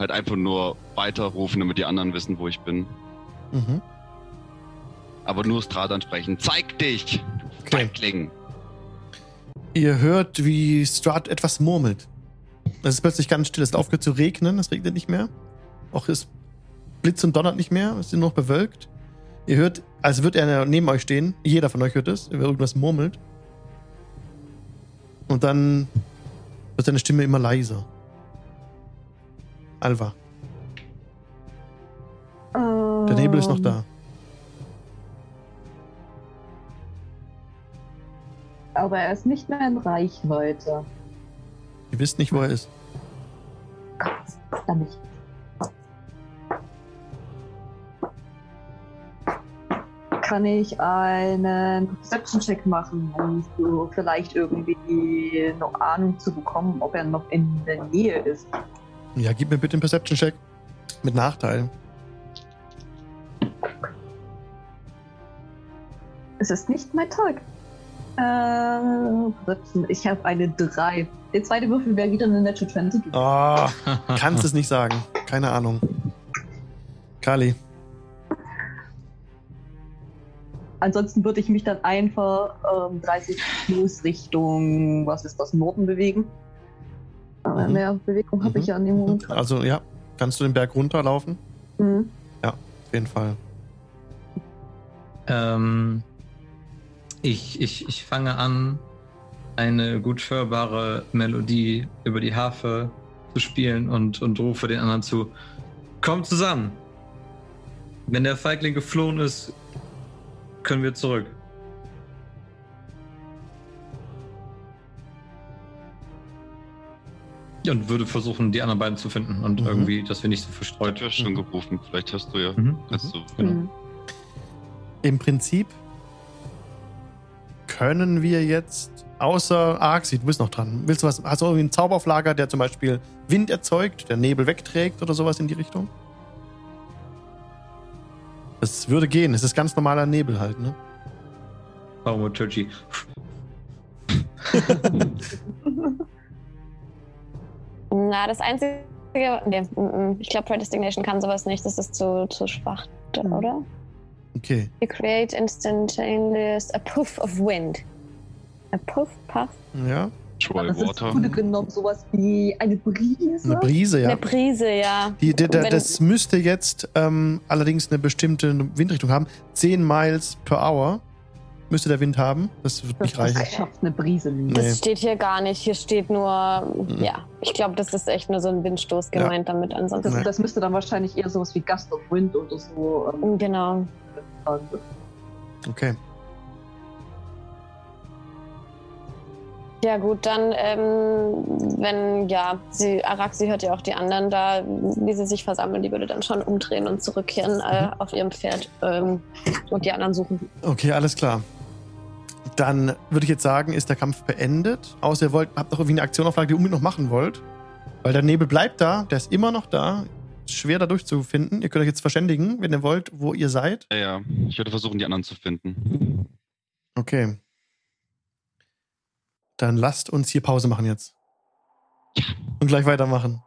halt einfach nur weiterrufen, damit die anderen wissen, wo ich bin. Mhm. Aber nur Strat ansprechen. Zeig dich! Okay. Feigling! Ihr hört, wie Strat etwas murmelt. Es ist plötzlich ganz still. Es ist aufgehört zu regnen. Es regnet nicht mehr. Auch es blitzt und donnert nicht mehr. Es ist nur noch bewölkt. Ihr hört, als würde er neben euch stehen. Jeder von euch hört es. Er irgendwas murmelt. Und dann wird seine Stimme immer leiser. Alva, der Nebel ist noch da. Aber er ist nicht mehr in Reichweite. Ihr wisst nicht, wo er ist. Dann nicht. Kann ich einen Perception-Check machen, um so vielleicht irgendwie eine Ahnung zu bekommen, ob er noch in der Nähe ist? Ja, gib mir bitte einen Perception-Check. Mit Nachteil. Es ist nicht mein Tag. Äh, Perception. ich habe eine 3. Der zweite Würfel wäre wieder eine Natural 20. gewesen. Ah, kannst es nicht sagen. Keine Ahnung. Kali. Ansonsten würde ich mich dann einfach ähm, 30 Fuß Richtung, was ist das, Norden bewegen. Aber Mhm. mehr Bewegung habe ich Mhm. ja an dem Moment. gerade. Also ja, kannst du den Berg runterlaufen? Mhm. Auf jeden Fall. Ähm, ich, ich, ich fange an, eine gut hörbare Melodie über die Harfe zu spielen und, und rufe den anderen zu: Kommt zusammen! Wenn der Feigling geflohen ist, können wir zurück. Und würde versuchen, die anderen beiden zu finden und Mhm. irgendwie, dass wir nicht so verstreut habe schon gerufen. Vielleicht hast du ja. Mhm. Hast du. Genau. Mhm. Im Prinzip können wir jetzt, außer Arxi, du bist noch dran. Willst du was? Hast du irgendwie einen Zauberauflager, der zum Beispiel Wind erzeugt, der Nebel wegträgt oder sowas in die Richtung? Das würde gehen. Es ist ganz normaler Nebel halt, ne? Thaumaturgy. [LAUGHS] Na, das Einzige. Nee, mm, mm. ich glaube, Predestination kann sowas nicht. Das ist zu, zu schwach, Mhm. oder? Okay. You create instantaneous a puff of wind. A puff, puff. Ja. Troy Das ist im Water. Grunde genommen sowas wie eine Brise. Eine Brise, ja. Eine Prise, ja. Die, der, Wenn- das müsste jetzt ähm, allerdings eine bestimmte Windrichtung haben. 10 Miles per Hour müsste der Wind haben. Das wird nicht reichen. Das schafft eine Brise nicht. Das Nee. steht hier gar nicht. Hier steht nur, Mhm. ja, ich glaube, das ist echt nur so ein Windstoß Ja. gemeint damit. Ansonsten. Das, das müsste dann wahrscheinlich eher sowas wie Gust of Wind oder so ähm, Genau. sagen. Okay. Ja, gut, dann, ähm, wenn, ja, sie, Araxi hört ja auch die anderen da, wie sie sich versammeln, die würde dann schon umdrehen und zurückkehren äh, Mhm. auf ihrem Pferd ähm, und die anderen suchen. Okay, alles klar. Dann würde ich jetzt sagen, ist der Kampf beendet. Außer ihr wollt, habt noch irgendwie eine Aktionauflage, die ihr unbedingt noch machen wollt. Weil der Nebel bleibt da, der ist immer noch da. Ist schwer da durchzufinden. Ihr könnt euch jetzt verständigen, wenn ihr wollt, wo ihr seid. Ja, ja. Ich werde versuchen, die anderen zu finden. Okay. Dann lasst uns hier Pause machen jetzt. Und gleich weitermachen.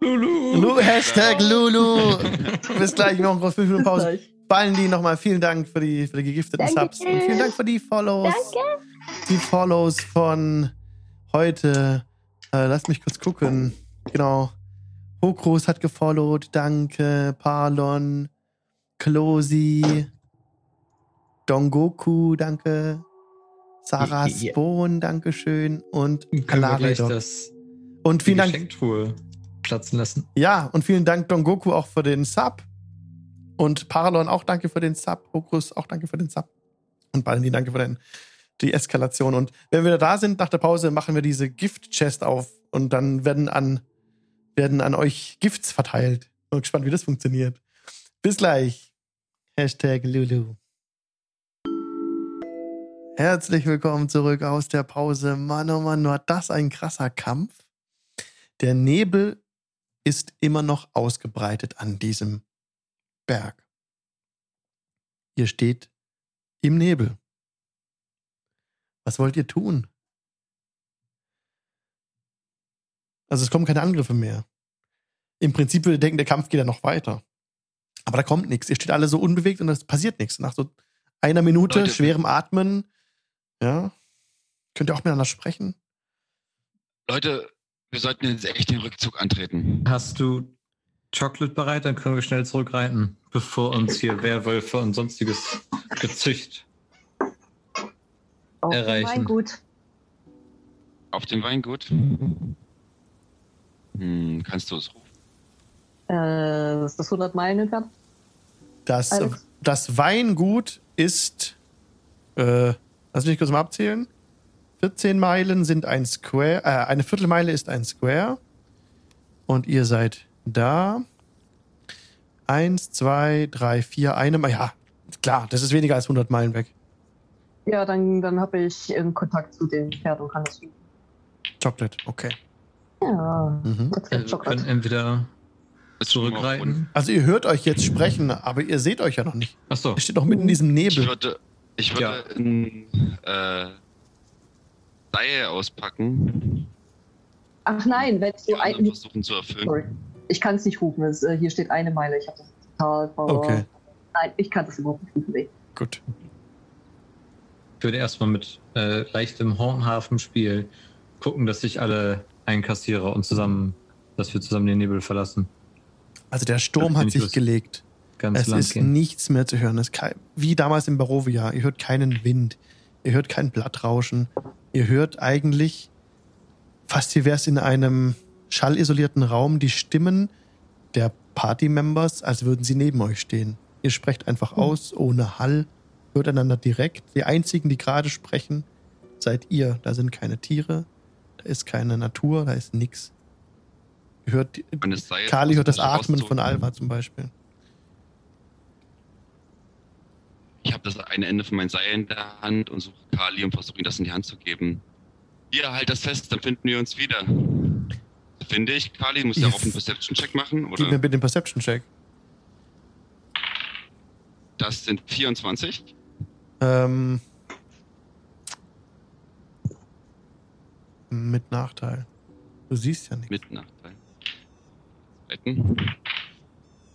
Lulu! Lu Hashtag Lulu. Bis gleich, noch fünf Minuten Pause. Baldi, nochmal vielen Dank für die, für die gegifteten Danke. Subs. Und vielen Dank für die Follows. Danke. Die Follows von heute. Äh, lasst mich kurz gucken. Genau. Hokrus hat gefollowt. Danke. Palon. Klosi. Dongoku, danke. Sarah. Spohn, danke schön. Und das, Und vielen Dank. Platzen lassen? Ja, und vielen Dank, Dongoku, auch für den Sub. Und Paralon auch danke für den Sub. Hokrus auch danke für den Sub. Und Baldi, danke für den, die Eskalation. Und wenn wir da sind, nach der Pause, machen wir diese Gift-Chest auf. Und dann werden an, werden an euch Gifts verteilt. Bin gespannt, wie das funktioniert. Bis gleich. Hashtag Lulu. Herzlich willkommen zurück aus der Pause. Mann, oh Mann, war das ein krasser Kampf. Der Nebel ist immer noch ausgebreitet an diesem Berg. Ihr steht Im Nebel. Was wollt ihr tun? Also es kommen keine Angriffe mehr. Im Prinzip würde ich denken, der Kampf geht ja noch weiter. Aber da kommt nichts. Ihr steht alle so unbewegt und es passiert nichts. Nach so einer Minute Leute. schwerem Atmen, ja, könnt ihr auch miteinander sprechen. Leute, wir sollten jetzt echt den Rückzug antreten. Hast du Chocolate bereit? Dann können wir schnell zurückreiten, bevor uns hier Werwölfe und sonstiges Gezücht. Auf Erreichen. Weingut. Auf dem Weingut? Hm, kannst du es rufen? Äh, ist das 100 Meilen entfernt? Das, Alex? das Weingut ist, äh, lass mich kurz mal abzählen. 14 Meilen sind ein Square, äh, eine Viertelmeile ist ein Square. Und ihr seid da. Eins, zwei, drei, vier, eine Meile. Ja, klar, das ist weniger als 100 Meilen weg. Ja, dann, dann habe ich Kontakt zu dem Pferd und kann das üben. Chocolate, okay. Ja, Mhm. das wird wir können Schokolade. entweder zurückreiten. Also ihr hört euch jetzt sprechen, aber ihr seht euch ja noch nicht. Achso, Ihr steht noch mitten in diesem Ich Nebel. würde, ich würde ein äh, Seil auspacken. Ach nein, wenn du ein. versuchen zu erfüllen. Sorry. Ich kann es nicht rufen. Es, äh, hier steht eine Meile. Ich habe das total ver- Okay, Nein, ich kann das überhaupt nicht rufen. Nee. gut. ich würde erstmal mit äh, leichtem Hornhafenspiel gucken, dass ich alle einkassiere und zusammen, dass wir zusammen den Nebel verlassen. Also der Sturm hat sich gelegt. Ganz Es lang ist gehen. nichts mehr zu hören. Es kei- wie damals in Barovia. Ihr hört keinen Wind. Ihr hört kein Blattrauschen. Ihr hört eigentlich, fast wie wäre es in einem schallisolierten Raum, die Stimmen der Party-Members, als würden sie neben euch stehen. Ihr sprecht einfach aus, ohne Hall, hört einander direkt. Die einzigen, die gerade sprechen, seid ihr. Da sind keine Tiere, da ist keine Natur, da ist nichts. Ihr hört, Kali hört das Atmen von. Alva zum Beispiel. Ich habe das eine Ende von meinem Seil in der Hand und suche Kali und versuche ihm das in die Hand zu geben. Hier, halt das fest, dann finden wir uns wieder. Finde ich, Kali, muss ja auch einen Perception-Check machen, Gib mir oder? bitte den Perception-Check. Das sind 24. Ähm, mit Nachteil. Du siehst ja nicht. Mit Nachteil.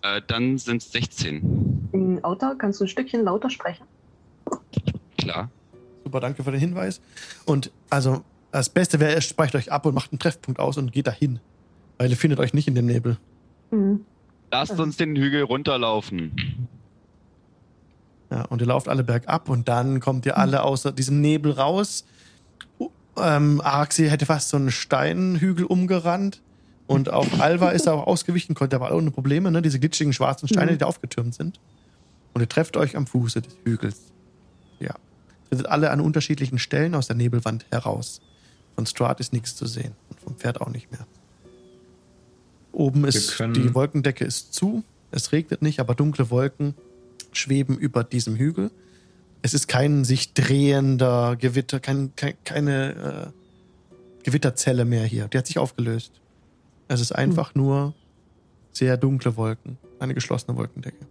Äh, dann sind es 16. In Auto kannst du ein Stückchen lauter sprechen. Klar. Super, danke für den Hinweis. Und also, das Beste wäre, ihr sprecht euch ab und macht einen Treffpunkt aus und geht dahin. Weil ihr findet euch nicht in dem Nebel. Mhm. Lasst uns den Hügel runterlaufen. Ja, und ihr lauft alle bergab und dann kommt ihr alle aus diesem Nebel raus. Ähm, Araxi hätte fast so einen Steinhügel umgerannt. Und auch Alva ist auch ausgewichen, konnte aber ohne Probleme, ne? Diese glitschigen schwarzen Steine, Mhm. die da aufgetürmt sind. Und ihr trefft euch am Fuße des Hügels. Ja. Ihr seid alle an unterschiedlichen Stellen aus der Nebelwand heraus. Von Strahd ist nichts zu sehen. Und vom Pferd auch nicht mehr. Oben ist die Wolkendecke ist zu. Es regnet nicht, aber dunkle Wolken schweben über diesem Hügel. Es ist kein sich drehender Gewitter, kein, kein, keine äh, Gewitterzelle mehr hier. Die hat sich aufgelöst. Es ist einfach nur sehr dunkle Wolken. Eine geschlossene Wolkendecke.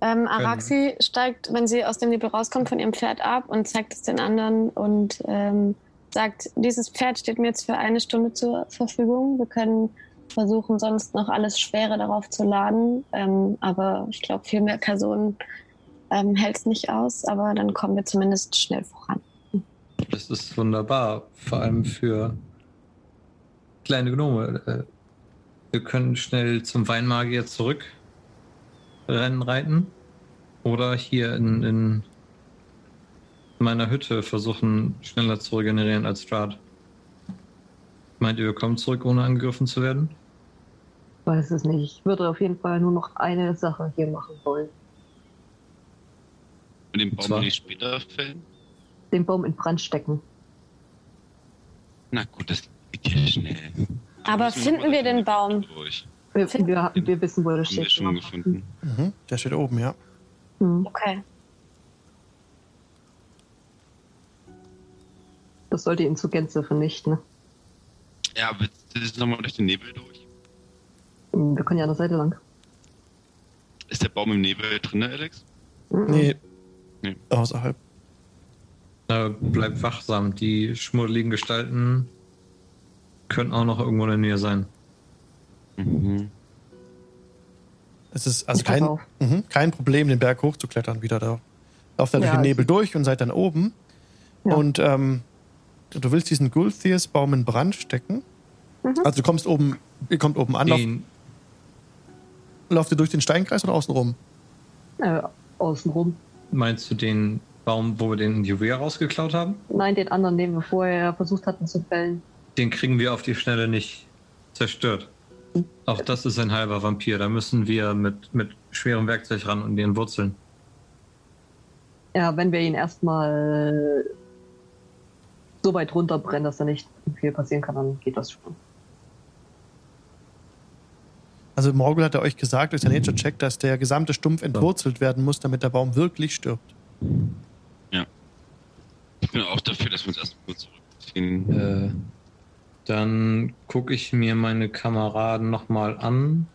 Ähm, Araxi steigt, wenn sie aus dem Nebel rauskommt, von ihrem Pferd ab und zeigt es den anderen und ähm, sagt, dieses Pferd steht mir jetzt für eine Stunde zur Verfügung. Wir können versuchen, sonst noch alles Schwere darauf zu laden. Ähm, aber ich glaube, viel mehr Personen ähm, hält es nicht aus. Aber dann kommen wir zumindest schnell voran. Das ist wunderbar, vor allem für kleine Gnome. Äh, Wir können schnell zum Weinmagier zurück rennen reiten oder hier in, in meiner Hütte versuchen, schneller zu regenerieren als Strahd. Meint ihr, wir kommen zurück, ohne angegriffen zu werden? Weiß es nicht. Ich würde auf jeden Fall nur noch eine Sache hier machen wollen. Und den Baum ich später fällen? Den Baum in Brand stecken. Na gut, das geht ja schnell. Aber müssen finden wir den. Baum? Durch. Wir, wir, wir wissen, wo das Haben wir steht. schon gefunden. Mhm. Der steht oben, ja. Hm. Okay. Das sollte ihn zur Gänze vernichten. Ja, aber das ist nochmal durch den Nebel durch. Hm, Wir können ja an der Seite lang. Ist der Baum im Nebel drin, Alex? Mhm. Nee, außerhalb. Äh, bleibt wachsam. Die schmuddeligen Gestalten können auch noch irgendwo in der Nähe sein. Mhm. Es ist also kein, mhm, kein Problem, den Berg hochzuklettern wieder da. Lauft dann durch Ja, den Nebel durch und seid dann oben. Ja. Und ähm, du willst diesen Gulthiers-Baum in Brand stecken. Mhm. Also du kommst oben, ihr kommt oben an, Den, lauft ihr durch den Steinkreis oder außen rum? Äh, außenrum. meinst du den Baum, wo wir den Juwel rausgeklaut haben? Nein, den anderen, den wir vorher versucht hatten zu fällen. Den kriegen wir auf die Schnelle nicht zerstört. Auch das ist ein halber Vampir. Da müssen wir mit, mit schwerem Werkzeug ran und den Wurzeln. Ja, wenn wir ihn erstmal so weit runterbrennen, dass da nicht viel passieren kann, dann geht das schon. Also Morgul hat er euch gesagt durch den Nature-Check, dass der gesamte Stumpf entwurzelt werden muss, damit der Baum wirklich stirbt. Ich bin auch dafür, dass wir uns erstmal kurz zurückziehen. Äh, dann gucke ich mir meine Kameraden nochmal an.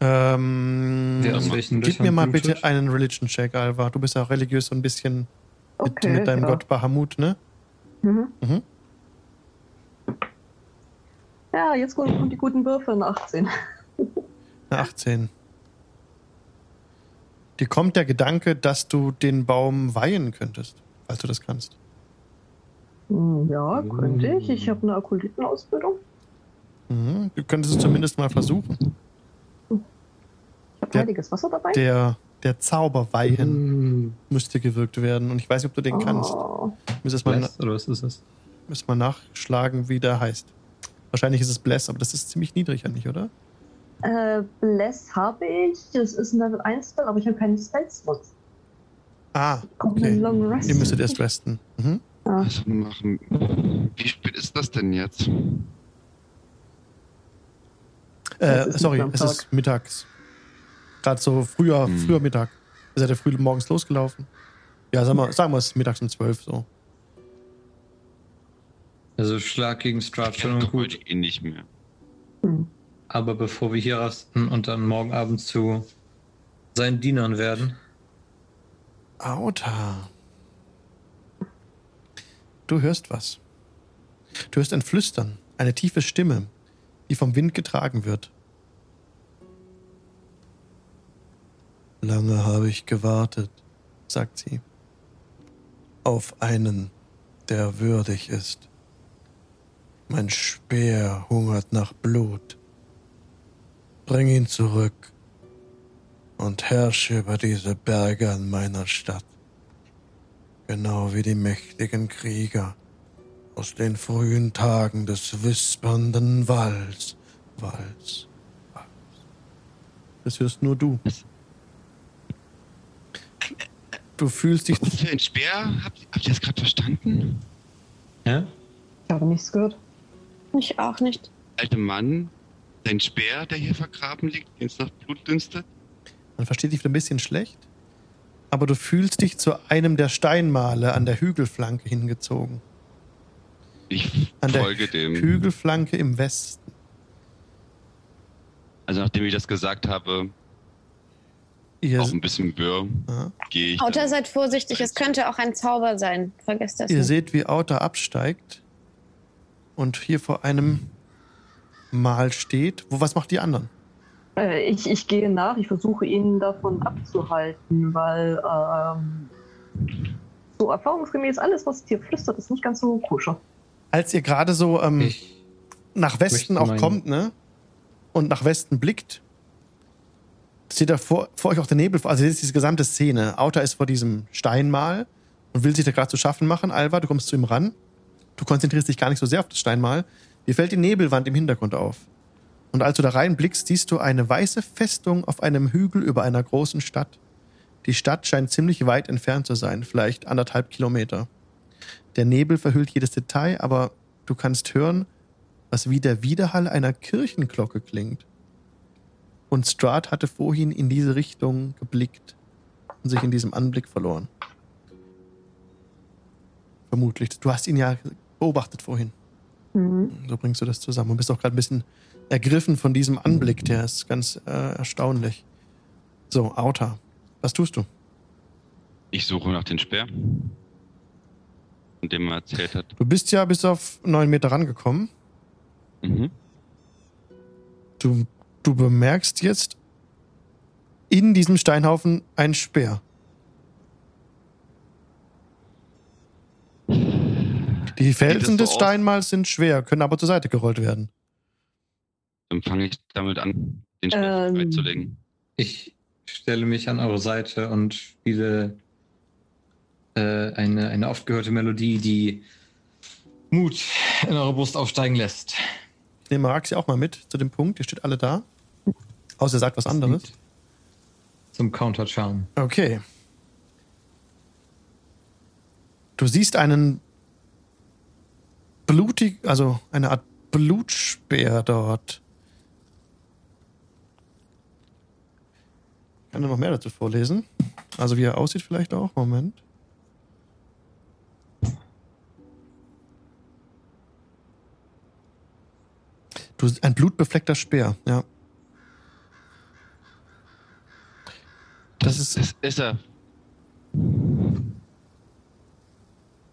Ähm, Wer aus welchen gib mir mal bitte einen Religion-Check, Alva. Du bist ja religiös so ein bisschen mit, Okay, mit deinem ja. Gott Bahamut, ne? Mhm. Mhm. Ja, jetzt kommen die guten Würfe in 18. Eine 18. Dir kommt der Gedanke, dass du den Baum weihen könntest, falls du das kannst. Hm, Ja, könnte ich. Ich habe eine Okkultitenausbildung. Mhm. Du könntest es zumindest mal versuchen. Ich habe Der- heiliges Wasser dabei. Der, der Zauber weihen müsste gewirkt werden. Und ich weiß nicht, ob du den kannst. Oh. Müsstest mal, Bless, oder was ist es? müsst mal nachschlagen, wie der heißt. Wahrscheinlich ist es Bless, aber das ist ziemlich niedrig eigentlich, oder? Äh, Bless habe ich. Das ist ein Level 1 Spell, aber ich habe keinen Spell-Slot. Ah, okay. Ihr müsstet erst resten. Mhm. Was machen? Wie spät ist das denn jetzt? Äh, ist sorry, es ist mittags. Gerade so früher, Hm. früher Mittag. Ihr seid ja früh morgens losgelaufen. Ja, sagen wir, sagen wir es ist mittags um 12 so. Also Schlag gegen doch heute gut. eh nicht mehr. Hm. Aber bevor wir hier rasten und dann morgen Abend zu seinen Dienern werden, Auta. Du hörst was. Du hörst ein Flüstern, eine tiefe Stimme, die vom Wind getragen wird. Lange habe ich gewartet, sagt sie, auf einen, der würdig ist. Mein Speer hungert nach Blut. Bring ihn zurück und herrsche über diese Berge an meiner Stadt. Genau wie die mächtigen Krieger aus den frühen Tagen des wispernden Walls. Walls. Walls. Das hörst nur du. Du fühlst dich. Was für ein Speer? Habt, habt ihr das gerade verstanden? ja? Ich habe nichts gehört. Ich auch nicht. Alter Mann, dein Speer, der hier vergraben liegt, den es nach Blut dünstet? Man versteht dich ein bisschen schlecht, aber du fühlst dich zu einem der Steinmale an der Hügelflanke hingezogen. Ich An der folge dem. Hügelflanke im Westen. Also nachdem ich das gesagt habe, Ihr, auch ein bisschen wirr, gehe ich. Auta, seid vorsichtig. Es könnte auch ein Zauber sein. Vergesst das ihr nicht. seht, wie Auta absteigt und hier vor einem Mal steht. Wo, was macht die anderen? Äh, ich, ich gehe nach. Ich versuche ihn davon abzuhalten, weil ähm, so erfahrungsgemäß alles, was hier flüstert, ist nicht ganz so koscher. Als ihr gerade so ähm, nach Westen auch kommt, ne? Und nach Westen blickt, seht ihr vor, vor euch auch der Nebel. Also ihr seht diese gesamte Szene. Auta ist vor diesem Steinmal und will sich da gerade zu schaffen machen. Alva, du kommst zu ihm ran. Du konzentrierst dich gar nicht so sehr auf das Steinmal. Dir fällt die Nebelwand im Hintergrund auf. Und als du da reinblickst, siehst du eine weiße Festung auf einem Hügel über einer großen Stadt. Die Stadt scheint ziemlich weit entfernt zu sein, vielleicht anderthalb Kilometer. Der Nebel verhüllt jedes Detail, aber du kannst hören, was wie der Widerhall einer Kirchenglocke klingt. Und Strahd hatte vorhin in diese Richtung geblickt und sich in diesem Anblick verloren. Vermutlich. Du hast ihn ja beobachtet vorhin. Mhm. So bringst du das zusammen und bist auch gerade ein bisschen ergriffen von diesem Anblick. Der ist ganz äh, erstaunlich. So, Auta, was tust du? Ich suche nach den Speer. Von dem er erzählt hat. Du bist ja bis auf neun Meter rangekommen. Mhm. Du, du bemerkst jetzt in diesem Steinhaufen einen Speer. Die Felsen so des? Steinmals sind schwer, können aber zur Seite gerollt werden. Dann fange ich damit an, den Speer Ähm. freizulegen. Ich stelle mich an eure Seite und spiele äh, eine, eine oft gehörte Melodie, die Mut in eure Brust aufsteigen lässt. Ich nehme Araxi auch mal mit zu dem Punkt. Ihr steht alle da. Außer er sagt was anderes. Zum Counter-Charm. Okay. Du siehst einen blutig, also eine Art Blutspeer dort. Ich kann dir noch mehr dazu vorlesen. Also wie er aussieht vielleicht auch. Moment. Du, ein blutbefleckter Speer, ja. Das ist, Das ist er.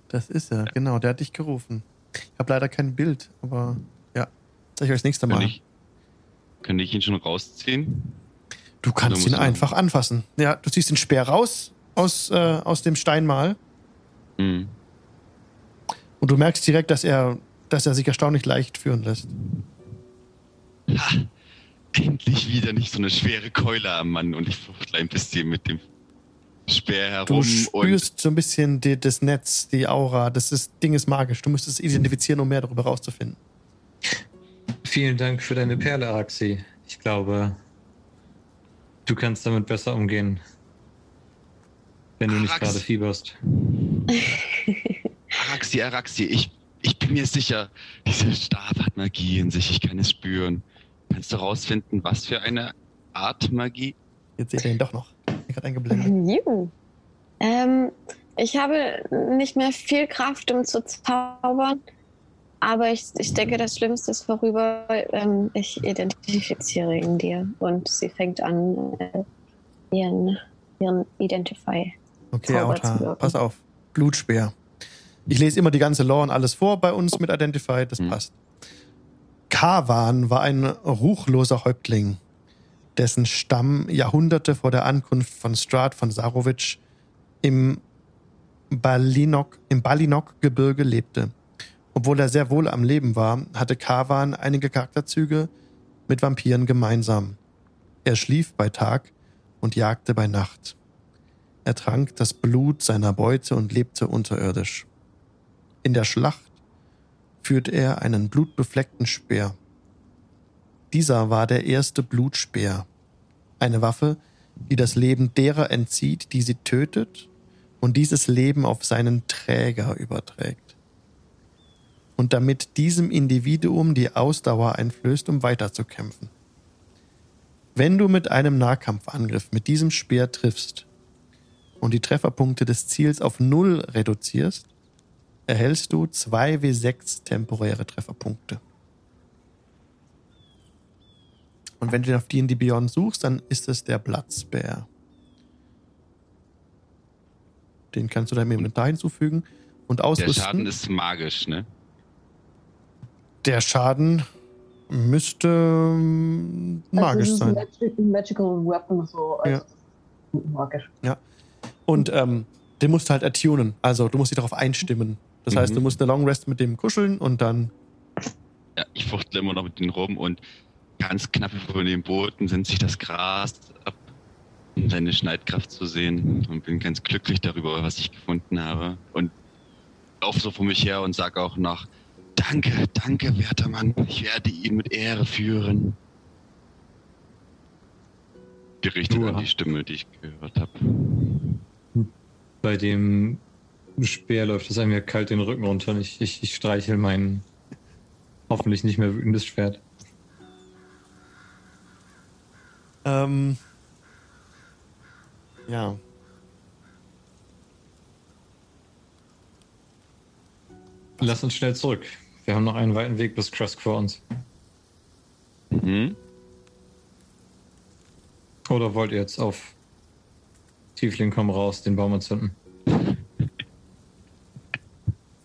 das ist er, genau. Der hat dich gerufen. Ich habe leider kein Bild, aber ja. Zeig ich euch das nächste Mal. ich, kann ich ihn schon rausziehen? Du kannst ihn einfach anfassen. Ja, du ziehst den Speer raus aus, äh, aus dem Steinmal Hm. und du merkst direkt, dass er, dass er sich erstaunlich leicht führen lässt. Ha! Endlich wieder nicht so eine schwere Keule am Mann und ich fuchtle ein bisschen mit dem Speer Du herum und spürst so ein bisschen die, das Netz, die Aura. Das ist, Ding ist magisch. Du müsstest es identifizieren, um mehr darüber rauszufinden. Vielen Dank für deine Perle, Araxi. Ich glaube, du kannst damit besser umgehen. Wenn du nicht Arax. gerade fieberst. [LAUGHS] Araxi, Araxi, ich, ich bin mir sicher, dieser Stab hat Magie in sich, ich kann es spüren. Kannst du rausfinden, was für eine Art Magie? Jetzt seht ihr ihn doch noch. Ich bin gerade eingeblendet. [LAUGHS] Juhu. Ähm, ich habe nicht mehr viel Kraft, um zu zaubern. Aber ich, ich denke, das Schlimmste ist vorüber. Ähm, ich identifiziere ihn dir. Und sie fängt an, äh, ihren, ihren Identify. Okay, Zauber Auta, pass auf. Blutspeer. Ich lese immer die ganze Lore und alles vor bei uns mit Identified, das Hm. passt. Kavan war ein ruchloser Häuptling, dessen Stamm Jahrhunderte vor der Ankunft von Strahd von Sarovic im Balinok, im Balinok-Gebirge lebte. Obwohl er sehr wohl am Leben war, hatte Kavan einige Charakterzüge mit Vampiren gemeinsam. Er schlief bei Tag und jagte bei Nacht. Er trank das Blut seiner Beute und lebte unterirdisch. In der Schlacht führte er einen blutbefleckten Speer. Dieser war der erste Blutspeer, eine Waffe, die das Leben derer entzieht, die sie tötet und dieses Leben auf seinen Träger überträgt. Und damit diesem Individuum die Ausdauer einflößt, um weiterzukämpfen. Wenn du mit einem Nahkampfangriff mit diesem Speer triffst und die Trefferpunkte des Ziels auf Null reduzierst, erhältst du 2w6 temporäre Trefferpunkte. Und wenn du auf D&D Beyond suchst, dann ist es der Bloodspare. Den kannst du deinem Inventar hinzufügen und Der ausrüsten. Schaden ist magisch, ne? Der Schaden müsste ähm, magisch also, sein. Magic, Magical Weapon, so. Also Magisch. Und ähm, den musst du halt attunen. Also du musst dich darauf einstimmen. Das heißt, Mhm. du musst eine Long Rest mit dem kuscheln und dann. Ja, ich fuchtle immer noch mit denen rum und ganz knapp über dem Boden senzt sich das Gras ab, um seine Schneidkraft zu sehen und bin ganz glücklich darüber, was ich gefunden habe. Und laufe so vor mich her und sage auch noch, danke, danke, werter Mann, ich werde ihn mit Ehre führen. Gerichtet Uah. an die Stimme, die ich gehört habe. Bei dem Speer läuft es einem ja kalt den Rücken runter und ich, ich, ich streichel mein hoffentlich nicht mehr wütendes Schwert. Ähm, ja. Lass uns schnell zurück. Wir haben noch einen weiten Weg bis Kresk vor uns. Mhm. Oder wollt ihr jetzt auf Tiefling, komm raus, den Baum anzünden.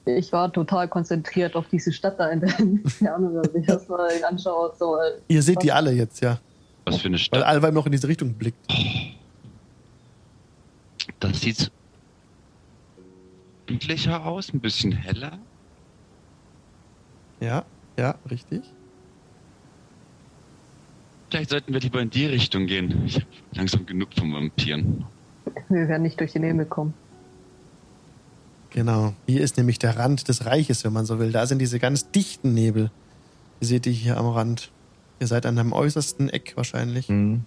Ich war total konzentriert auf diese Stadt da in der [LAUGHS] Ferne, dass ich das mal anschaue. So, äh, Ihr seht die alle jetzt, ja. Was für eine Weil Stadt. Alva noch in diese Richtung blickt. Das sieht endlicher aus, ein bisschen heller. Ja, ja, richtig. Vielleicht sollten wir lieber in die Richtung gehen. Ich habe langsam genug von Vampiren. wir werden nicht durch den Himmel kommen. Genau. Hier ist nämlich der Rand des Reiches, wenn man so will. Da sind diese ganz dichten Nebel. Ihr seht die hier am Rand. Ihr seid an einem äußersten Eck wahrscheinlich Hm.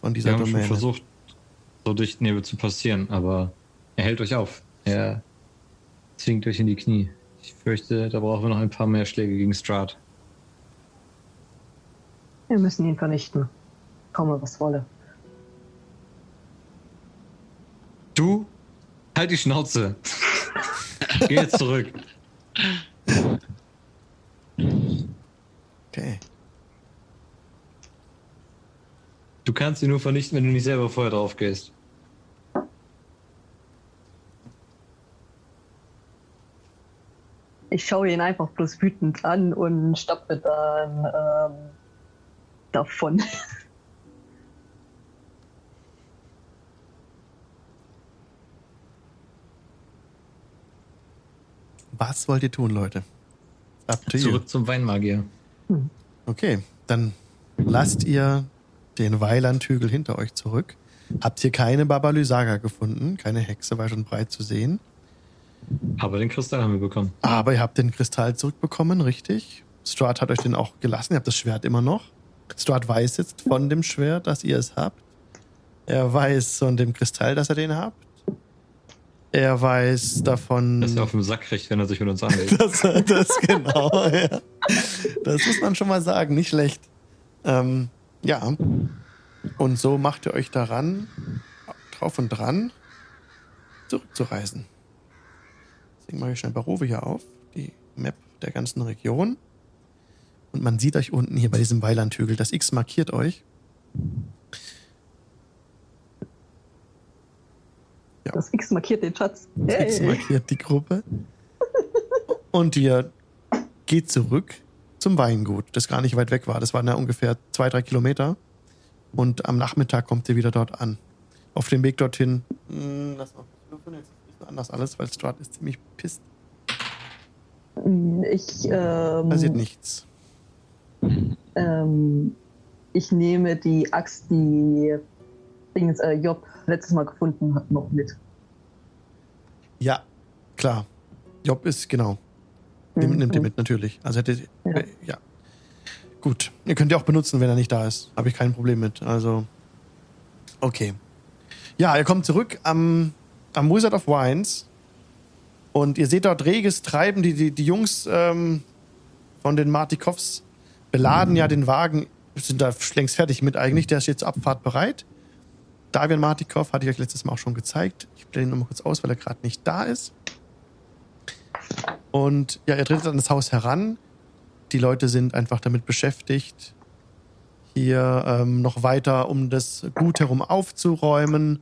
von Wir dieser haben schon Domäne. versucht, so dicht Nebel zu passieren, aber er hält euch auf. Er zwingt euch in die Knie. Ich fürchte, da brauchen wir noch ein paar mehr Schläge gegen Strahd. Wir müssen ihn vernichten. Komme, was wolle. Du? Halt die Schnauze. [LAUGHS] Geh jetzt zurück. Okay. Du kannst ihn nur vernichten, wenn du nicht selber vorher drauf gehst. Ich schaue ihn einfach bloß wütend an und stapfe dann ähm, davon. [LAUGHS] Was wollt ihr tun, Leute? Up to you. Zurück zum Weinmagier. Okay, dann lasst ihr den Weilandhügel hinter euch zurück. Habt hier keine Baba Lysaga gefunden. Keine Hexe war schon breit zu sehen. Aber den Kristall haben wir bekommen. Aber ihr habt den Kristall zurückbekommen, richtig? Strahd hat euch den auch gelassen. Ihr habt das Schwert immer noch. Strahd weiß jetzt von dem Schwert, dass ihr es habt. Er weiß von dem Kristall, dass er den habt. Er weiß davon. Dass er auf den Sack kriegt, wenn er sich mit uns anlegt. [LAUGHS] Das, das genau, [LAUGHS] ja. Das muss man schon mal sagen, nicht schlecht. Ähm, ja. Und so macht ihr euch daran, drauf und dran, zurückzureisen. Deswegen mache ich schnell Barove hier auf, die Map der ganzen Region. Und man sieht euch unten hier bei diesem Weilandhügel. Das X markiert euch. Das X markiert den Schatz. Das X Hey. markiert die Gruppe. Und ihr geht zurück zum Weingut, das gar nicht weit weg war. Das waren ja ungefähr zwei, drei Kilometer. Und am Nachmittag kommt ihr wieder dort an. Auf dem Weg dorthin. Hm, lass mal anders alles, weil Strahd ist ziemlich pisst. Ich, ähm, Passiert nichts. ähm, ich nehme die Axt, die Dings, äh, Job letztes Mal gefunden hat, noch mit. Ja, klar. Job ist, genau. Nimmt, Mhm. nimmt ihr mit, natürlich. Also hätte. Ja. Äh, ja. Gut. Ihr könnt ihr auch benutzen, wenn er nicht da ist. Habe ich kein Problem mit. Also. Okay. Ja, ihr kommt zurück am, am Wizard of Wines. Und ihr seht dort reges Treiben. Die, die, die Jungs ähm, von den Martikows beladen ja den Wagen, sind da längst fertig mit eigentlich. Der ist jetzt zur Abfahrt bereit. Davian Martikov hatte ich euch letztes Mal auch schon gezeigt. Ich blende ihn nochmal kurz aus, weil er gerade nicht da ist. Und ja, er tritt an das Haus heran. Die Leute sind einfach damit beschäftigt, hier ähm, noch weiter um das Gut herum aufzuräumen.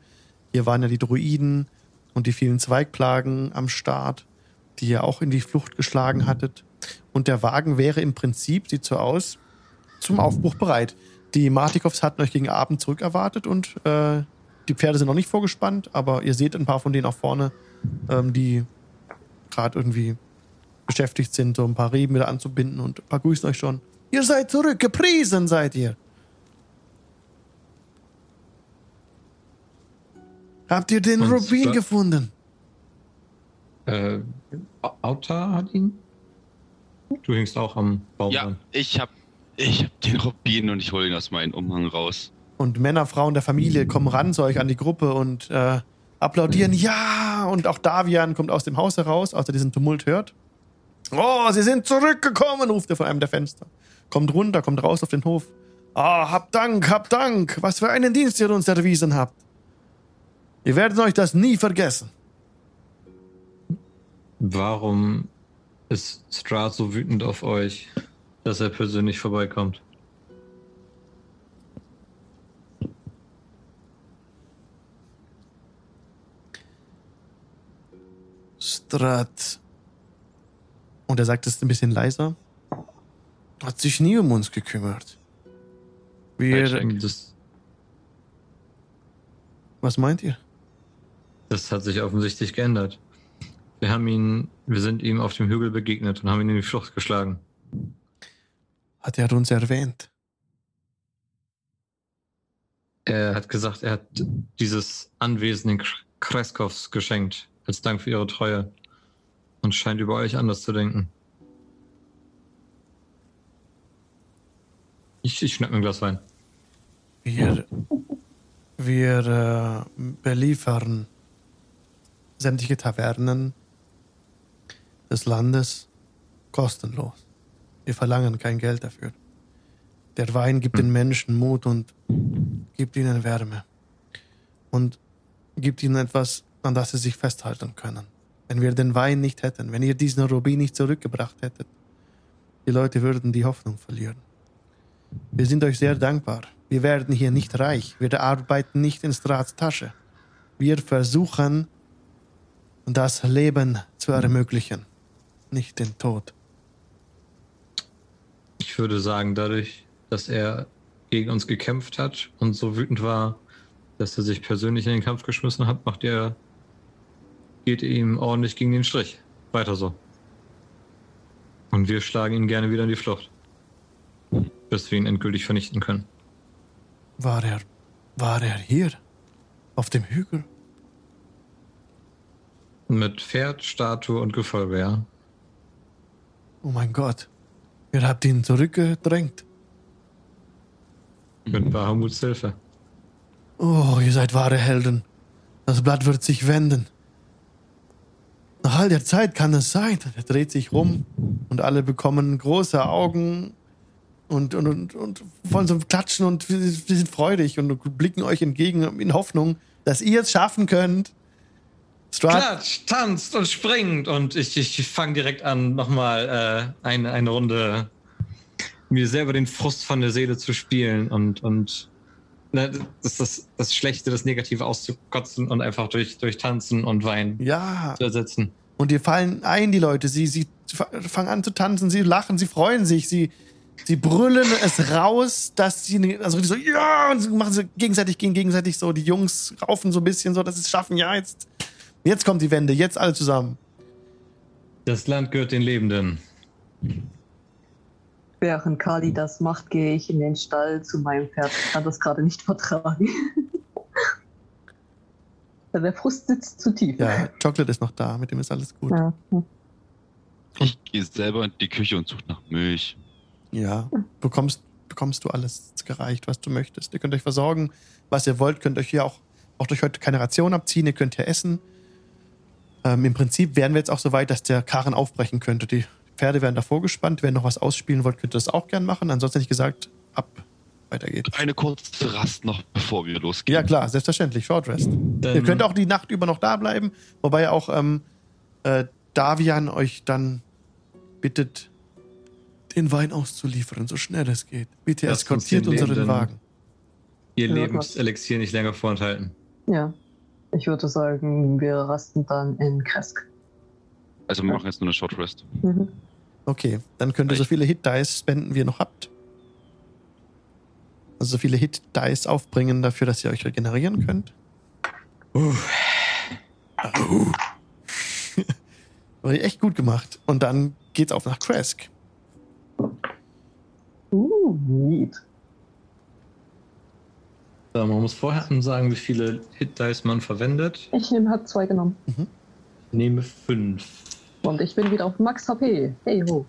Hier waren ja die Druiden und die vielen Zweigplagen am Start, die ihr auch in die Flucht geschlagen hattet. Und der Wagen wäre im Prinzip, sieht so aus, zum Aufbruch bereit. Die Martikows hatten euch gegen Abend zurückerwartet und äh, die Pferde sind noch nicht vorgespannt, aber ihr seht ein paar von denen auch vorne, ähm, die gerade irgendwie beschäftigt sind, so ein paar Reben wieder anzubinden und ein paar grüßen euch schon. Ihr seid zurück, gepriesen seid ihr. Habt ihr den Und Rubin gefunden? Äh, Auta hat ihn? Du hängst auch am Baum Ja, dran. ich hab, ich hab den Rubin und ich hole ihn aus meinem Umhang raus. Und Männer, Frauen der Familie kommen ran zu euch an die Gruppe und äh, applaudieren. Ja! Und auch Davian kommt aus dem Haus heraus, als er diesen Tumult hört. Oh, sie sind zurückgekommen, ruft er von einem der Fenster. Kommt runter, kommt raus auf den Hof. Ah, habt Dank, habt Dank. Was für einen Dienst ihr uns erwiesen habt. Ihr werdet euch das nie vergessen. Warum ist Strahd so wütend auf euch, dass er persönlich vorbeikommt? Strat. Und er sagt es ein bisschen leiser. Hat sich nie um uns gekümmert. Wir. Was meint ihr? Das hat sich offensichtlich geändert. Wir haben ihn, wir sind ihm auf dem Hügel begegnet und haben ihn in die Flucht geschlagen. Hat er uns erwähnt? Er hat gesagt, er hat dieses Anwesen den Kr- Kreskows geschenkt, als Dank für ihre Treue. Und scheint über euch anders zu denken. Ich, ich schnapp mir ein Glas Wein. Wir, wir äh, beliefern sämtliche Tavernen des Landes kostenlos. Wir verlangen kein Geld dafür. Der Wein gibt den Menschen Mut und gibt ihnen Wärme. Und gibt ihnen etwas, an das sie sich festhalten können. Wenn wir den Wein nicht hätten, wenn ihr diesen Rubin nicht zurückgebracht hättet, die Leute würden die Hoffnung verlieren. Wir sind euch sehr dankbar. Wir werden hier nicht reich. Wir arbeiten nicht in Strats Tasche. Wir versuchen, das Leben zu ermöglichen, nicht den Tod. Ich würde sagen, dadurch, dass er gegen uns gekämpft hat und so wütend war, dass er sich persönlich in den Kampf geschmissen hat, macht er, geht ihm ordentlich gegen den Strich. Weiter so. Und wir schlagen ihn gerne wieder in die Flucht. Bis wir ihn endgültig vernichten können. War er, war er hier? Auf dem Hügel? Mit Pferd, Statue und Gefolge, ja. Oh mein Gott. Ihr habt ihn zurückgedrängt. Mit Bahamuts Hilfe. Oh, ihr seid wahre Helden. Das Blatt wird sich wenden. Nach all der Zeit kann es sein. Er dreht sich rum und alle bekommen große Augen und, und, und, und wollen so klatschen und wir, sind freudig und blicken euch entgegen in Hoffnung, dass ihr es schaffen könnt. Strat, Klatsch, tanzt und springt. Und ich, ich fange direkt an, nochmal äh, eine, eine Runde mir selber den Frust von der Seele zu spielen und, und ne, das, das, das Schlechte, das Negative auszukotzen und einfach durch, durch Tanzen und Wein ja. zu ersetzen. Und dir fallen ein, die Leute. Sie, sie fangen an zu tanzen, sie lachen, sie freuen sich, sie, sie brüllen es raus, dass sie, also die so, ja, und machen sie gegenseitig gegen gegenseitig so, die Jungs raufen so ein bisschen so, dass sie es schaffen, ja, jetzt, jetzt kommt die Wende, jetzt alle zusammen. Das Land gehört den Lebenden. Während Kali das macht, gehe ich in den Stall zu meinem Pferd. Ich kann das gerade nicht vertragen. [LAUGHS] Der Frust sitzt zu tief. Ja, Chocolate ist noch da, mit dem ist alles gut. Ja. Ich gehe selber in die Küche und suche nach Milch. Ja, bekommst, bekommst du alles gereicht, was du möchtest. Ihr könnt euch versorgen, was ihr wollt, könnt euch hier auch, auch durch heute keine Ration abziehen, ihr könnt hier essen. Ähm, Im Prinzip wären wir jetzt auch so weit, dass der Karren aufbrechen könnte. Die Pferde werden davor gespannt. Wenn ihr noch was ausspielen wollt, könnt ihr das auch gern machen. Ansonsten hätte ich gesagt, ab, weiter geht's. Eine kurze Rast noch, bevor wir losgehen. Ja, klar, selbstverständlich, Short Rest. Dann, Ihr könnt auch die Nacht über noch da bleiben, wobei auch ähm, äh, Davian euch dann bittet, den Wein auszuliefern, so schnell es geht. Bitte eskortiert unseren Wagen. ihr Lebenselixier nicht länger vorenthalten. ja. Ich würde sagen, wir rasten dann in Kresk. Also wir machen jetzt nur eine Short Rest. Mhm. Okay, dann könnt ihr so viele Hit-Dice spenden, wie ihr noch habt. Also so viele Hit-Dice aufbringen dafür, dass ihr euch regenerieren könnt. [LAUGHS] War echt gut gemacht. Und dann geht's auf nach Kresk. Uh, neat. So, man muss vorher sagen, wie viele Hit-Dice man verwendet. Ich nehme hab zwei genommen. Ich nehme fünf. Und ich bin wieder auf Max HP. Hey ho.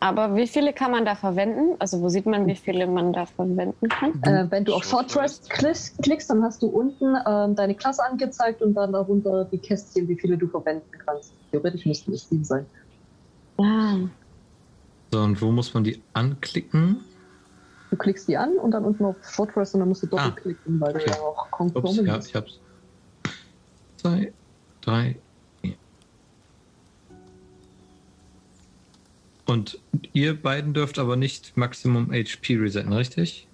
Aber wie viele kann man da verwenden? Also wo sieht man, wie viele man da verwenden kann? Äh, wenn du auf Short Short Rest klickst, klickst, dann hast du unten ähm, deine Klasse angezeigt und dann darunter die Kästchen, wie viele du verwenden kannst. Theoretisch müssten es sieben sein. Ah, So, und wo muss man die anklicken? Du klickst die an und dann unten auf Short Rest und dann musst du Ah. doppelklicken, weil Okay. du ja auch konform Ups, ja, bist. ich hab's. Zwei, drei, vier. Und ihr beiden dürft aber nicht Maximum HP resetten, richtig?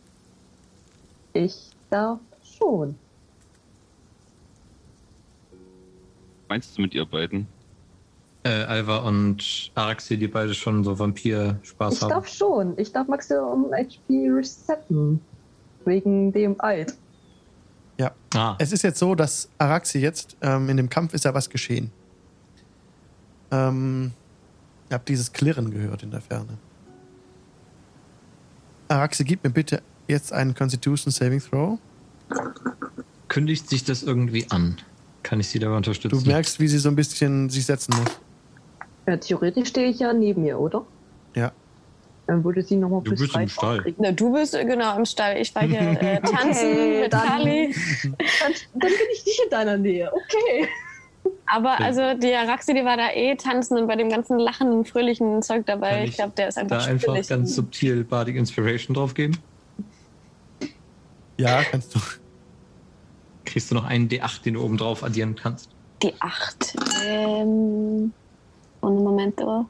Ich darf schon. meinst du mit ihr beiden? Äh, Alva und Araxi, die beide schon so Vampir-Spaß Ich haben. darf schon. Ich darf Maximum HP resetten. Wegen dem Eid. Ah, Es ist jetzt so, dass Araxi jetzt, ähm, in dem Kampf ist ja was geschehen. Ähm, ihr habt dieses Klirren gehört in der Ferne. Araxi, gib mir bitte jetzt einen Constitution Saving Throw. kündigt sich das irgendwie an? Kann ich sie dabei unterstützen? Du merkst, wie sie so ein bisschen sich setzen muss. Ja, theoretisch stehe ich ja neben ihr, oder? Ja. Dann würde sie nochmal Du bist im Stall. Na, du bist äh, genau im Stall. Ich war hier äh, tanzen Okay, mit dann- Kali. Dann, dann bin ich nicht in deiner Nähe. Okay. Aber also die Araxi, die war da eh tanzen und bei dem ganzen lachenden, fröhlichen Zeug dabei. Kann Ich ich glaube, der ist einfach da einfach spielig. ganz subtil Bardic Inspiration drauf geben? Ja, kannst du. Kriegst du noch einen D8, den du oben drauf addieren kannst? Die 8. Ähm. Und einen Moment, oh.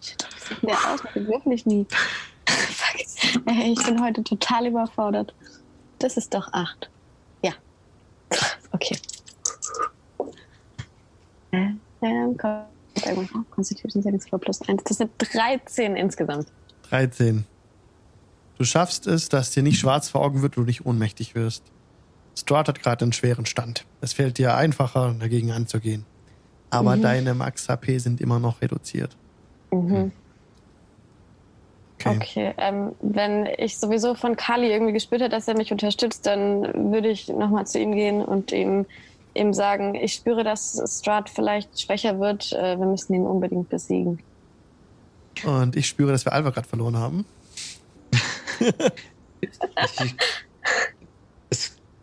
Shit, was sieht denn der aus? Den würfel ich nie. [LAUGHS] Fuck. Ich bin heute total überfordert. Das ist doch 8. Ja. Okay. Äh, Ähm? Constitution Saving Throw plus 1. Das sind 13 insgesamt. 13. Du schaffst es, dass dir nicht schwarz vor Augen wird und du nicht ohnmächtig wirst. Strahd hat gerade einen schweren Stand. Es fällt dir einfacher, dagegen anzugehen. Aber Mhm. deine Max-HP sind immer noch reduziert. Mhm. Okay. Okay, ähm, wenn ich sowieso von Kali irgendwie gespürt habe, dass er mich unterstützt, dann würde ich nochmal zu ihm gehen und ihm, ihm sagen, ich spüre, dass Strahd vielleicht schwächer wird. Äh, wir müssen ihn unbedingt besiegen. Und ich spüre, dass wir Alva gerade verloren haben. [LAUGHS] [LAUGHS] Ich, es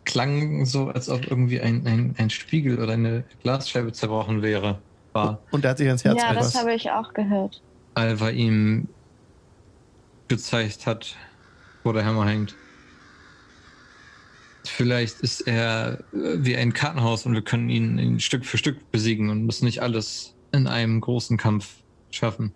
klang so, als ob irgendwie ein, ein, ein Spiegel oder eine Glasscheibe zerbrochen wäre. War Und er hat sich ans Herz ja, das habe ich auch gehört. Alva ihm gezeigt hat, wo der Hammer hängt. Vielleicht ist er äh, wie ein Kartenhaus und wir können ihn, ihn Stück für Stück besiegen und müssen nicht alles in einem großen Kampf schaffen.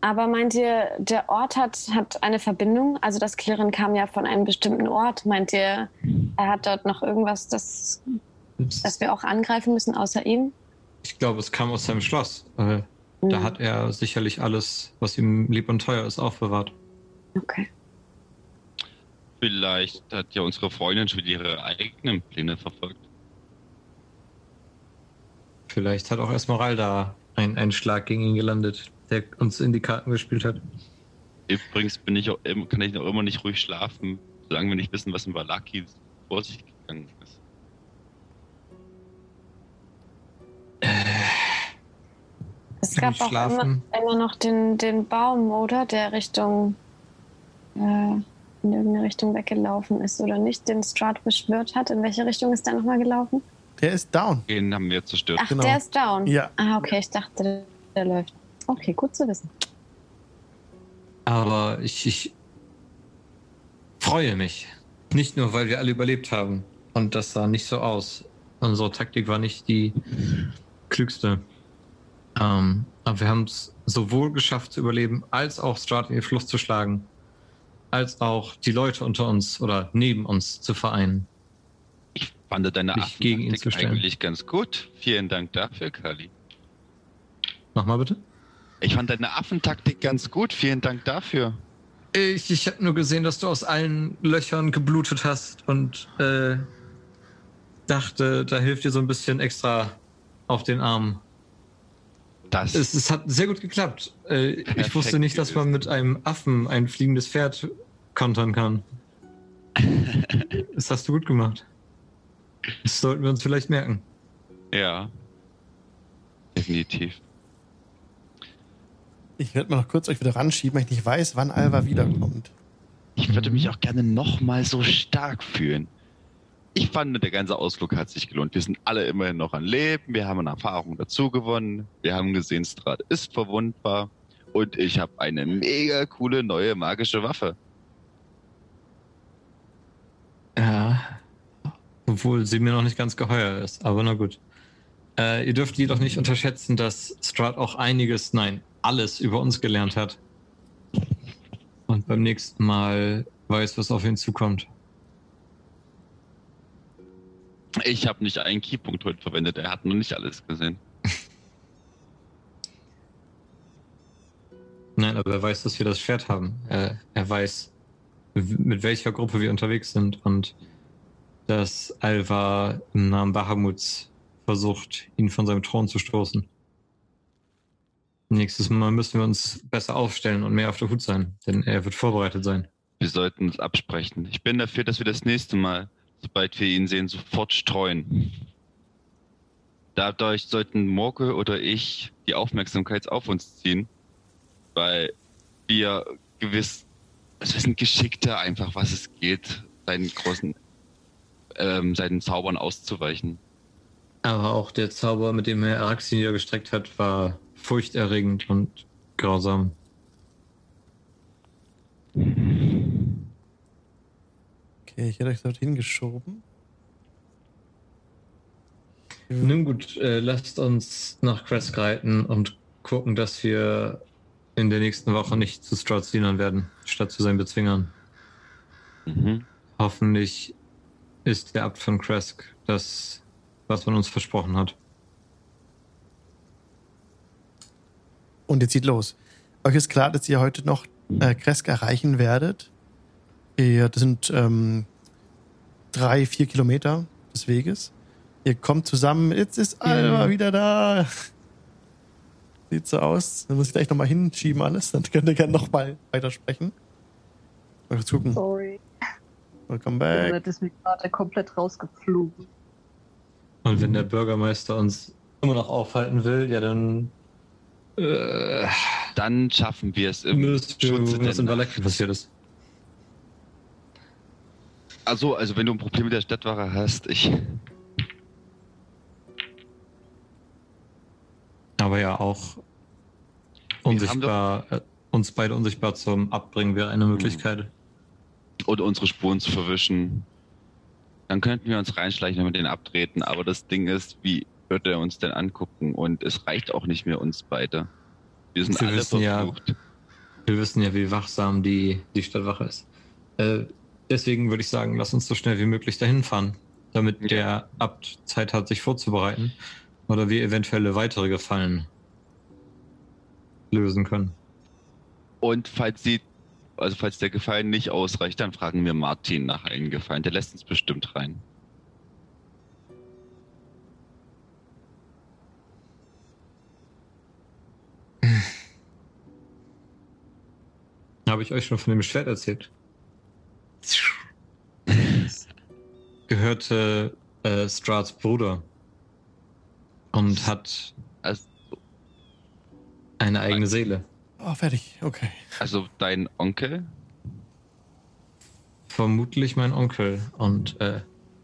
Aber meint ihr, der Ort hat, hat eine Verbindung? Also das Klirren kam ja von einem bestimmten Ort. Meint ihr, er hat dort noch irgendwas, das, das wir auch angreifen müssen, außer ihm? Ich glaube, es kam aus seinem Schloss. Äh, Da Hm, hat er sicherlich alles, was ihm lieb und teuer ist, aufbewahrt. Okay. Vielleicht hat ja unsere Freundin schon wieder ihre eigenen Pläne verfolgt. Vielleicht hat auch Esmeralda ein, einen Schlag gegen ihn gelandet, der uns in die Karten gespielt hat. Übrigens bin ich auch, immer- kann ich auch immer nicht ruhig schlafen, solange wir nicht wissen, was in Valaki vor sich gegangen ist. Es Kann gab auch immer, schlafen? immer noch den, den Baum, oder? Der Richtung, äh, in irgendeine Richtung weggelaufen ist, oder nicht? Den Strahd beschwört hat. In welche Richtung ist der nochmal gelaufen? Der ist down. Den haben wir zerstört. Ach, Genau. der ist down. Ja. Ah, okay, ich dachte, der, der läuft. Okay, gut zu wissen. Aber ich, ich freue mich. Nicht nur, weil wir alle überlebt haben. Und das sah nicht so aus. Unsere Taktik war nicht die klügste. Ähm, aber wir haben es sowohl geschafft zu überleben, als auch Strahd in die Flucht zu schlagen, als auch die Leute unter uns oder neben uns zu vereinen. Ich fand deine Mich gegen ihn zu stellen. eigentlich ganz gut. Vielen Dank dafür, Kali. Nochmal bitte? Ich fand deine Affentaktik ganz gut. Vielen Dank dafür. Ich, ich habe nur gesehen, dass du aus allen Löchern geblutet hast und äh, dachte, da hilft dir so ein bisschen extra auf den Arm. Das Es, es hat sehr gut geklappt. Äh, ich wusste nicht, dass man mit einem Affen ein fliegendes Pferd kontern kann. [LAUGHS] das hast du gut gemacht. Das sollten wir uns vielleicht merken. ja. Definitiv. Ich werde mal noch kurz euch wieder ranschieben, weil ich nicht weiß, wann Alva wiederkommt. Ich würde mich auch gerne nochmal so stark fühlen. Ich fand, der ganze Ausflug hat sich gelohnt. Wir sind alle immerhin noch am Leben. Wir haben an Erfahrung dazu gewonnen. Wir haben gesehen, Strahd ist verwundbar. Und ich habe eine mega coole neue magische Waffe. Ja. Obwohl sie mir noch nicht ganz geheuer ist, aber na gut. Äh, ihr dürft jedoch nicht unterschätzen, dass Strahd auch einiges, nein, alles über uns gelernt hat. Und beim nächsten Mal weiß, was auf ihn zukommt. Ich habe nicht einen Keypunkt heute verwendet, er hat noch nicht alles gesehen. [LAUGHS] Nein, aber er weiß, dass wir das Schwert haben. Er, er weiß, mit welcher Gruppe wir unterwegs sind und dass Alva im Namen Bahamuts versucht, ihn von seinem Thron zu stoßen. Nächstes Mal müssen wir uns besser aufstellen und mehr auf der Hut sein, denn er wird vorbereitet sein. Wir sollten uns absprechen. Ich bin dafür, dass wir das nächste Mal, sobald wir ihn sehen, sofort streuen. Dadurch sollten Morke oder ich die Aufmerksamkeit auf uns ziehen, weil wir gewiss, also wir sind geschickter einfach, was es geht, seinen großen, ähm, seinen Zaubern auszuweichen. Aber auch der Zauber, mit dem er Araxi niedergestreckt hat, war furchterregend und grausam. Okay, ich hätte euch dorthin geschoben. Nun gut, äh, lasst uns nach Kresk reiten und gucken, dass wir in der nächsten Woche nicht zu Strauts Dienern werden, statt zu seinen Bezwingern. Mhm. Hoffentlich ist der Abt von Kresk das, was man uns versprochen hat. Und ihr zieht los. Euch ist klar, dass ihr heute noch äh, Kresk erreichen werdet. Ihr, das sind ähm, drei, vier Kilometer des Weges. Ihr kommt zusammen. Jetzt ist Alba Mhm. wieder da. Sieht so aus. Dann muss ich gleich nochmal hinschieben alles. Dann könnt ihr gerne nochmal weitersprechen. Mal gucken. Sorry. Welcome back. ist mir gerade komplett rausgeflogen. Und wenn der Bürgermeister uns immer noch aufhalten will, ja dann äh, Dann schaffen wir es im müsst Schutze was in. Valaki passiert ist. Also, also wenn du ein Problem mit der Stadtwache hast, ich. Aber ja, auch unsichtbar, äh, uns beide unsichtbar zum Abbringen wäre eine Möglichkeit. Oder unsere Spuren zu verwischen. Dann könnten wir uns reinschleichen und mit denen abtreten. Aber das Ding ist, wie wird er uns denn angucken? Und es reicht auch nicht mehr uns beide. Wir sind Wir alle wissen ja- verflucht. Wir wissen ja, wie wachsam die, die Stadtwache ist. Äh, deswegen würde ich sagen, lass uns so schnell wie möglich dahin fahren, damit Ja. der Abt Zeit hat, sich vorzubereiten oder wir eventuelle weitere Gefallen lösen können. Und falls sie, also falls der Gefallen nicht ausreicht, dann fragen wir Martin nach einem Gefallen. Der lässt uns bestimmt rein. Habe ich euch schon von dem Schwert erzählt? Gehörte äh, Strats Bruder und hat eine eigene Seele. Oh, fertig. Okay. also dein Onkel? Vermutlich mein Onkel. Und äh,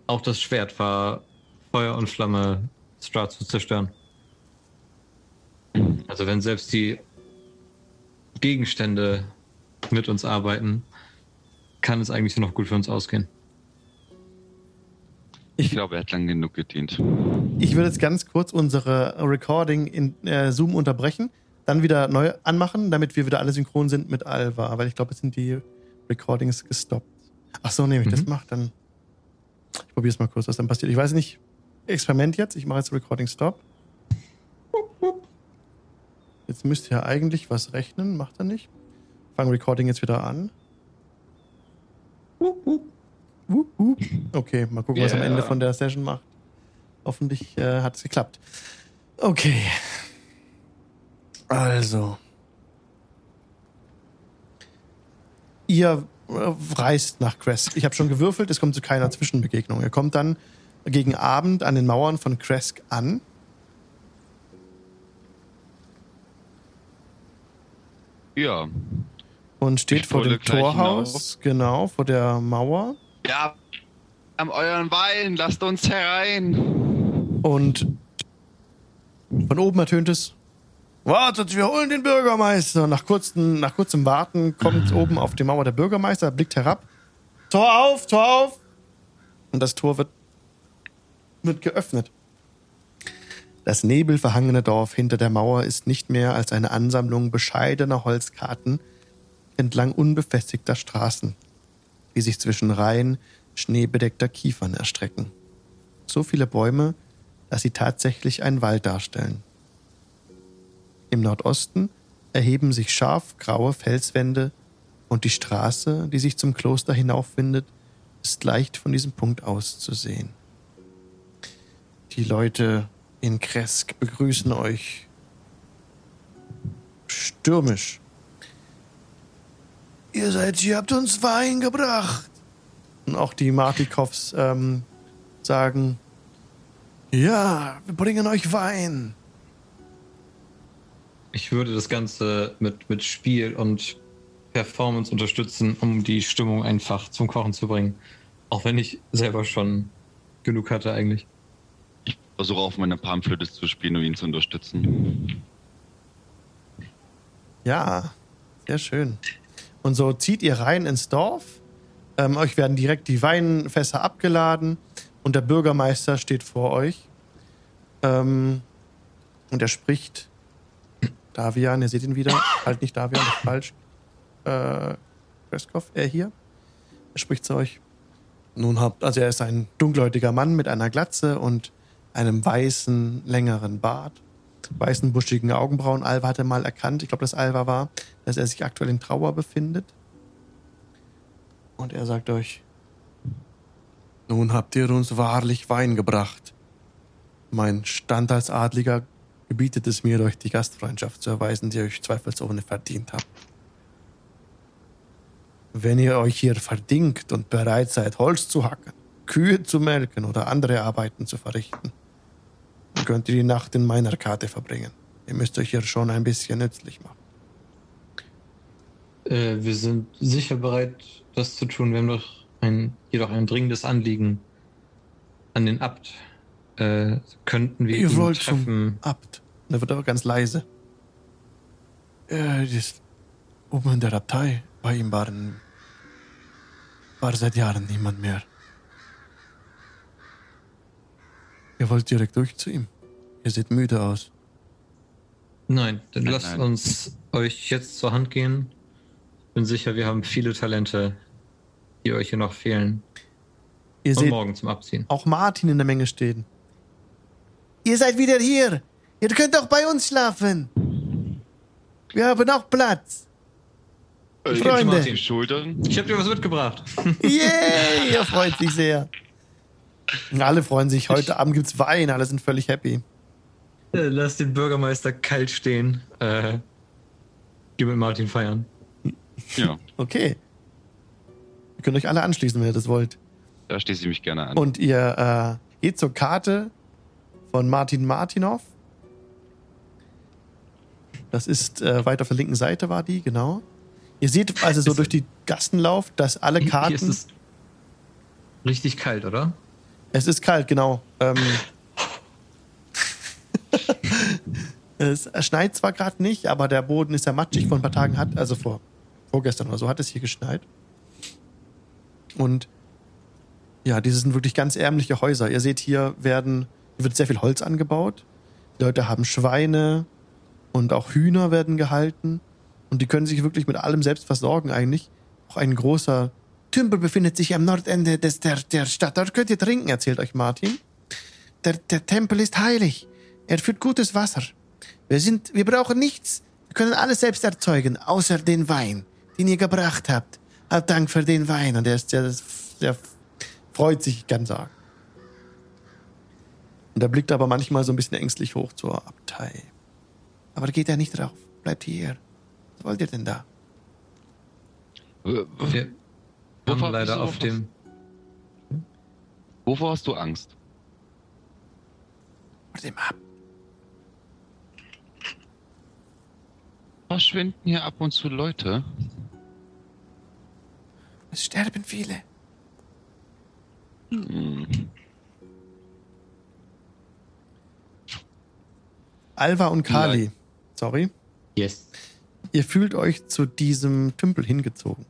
auch das Schwert war Feuer und Flamme, Strat zu zerstören. Also wenn selbst die Gegenstände mit uns arbeiten, kann es eigentlich nur noch gut für uns ausgehen. Ich glaube, er hat lang genug gedient. Ich würde jetzt ganz kurz unsere Recording in äh, Zoom unterbrechen, dann wieder neu anmachen, damit wir wieder alle synchron sind mit Alva, weil ich glaube, jetzt sind die Recordings gestoppt. Ach so, nee, wenn ich das Mhm. mache, dann. Ich probiere es mal kurz, was dann passiert. Ich weiß nicht. Experiment jetzt. Ich mache jetzt Recording Stop. Jetzt müsste ja eigentlich was rechnen, macht er nicht. Fang Recording jetzt wieder an. Okay, mal gucken, was am Yeah. Ende von der Session macht. Hoffentlich äh, hat es geklappt. Okay. Also. Ihr äh, reist nach Kresk. Ich habe schon gewürfelt, es kommt zu keiner Zwischenbegegnung. Ihr kommt dann gegen Abend an den Mauern von Kresk an. Ja. Und steht Ich vor dem Torhaus, genau, vor der Mauer. Ja, am euren Wein, lasst uns herein. Und von oben ertönt es: Wartet, wir holen den Bürgermeister. Nach, kurzen, nach kurzem Warten kommt [LAUGHS] oben auf die Mauer der Bürgermeister, blickt herab. Tor auf, Tor auf! Und das Tor wird, wird geöffnet. Das nebelverhangene Dorf hinter der Mauer ist nicht mehr als eine Ansammlung bescheidener Holzkarten entlang unbefestigter Straßen, die sich zwischen Reihen schneebedeckter Kiefern erstrecken. so viele Bäume, dass sie tatsächlich einen Wald darstellen. Im Nordosten erheben sich scharf graue Felswände und die Straße, die sich zum Kloster hinaufwindet, ist leicht von diesem Punkt aus zu sehen. Die Leute in Kresk begrüßen euch stürmisch. Ihr seid hier, habt uns Wein gebracht. Und auch die Martikows ähm, sagen, ja, wir bringen euch Wein. Ich würde das Ganze mit, mit Spiel und Performance unterstützen, um die Stimmung einfach zum Kochen zu bringen. Auch wenn ich selber schon genug hatte eigentlich. Versuche auf meine Palmflöte zu spielen, um ihn zu unterstützen. Ja, sehr schön. Und so zieht ihr rein ins Dorf. Ähm, euch werden direkt die Weinfässer abgeladen und der Bürgermeister steht vor euch. Ähm, und er spricht. Davian, ihr seht ihn wieder. halt nicht Davian, das ist falsch. Äh, Kreskov, er hier. Er spricht zu euch. Nun habt, also er ist ein dunkelhäutiger Mann mit einer Glatze und einem weißen, längeren Bart, weißen, buschigen Augenbrauen. Alva hatte mal erkannt, ich glaube, dass Alva war, dass er sich aktuell in Trauer befindet. Und er sagt euch, nun habt ihr uns wahrlich Wein gebracht. Mein Stand als Adliger gebietet es mir, euch die Gastfreundschaft zu erweisen, die ihr euch zweifelsohne verdient habt. Wenn ihr euch hier verdingt und bereit seid, Holz zu hacken, Kühe zu melken oder andere Arbeiten zu verrichten, dann könnt ihr die Nacht in meiner Karte verbringen. Ihr müsst euch hier schon ein bisschen nützlich machen. Äh, wir sind sicher bereit, das zu tun. Wir haben doch ein, jedoch ein dringendes Anliegen an den Abt. Äh, könnten wir Ihr ihn wollt treffen? zum Abt. Er wird aber ganz leise. Äh, das oben in der Abtei. Bei ihm waren, war seit Jahren niemand mehr. Ihr wollt direkt durch zu ihm. Ihr seht müde aus. Nein, dann Nein, lasst nein. uns euch jetzt zur Hand gehen. Ich bin sicher, wir haben viele Talente, die euch hier noch fehlen. Ihr Und seht morgen zum Abziehen. auch Martin in der Menge stehen. Ihr seid wieder hier. Ihr könnt auch bei uns schlafen. Wir haben auch Platz. Äh, ich Freunde. die Schultern. Ich habe dir was mitgebracht. Yay, er freut sich sehr. Alle freuen sich. Heute Abend gibt's Wein. Alle sind völlig happy. Äh, Lass den Bürgermeister kalt stehen. Äh, geh mit Martin feiern. Ja, Okay. Ihr könnt euch alle anschließen, wenn ihr das wollt. da schließe ich mich gerne an. Und ihr äh, geht zur Karte von Martin Martinov. Das ist äh, weiter auf der linken Seite war die, genau. Ihr seht also so Ist- durch die Gassen lauft, dass alle Hier ist Karten. es richtig kalt, oder? Es ist kalt, genau. Ähm, [LAUGHS] es schneit zwar gerade nicht, aber der Boden ist ja matschig. Vor ein paar Tagen hat, also vor vorgestern oder so, hat es hier geschneit. Und ja, diese sind wirklich ganz ärmliche Häuser. Ihr seht, hier werden, hier wird sehr viel Holz angebaut. Die Leute haben Schweine und auch Hühner werden gehalten. Und die können sich wirklich mit allem selbst versorgen eigentlich. Auch ein großer Tümpel befindet sich am Nordende des, der, der Stadt. Dort könnt ihr trinken, erzählt euch Martin. Der, der Tempel ist heilig. Er führt gutes Wasser. Wir sind, wir brauchen nichts. Wir können alles selbst erzeugen, außer den Wein, den ihr gebracht habt. Hab Dank für den Wein. Und er ist sehr, sehr freut sich, ich kann sagen. Und er blickt aber manchmal so ein bisschen ängstlich hoch zur Abtei. Aber geht er nicht drauf. Bleibt hier. Was wollt ihr denn da? Wir Wovor haben leider auf dem. Wovor hast du Angst? Vor dem Ab. Verschwinden hier ab und zu Leute? Es sterben viele. Hm. Alva und Kali. Sorry. Yes. Ihr fühlt euch zu diesem Tümpel hingezogen.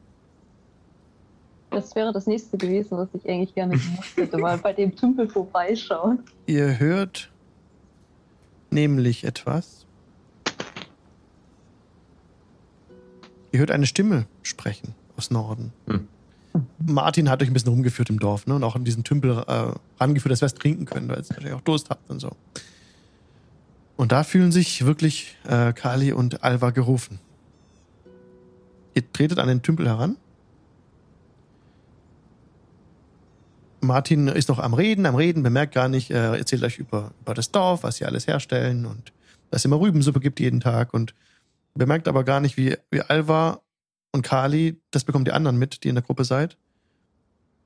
Das wäre das nächste gewesen, was ich eigentlich gerne gemacht hätte, mal bei dem Tümpel vorbeischauen. Ihr hört nämlich etwas. Ihr hört eine Stimme sprechen aus Norden. Hm. Martin hat euch ein bisschen rumgeführt im Dorf ne? und auch in diesen Tümpel äh, rangeführt, dass ihr was trinken könnt, weil ihr wahrscheinlich auch Durst habt und so. Und da fühlen sich wirklich äh, Kali und Alva gerufen. Ihr tretet an den Tümpel heran. Martin ist noch am Reden, am Reden, bemerkt gar nicht, äh, erzählt euch über, über das Dorf, was sie alles herstellen und dass es immer Rübensuppe gibt jeden Tag und bemerkt aber gar nicht, wie, wie Alva und Kali, das bekommt die anderen mit, die in der Gruppe seid,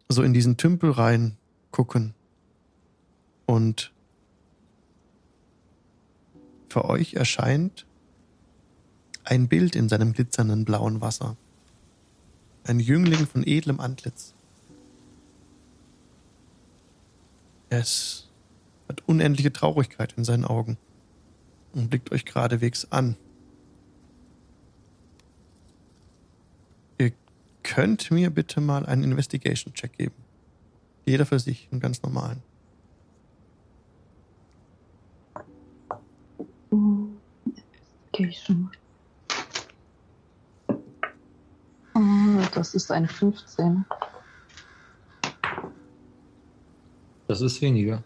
so in diesen Tümpel rein gucken und für euch erscheint ein Bild in seinem glitzernden blauen Wasser. Ein Jüngling von edlem Antlitz. Es hat unendliche Traurigkeit in seinen Augen und blickt euch geradewegs an. Ihr könnt mir bitte mal einen Investigation-Check geben. Jeder für sich, einen ganz normalen. Investigation. Oh, Das ist eine 15. Das ist weniger.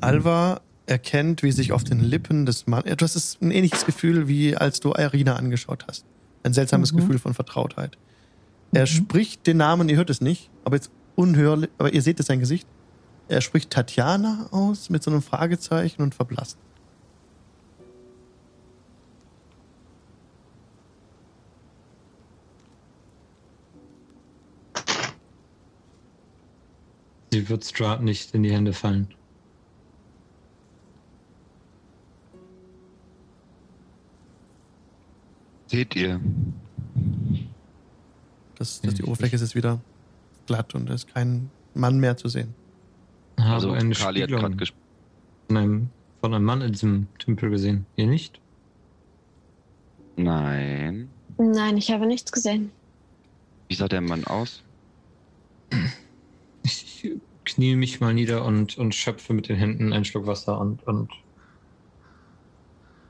Alva erkennt, wie sich auf den Lippen des Mannes. Du hast es ein ähnliches Gefühl, wie als du Irina angeschaut hast. Ein seltsames Mhm. Gefühl von Vertrautheit. Er Mhm. spricht den Namen, ihr hört es nicht, aber jetzt unhörlich, aber ihr seht es sein Gesicht. Er spricht Tatjana aus mit so einem Fragezeichen und verblasst. Sie wird Strahd nicht in die Hände fallen. Seht ihr? Das, das, die Oberfläche ist jetzt wieder glatt und es ist kein Mann mehr zu sehen. Habe Also eine Kali hat Spiegelung gerade gesprochen. von einem, von einem Mann in diesem Tümpel gesehen. Ihr nicht? Nein. Nein, ich habe nichts gesehen. Wie sah der Mann aus? [CLEARS THROAT] Ich knie mich mal nieder und, und schöpfe mit den Händen einen Schluck Wasser und, und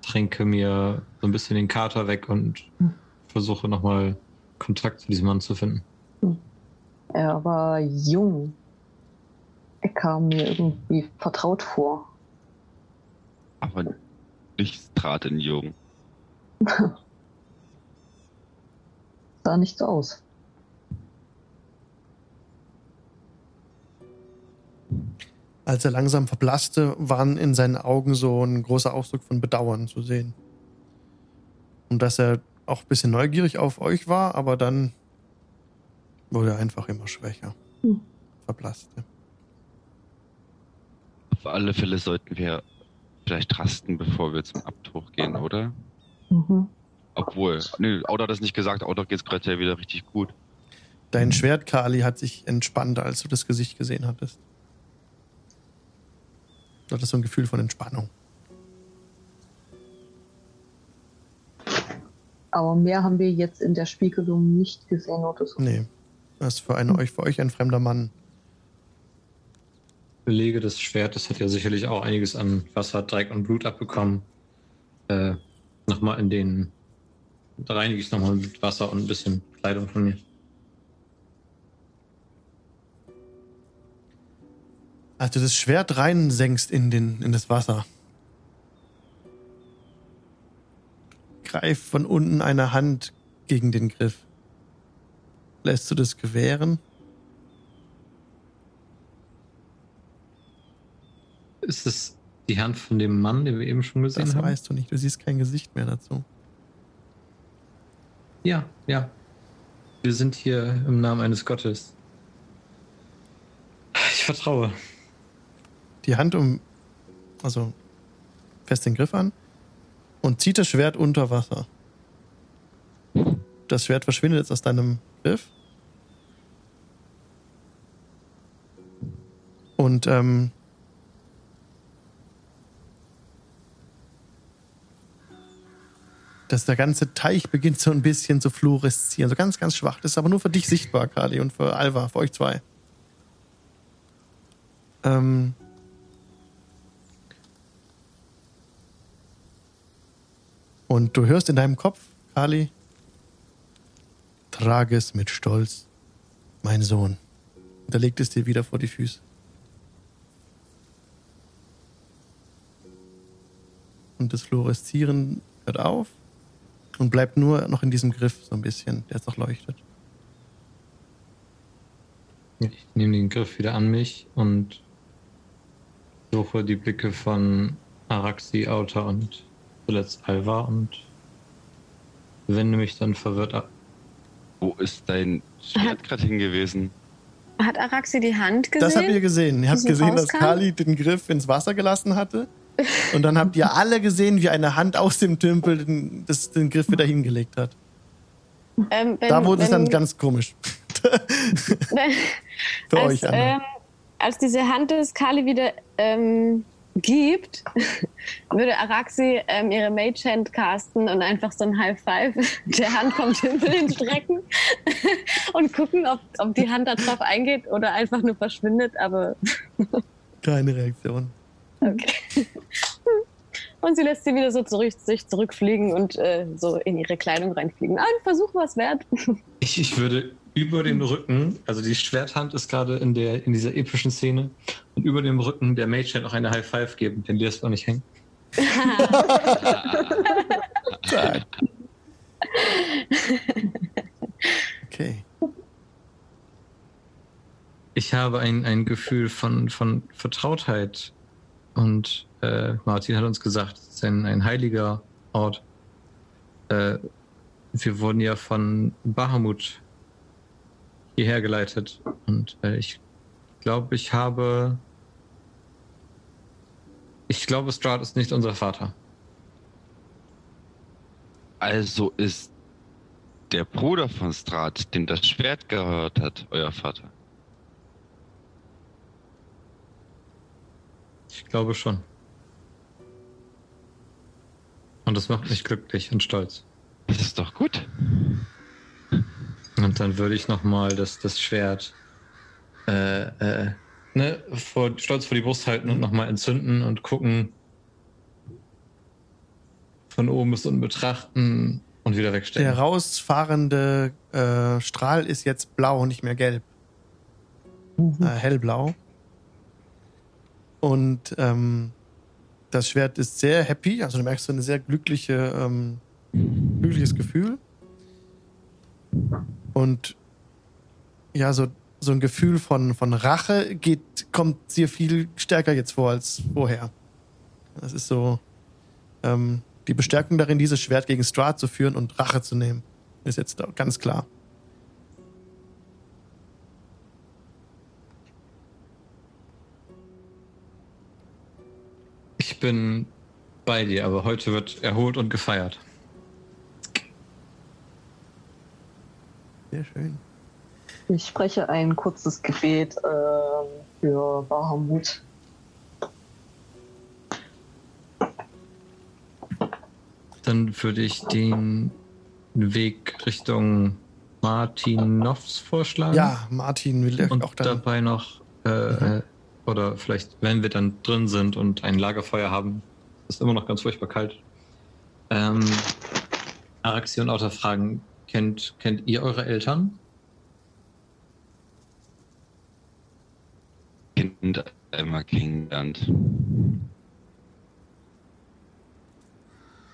trinke mir so ein bisschen den Kater weg und Hm. versuche nochmal Kontakt zu diesem Mann zu finden. Er war jung. Er kam mir irgendwie vertraut vor. Aber nichts trat in Jungen. [LAUGHS] Sah nicht so aus. Als er langsam verblasste, waren in seinen Augen so ein großer Ausdruck von Bedauern zu sehen. Und dass er auch ein bisschen neugierig auf euch war, aber dann wurde er einfach immer schwächer. Hm. Verblasste. Auf alle Fälle sollten wir vielleicht rasten, bevor wir zum Abtuch gehen, oder? Mhm. Obwohl, nö, Auto hat das nicht gesagt, Auto geht's gerade ja wieder richtig gut. Dein Schwert, Kali, hat sich entspannt, als du das Gesicht gesehen hattest. Du hattest so ein Gefühl von Entspannung. Aber mehr haben wir jetzt in der Spiegelung nicht gesehen oder so. Nee. Das ist für, eine, euch, für euch ein fremder Mann. Belege des Schwertes hat ja sicherlich auch einiges an Wasser, Dreck und Blut abbekommen. Äh, nochmal in den. Da reinige ich nochmal mit Wasser und ein bisschen Kleidung von mir. Als du das Schwert reinsenkst in, den, in das Wasser, greift von unten eine Hand gegen den Griff. Lässt du das gewähren? Ist es die Hand von dem Mann, den wir eben schon gesehen Das haben? weißt du nicht. Du siehst kein Gesicht mehr dazu. Ja, ja. Wir sind hier im Namen eines Gottes. Ich vertraue. Die Hand um, also fest den Griff an und zieht das Schwert unter Wasser. Das Schwert verschwindet jetzt aus deinem Griff. Und ähm, dass der ganze Teich beginnt so ein bisschen zu fluoreszieren. So ganz, ganz schwach. Das ist aber nur für dich sichtbar, Kali, und für Alva, für euch zwei. Ähm, und du hörst in deinem Kopf, Kali, Trage es mit Stolz, mein Sohn. Und er legt es dir wieder vor die Füße. Und das Fluoreszieren hört auf und bleibt nur noch in diesem Griff so ein bisschen, der jetzt noch leuchtet. Ich nehme den Griff wieder an mich und suche die Blicke von Araxi, Auta und zuletzt Alva und wende mich dann verwirrt ab. Wo ist dein Schwert gerade hingewiesen? Hat Araxi die Hand gesehen? Das habt ihr gesehen. Ihr habt gesehen, dass? Kali den Griff ins Wasser gelassen hatte. [LAUGHS] Und dann habt ihr alle gesehen, wie eine Hand aus dem Tümpel den, das, den Griff wieder hingelegt hat. Ähm, wenn, da wurde es dann wenn- ganz komisch. wenn, [LAUGHS] Für als, euch alle. ähm, als diese Hand des Kali wieder ähm, gibt, [LAUGHS] würde Araxi ähm, ihre Mage Hand casten und einfach so ein High Five [LAUGHS] der Hand vom Tümpel hinstrecken [LAUGHS] und gucken, ob, ob die Hand da drauf eingeht oder einfach nur verschwindet. Aber Keine Reaktion. okay. Und sie lässt sie wieder so zurück, sich zurückfliegen und äh, so in ihre Kleidung reinfliegen. Ah, ein Versuch was wert. Ich, ich würde über den Rücken, also die Schwerthand ist gerade in, der, in dieser epischen Szene, und über dem Rücken der Mage noch eine High Five geben, denn die lässt auch nicht hängen. [LAUGHS] Okay. Ich habe ein, ein Gefühl von, von Vertrautheit. Und äh, Martin hat uns gesagt, es ist ein, ein heiliger Ort. Äh, wir wurden ja von Bahamut hierher geleitet. Und äh, ich glaube, ich habe. Ich glaube, Strahd ist nicht unser Vater. Also ist der Bruder von Strat, dem das Schwert gehört hat, euer Vater. Ich glaube schon. Und das macht mich glücklich und stolz. Das ist doch gut. Und dann würde ich nochmal das, das Schwert äh, äh, ne, vor, stolz vor die Brust halten und nochmal entzünden und gucken. Von oben bis unten betrachten und wieder wegstecken. Der rausfahrende äh, Strahl ist jetzt blau, nicht mehr gelb. Äh, hellblau. Und ähm, das Schwert ist sehr happy, also du merkst so eine sehr glückliche, ähm, glückliches Gefühl. Und ja, so, so ein Gefühl von, von Rache geht, kommt dir viel stärker jetzt vor als vorher. Das ist so ähm, die Bestärkung darin, dieses Schwert gegen Strahd zu führen und Rache zu nehmen. Ist jetzt ganz klar. Ich bin bei dir, aber heute wird erholt und gefeiert. Sehr schön. Ich spreche ein kurzes Gebet ähm, für Bahamut. Dann würde ich den Weg Richtung Martinovs vorschlagen. Ja, Martin will Und auch dann. dabei noch, äh, äh, oder vielleicht, wenn wir dann drin sind und ein Lagerfeuer haben, ist immer noch ganz furchtbar kalt. Ähm, Araxi und Auta fragen, kennt, kennt ihr eure Eltern? Kind einmal kennengelernt.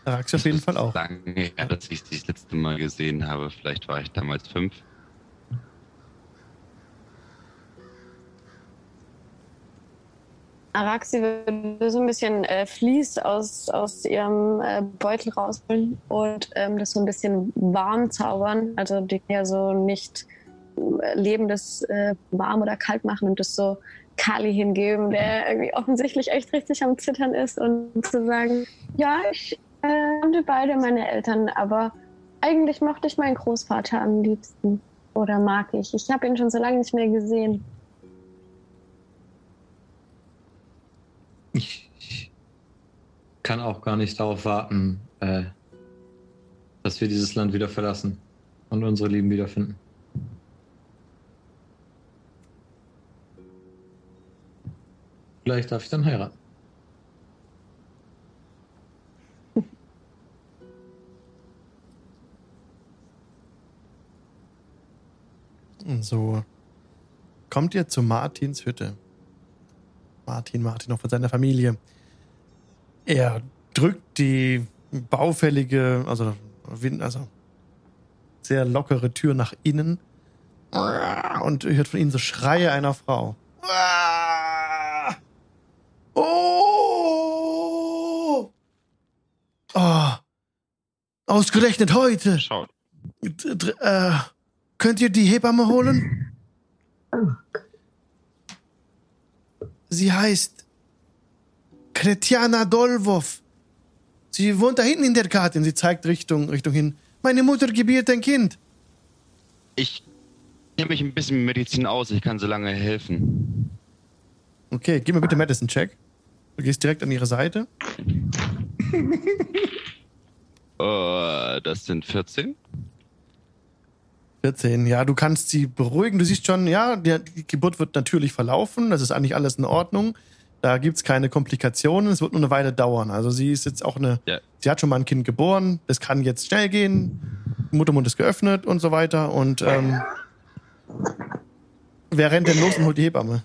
Araxi auf jeden Fall auch. Lange her, dass ich sie das letzte Mal gesehen habe. Vielleicht war ich damals fünf. Araxi würde so ein bisschen äh, Vlies aus, aus ihrem äh, Beutel rausholen und ähm, das so ein bisschen warm zaubern. Also die ja so nicht äh, lebendes äh, warm oder kalt machen und das so Kali hingeben, der irgendwie offensichtlich echt richtig am Zittern ist und zu sagen, ja, ich äh, kannte beide meine Eltern, aber eigentlich mochte ich meinen Großvater am liebsten. Oder mag ich. Ich habe ihn schon so lange nicht mehr gesehen. Ich, kann auch gar nicht darauf warten, äh, dass wir dieses Land wieder verlassen und unsere Lieben wiederfinden. Vielleicht darf ich dann heiraten. So kommt ihr zu Martins Hütte. Martin, Martin, auch von seiner Familie. Er drückt die baufällige, also, also sehr lockere Tür nach innen und hört von ihnen so Schreie einer Frau. Oh! Oh! Ausgerechnet heute. Schaut. Äh, könnt ihr die Hebamme holen? Sie heißt Kretiana Dolvov. Sie wohnt da hinten in der Karte und sie zeigt Richtung, Richtung hin. Meine Mutter gebiert ein Kind. Ich kenne mich ein bisschen mit Medizin aus. Ich kann so lange helfen. Okay, gib mir bitte Medicine-Check. Du gehst direkt an ihre Seite. Äh, [LAUGHS] das sind 14. 14, ja, du kannst sie beruhigen. Du siehst schon, ja, die, Geburt wird natürlich verlaufen. Das ist eigentlich alles in Ordnung. Da gibt's keine Komplikationen. Es wird nur eine Weile dauern. Also sie ist jetzt auch eine, Ja. sie hat schon mal ein Kind geboren. Das kann jetzt schnell gehen. Muttermund ist geöffnet und so weiter. Und ähm, wer rennt denn los und holt die Hebamme?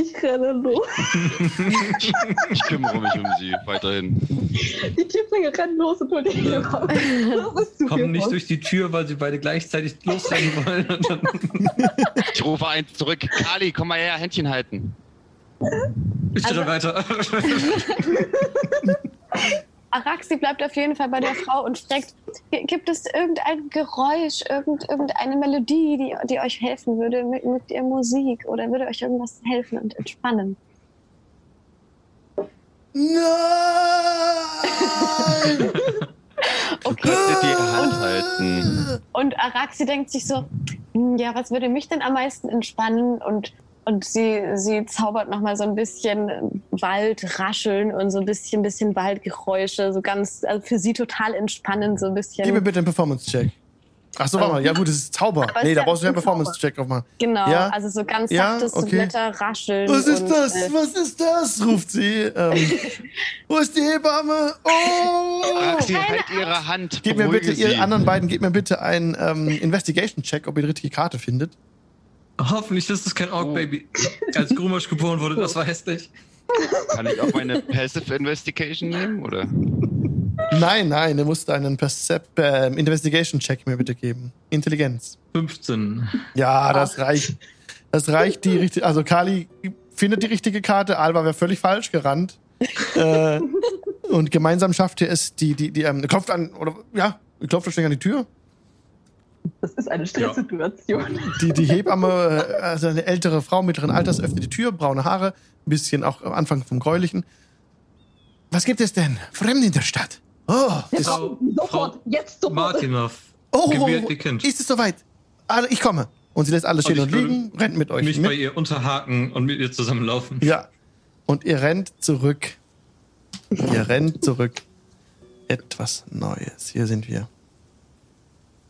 Ich renne los. [LAUGHS] Ich kümmere mich um sie weiterhin. Die Tieflinge rennen los und holen die Hebamme. Das ist zu viel Kommen nicht durch die Tür, weil sie beide gleichzeitig losrennen wollen. [LAUGHS] [LAUGHS] Ich rufe eins zurück. Kali, komm mal her, Händchen halten. ich Also- also, weiter. Araxi bleibt auf jeden Fall bei der Frau und fragt, "G- gibt es irgendein Geräusch, irgend, irgendeine Melodie, die, die euch helfen würde? Mögt, mögt ihr Musik oder würde euch irgendwas helfen und entspannen? Nein! [LAUGHS] Dir die Hand halten. Und Araxi denkt sich so, "Hm, ja, was würde mich denn am meisten entspannen? Und, und sie, sie zaubert nochmal so ein bisschen Waldrascheln und so ein bisschen, bisschen Waldgeräusche, so ganz, also für sie total entspannend, so ein bisschen. Gib mir bitte einen Performance-Check. Ach so, warte mal. Ja gut, das ist Zauber. Aber Nee, ist da ja brauchst du ja einen. Performance-Check aufmachen. Genau, Ja? also so ganz Ja, sachtes so okay. Blätterrascheln. Was ist und, das? Äh, Was ist das? ruft sie. Ähm, [LAUGHS] wo ist die Hebamme? Oh! Axi, halt ihre Hand. Gib mir bitte, ihr sie. anderen beiden, gebt mir bitte einen ähm, Investigation-Check, ob ihr die richtige Karte findet. Hoffentlich ist es kein Ork-Baby. Als Grumasch geboren wurde, das war hässlich. Kann ich auch meine Passive Investigation nehmen, oder? Nein, nein, ihr musst einen Percep äh, Investigation-Check mir bitte geben. Intelligenz. 15. Ja, das reicht. Das reicht die richtige. Also Kali findet die richtige Karte, Alba wäre völlig falsch gerannt. äh, und gemeinsam schafft ihr es, die, die, die, ähm, klopft an, oder ja, klopft wahrscheinlich an die Tür. Das ist eine Stresssituation. Die, die Hebamme, äh, also eine ältere Frau mittleren Alters, öffnet die Tür, braune Haare, ein bisschen auch am Anfang vom Gräulichen. Was gibt es denn? Fremd in der Stadt. Oh, ist, brauchen sofort, jetzt sofort. Martinov. oh, Gebiert ihr Kind. ist es soweit? Alle, ich komme. Und sie lässt alles Und stehen und würde liegen, rennt mit euch Mich mit. bei ihr unterhaken und mit ihr zusammenlaufen. Ja. Und ihr rennt zurück. Ihr rennt zurück. Etwas Neues. Hier sind wir.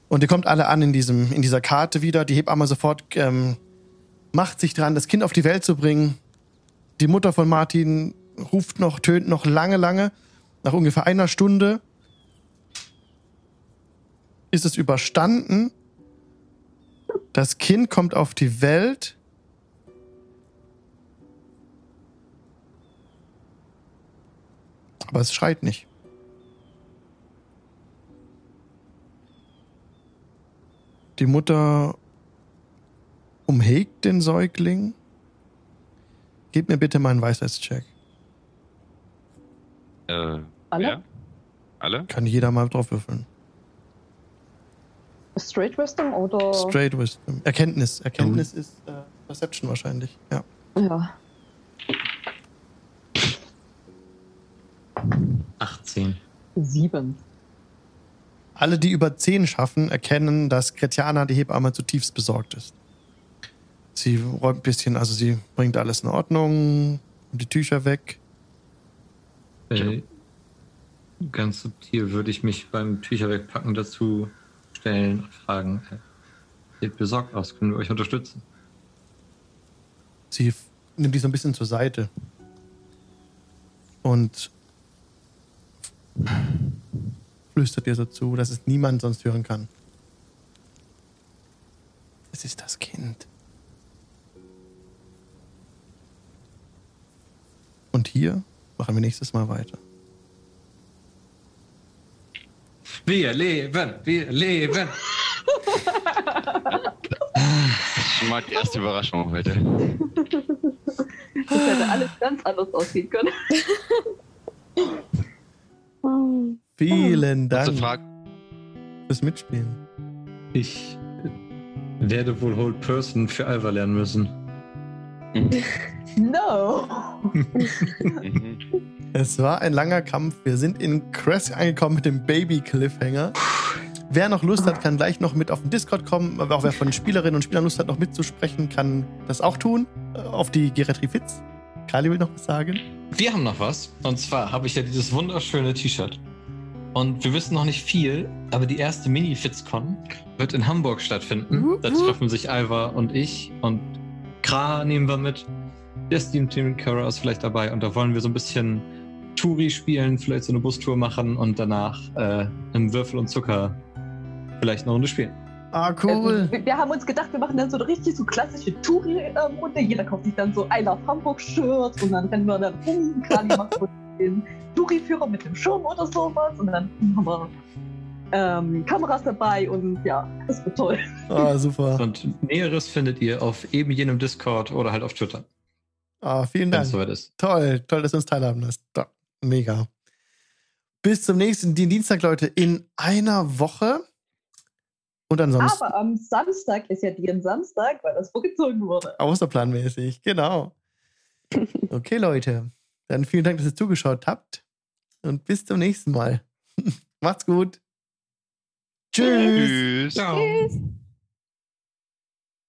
Und ihr kommt alle an in, diesem, in dieser Karte wieder. Die Hebamme sofort ähm, macht sich dran, das Kind auf die Welt zu bringen. Die Mutter von Martin ruft noch, tönt noch lange, lange. Nach ungefähr einer Stunde ist es überstanden. Das Kind kommt auf die Welt. Aber es schreit nicht. Die Mutter umhegt den Säugling. Gib mir bitte mal einen Weisheitscheck. Äh, Alle? wer? Alle? Kann jeder mal drauf würfeln. Straight Wisdom oder? Straight Wisdom. Erkenntnis. Erkenntnis ist äh, Perception wahrscheinlich. Ja. Ja. 18. Sieben. Alle, die über 10 schaffen, erkennen, dass Kretiana, die Hebamme, zutiefst besorgt ist. Sie räumt ein bisschen, also sie bringt alles in Ordnung, die Tücher weg. Äh, ganz subtil würde ich mich beim Tücher wegpacken dazu stellen und fragen, äh, seht besorgt aus, können wir euch unterstützen? Sie nimmt die so ein bisschen zur Seite. Und flüstert ihr so zu, dass es niemand sonst hören kann. Es ist das Kind. Und hier machen wir nächstes Mal weiter. Wir leben, wir leben. Schon mal die erste Überraschung heute. Das hätte alles ganz anders aussehen können. [LAUGHS] [LAUGHS] Vielen Dank Frage. fürs Mitspielen. Ich werde wohl Hold Person für Alva lernen müssen. [LAUGHS] No! [LAUGHS] Es war ein langer Kampf. Wir sind in Crest angekommen mit dem Baby Cliffhanger. Wer noch Lust hat, kann gleich noch mit auf den Discord kommen. Aber auch wer von den Spielerinnen und Spielern Lust hat, noch mitzusprechen, kann das auch tun. Äh, Auf die Geriatrie Fitz. Kali will noch was sagen. Wir haben noch was. Und zwar habe ich ja dieses wunderschöne T-Shirt. Und wir wissen noch nicht viel, aber die erste Mini-FitzCon wird in Hamburg stattfinden. Wup, Da treffen sich Alva und ich und Kra nehmen wir mit. Der Steam Team Kara ist vielleicht dabei und da wollen wir so ein bisschen Touri spielen, vielleicht so eine Bustour machen und danach äh, im Würfel und Zucker vielleicht eine Runde spielen. Ah, Also, wir, wir haben uns gedacht, wir machen dann so eine richtig so klassische Touri-Runde. Jeder kauft sich dann so ein auf Hamburg-Shirt und dann rennen wir dann rum. Kali macht den Touri-Führer mit dem Schirm oder sowas und dann haben wir ähm, Kameras dabei und ja, das wird toll. Ah, super. Und Näheres findet ihr auf eben jenem Discord oder halt auf Twitter, Ah, vielen Dank. ist. Toll, toll, dass du uns teilhaben lässt. Mega. Bis zum nächsten Dienstag, Leute, in einer Woche. Und ansonsten Aber am Samstag ist ja dir Samstag, weil das vorgezogen wurde. außerplanmäßig, genau. [LAUGHS] Okay, Leute. Dann vielen Dank, dass ihr zugeschaut habt. Und bis zum nächsten Mal. [LAUGHS] Macht's gut. Tschüss. Tschüss. Ciao. Tschüss.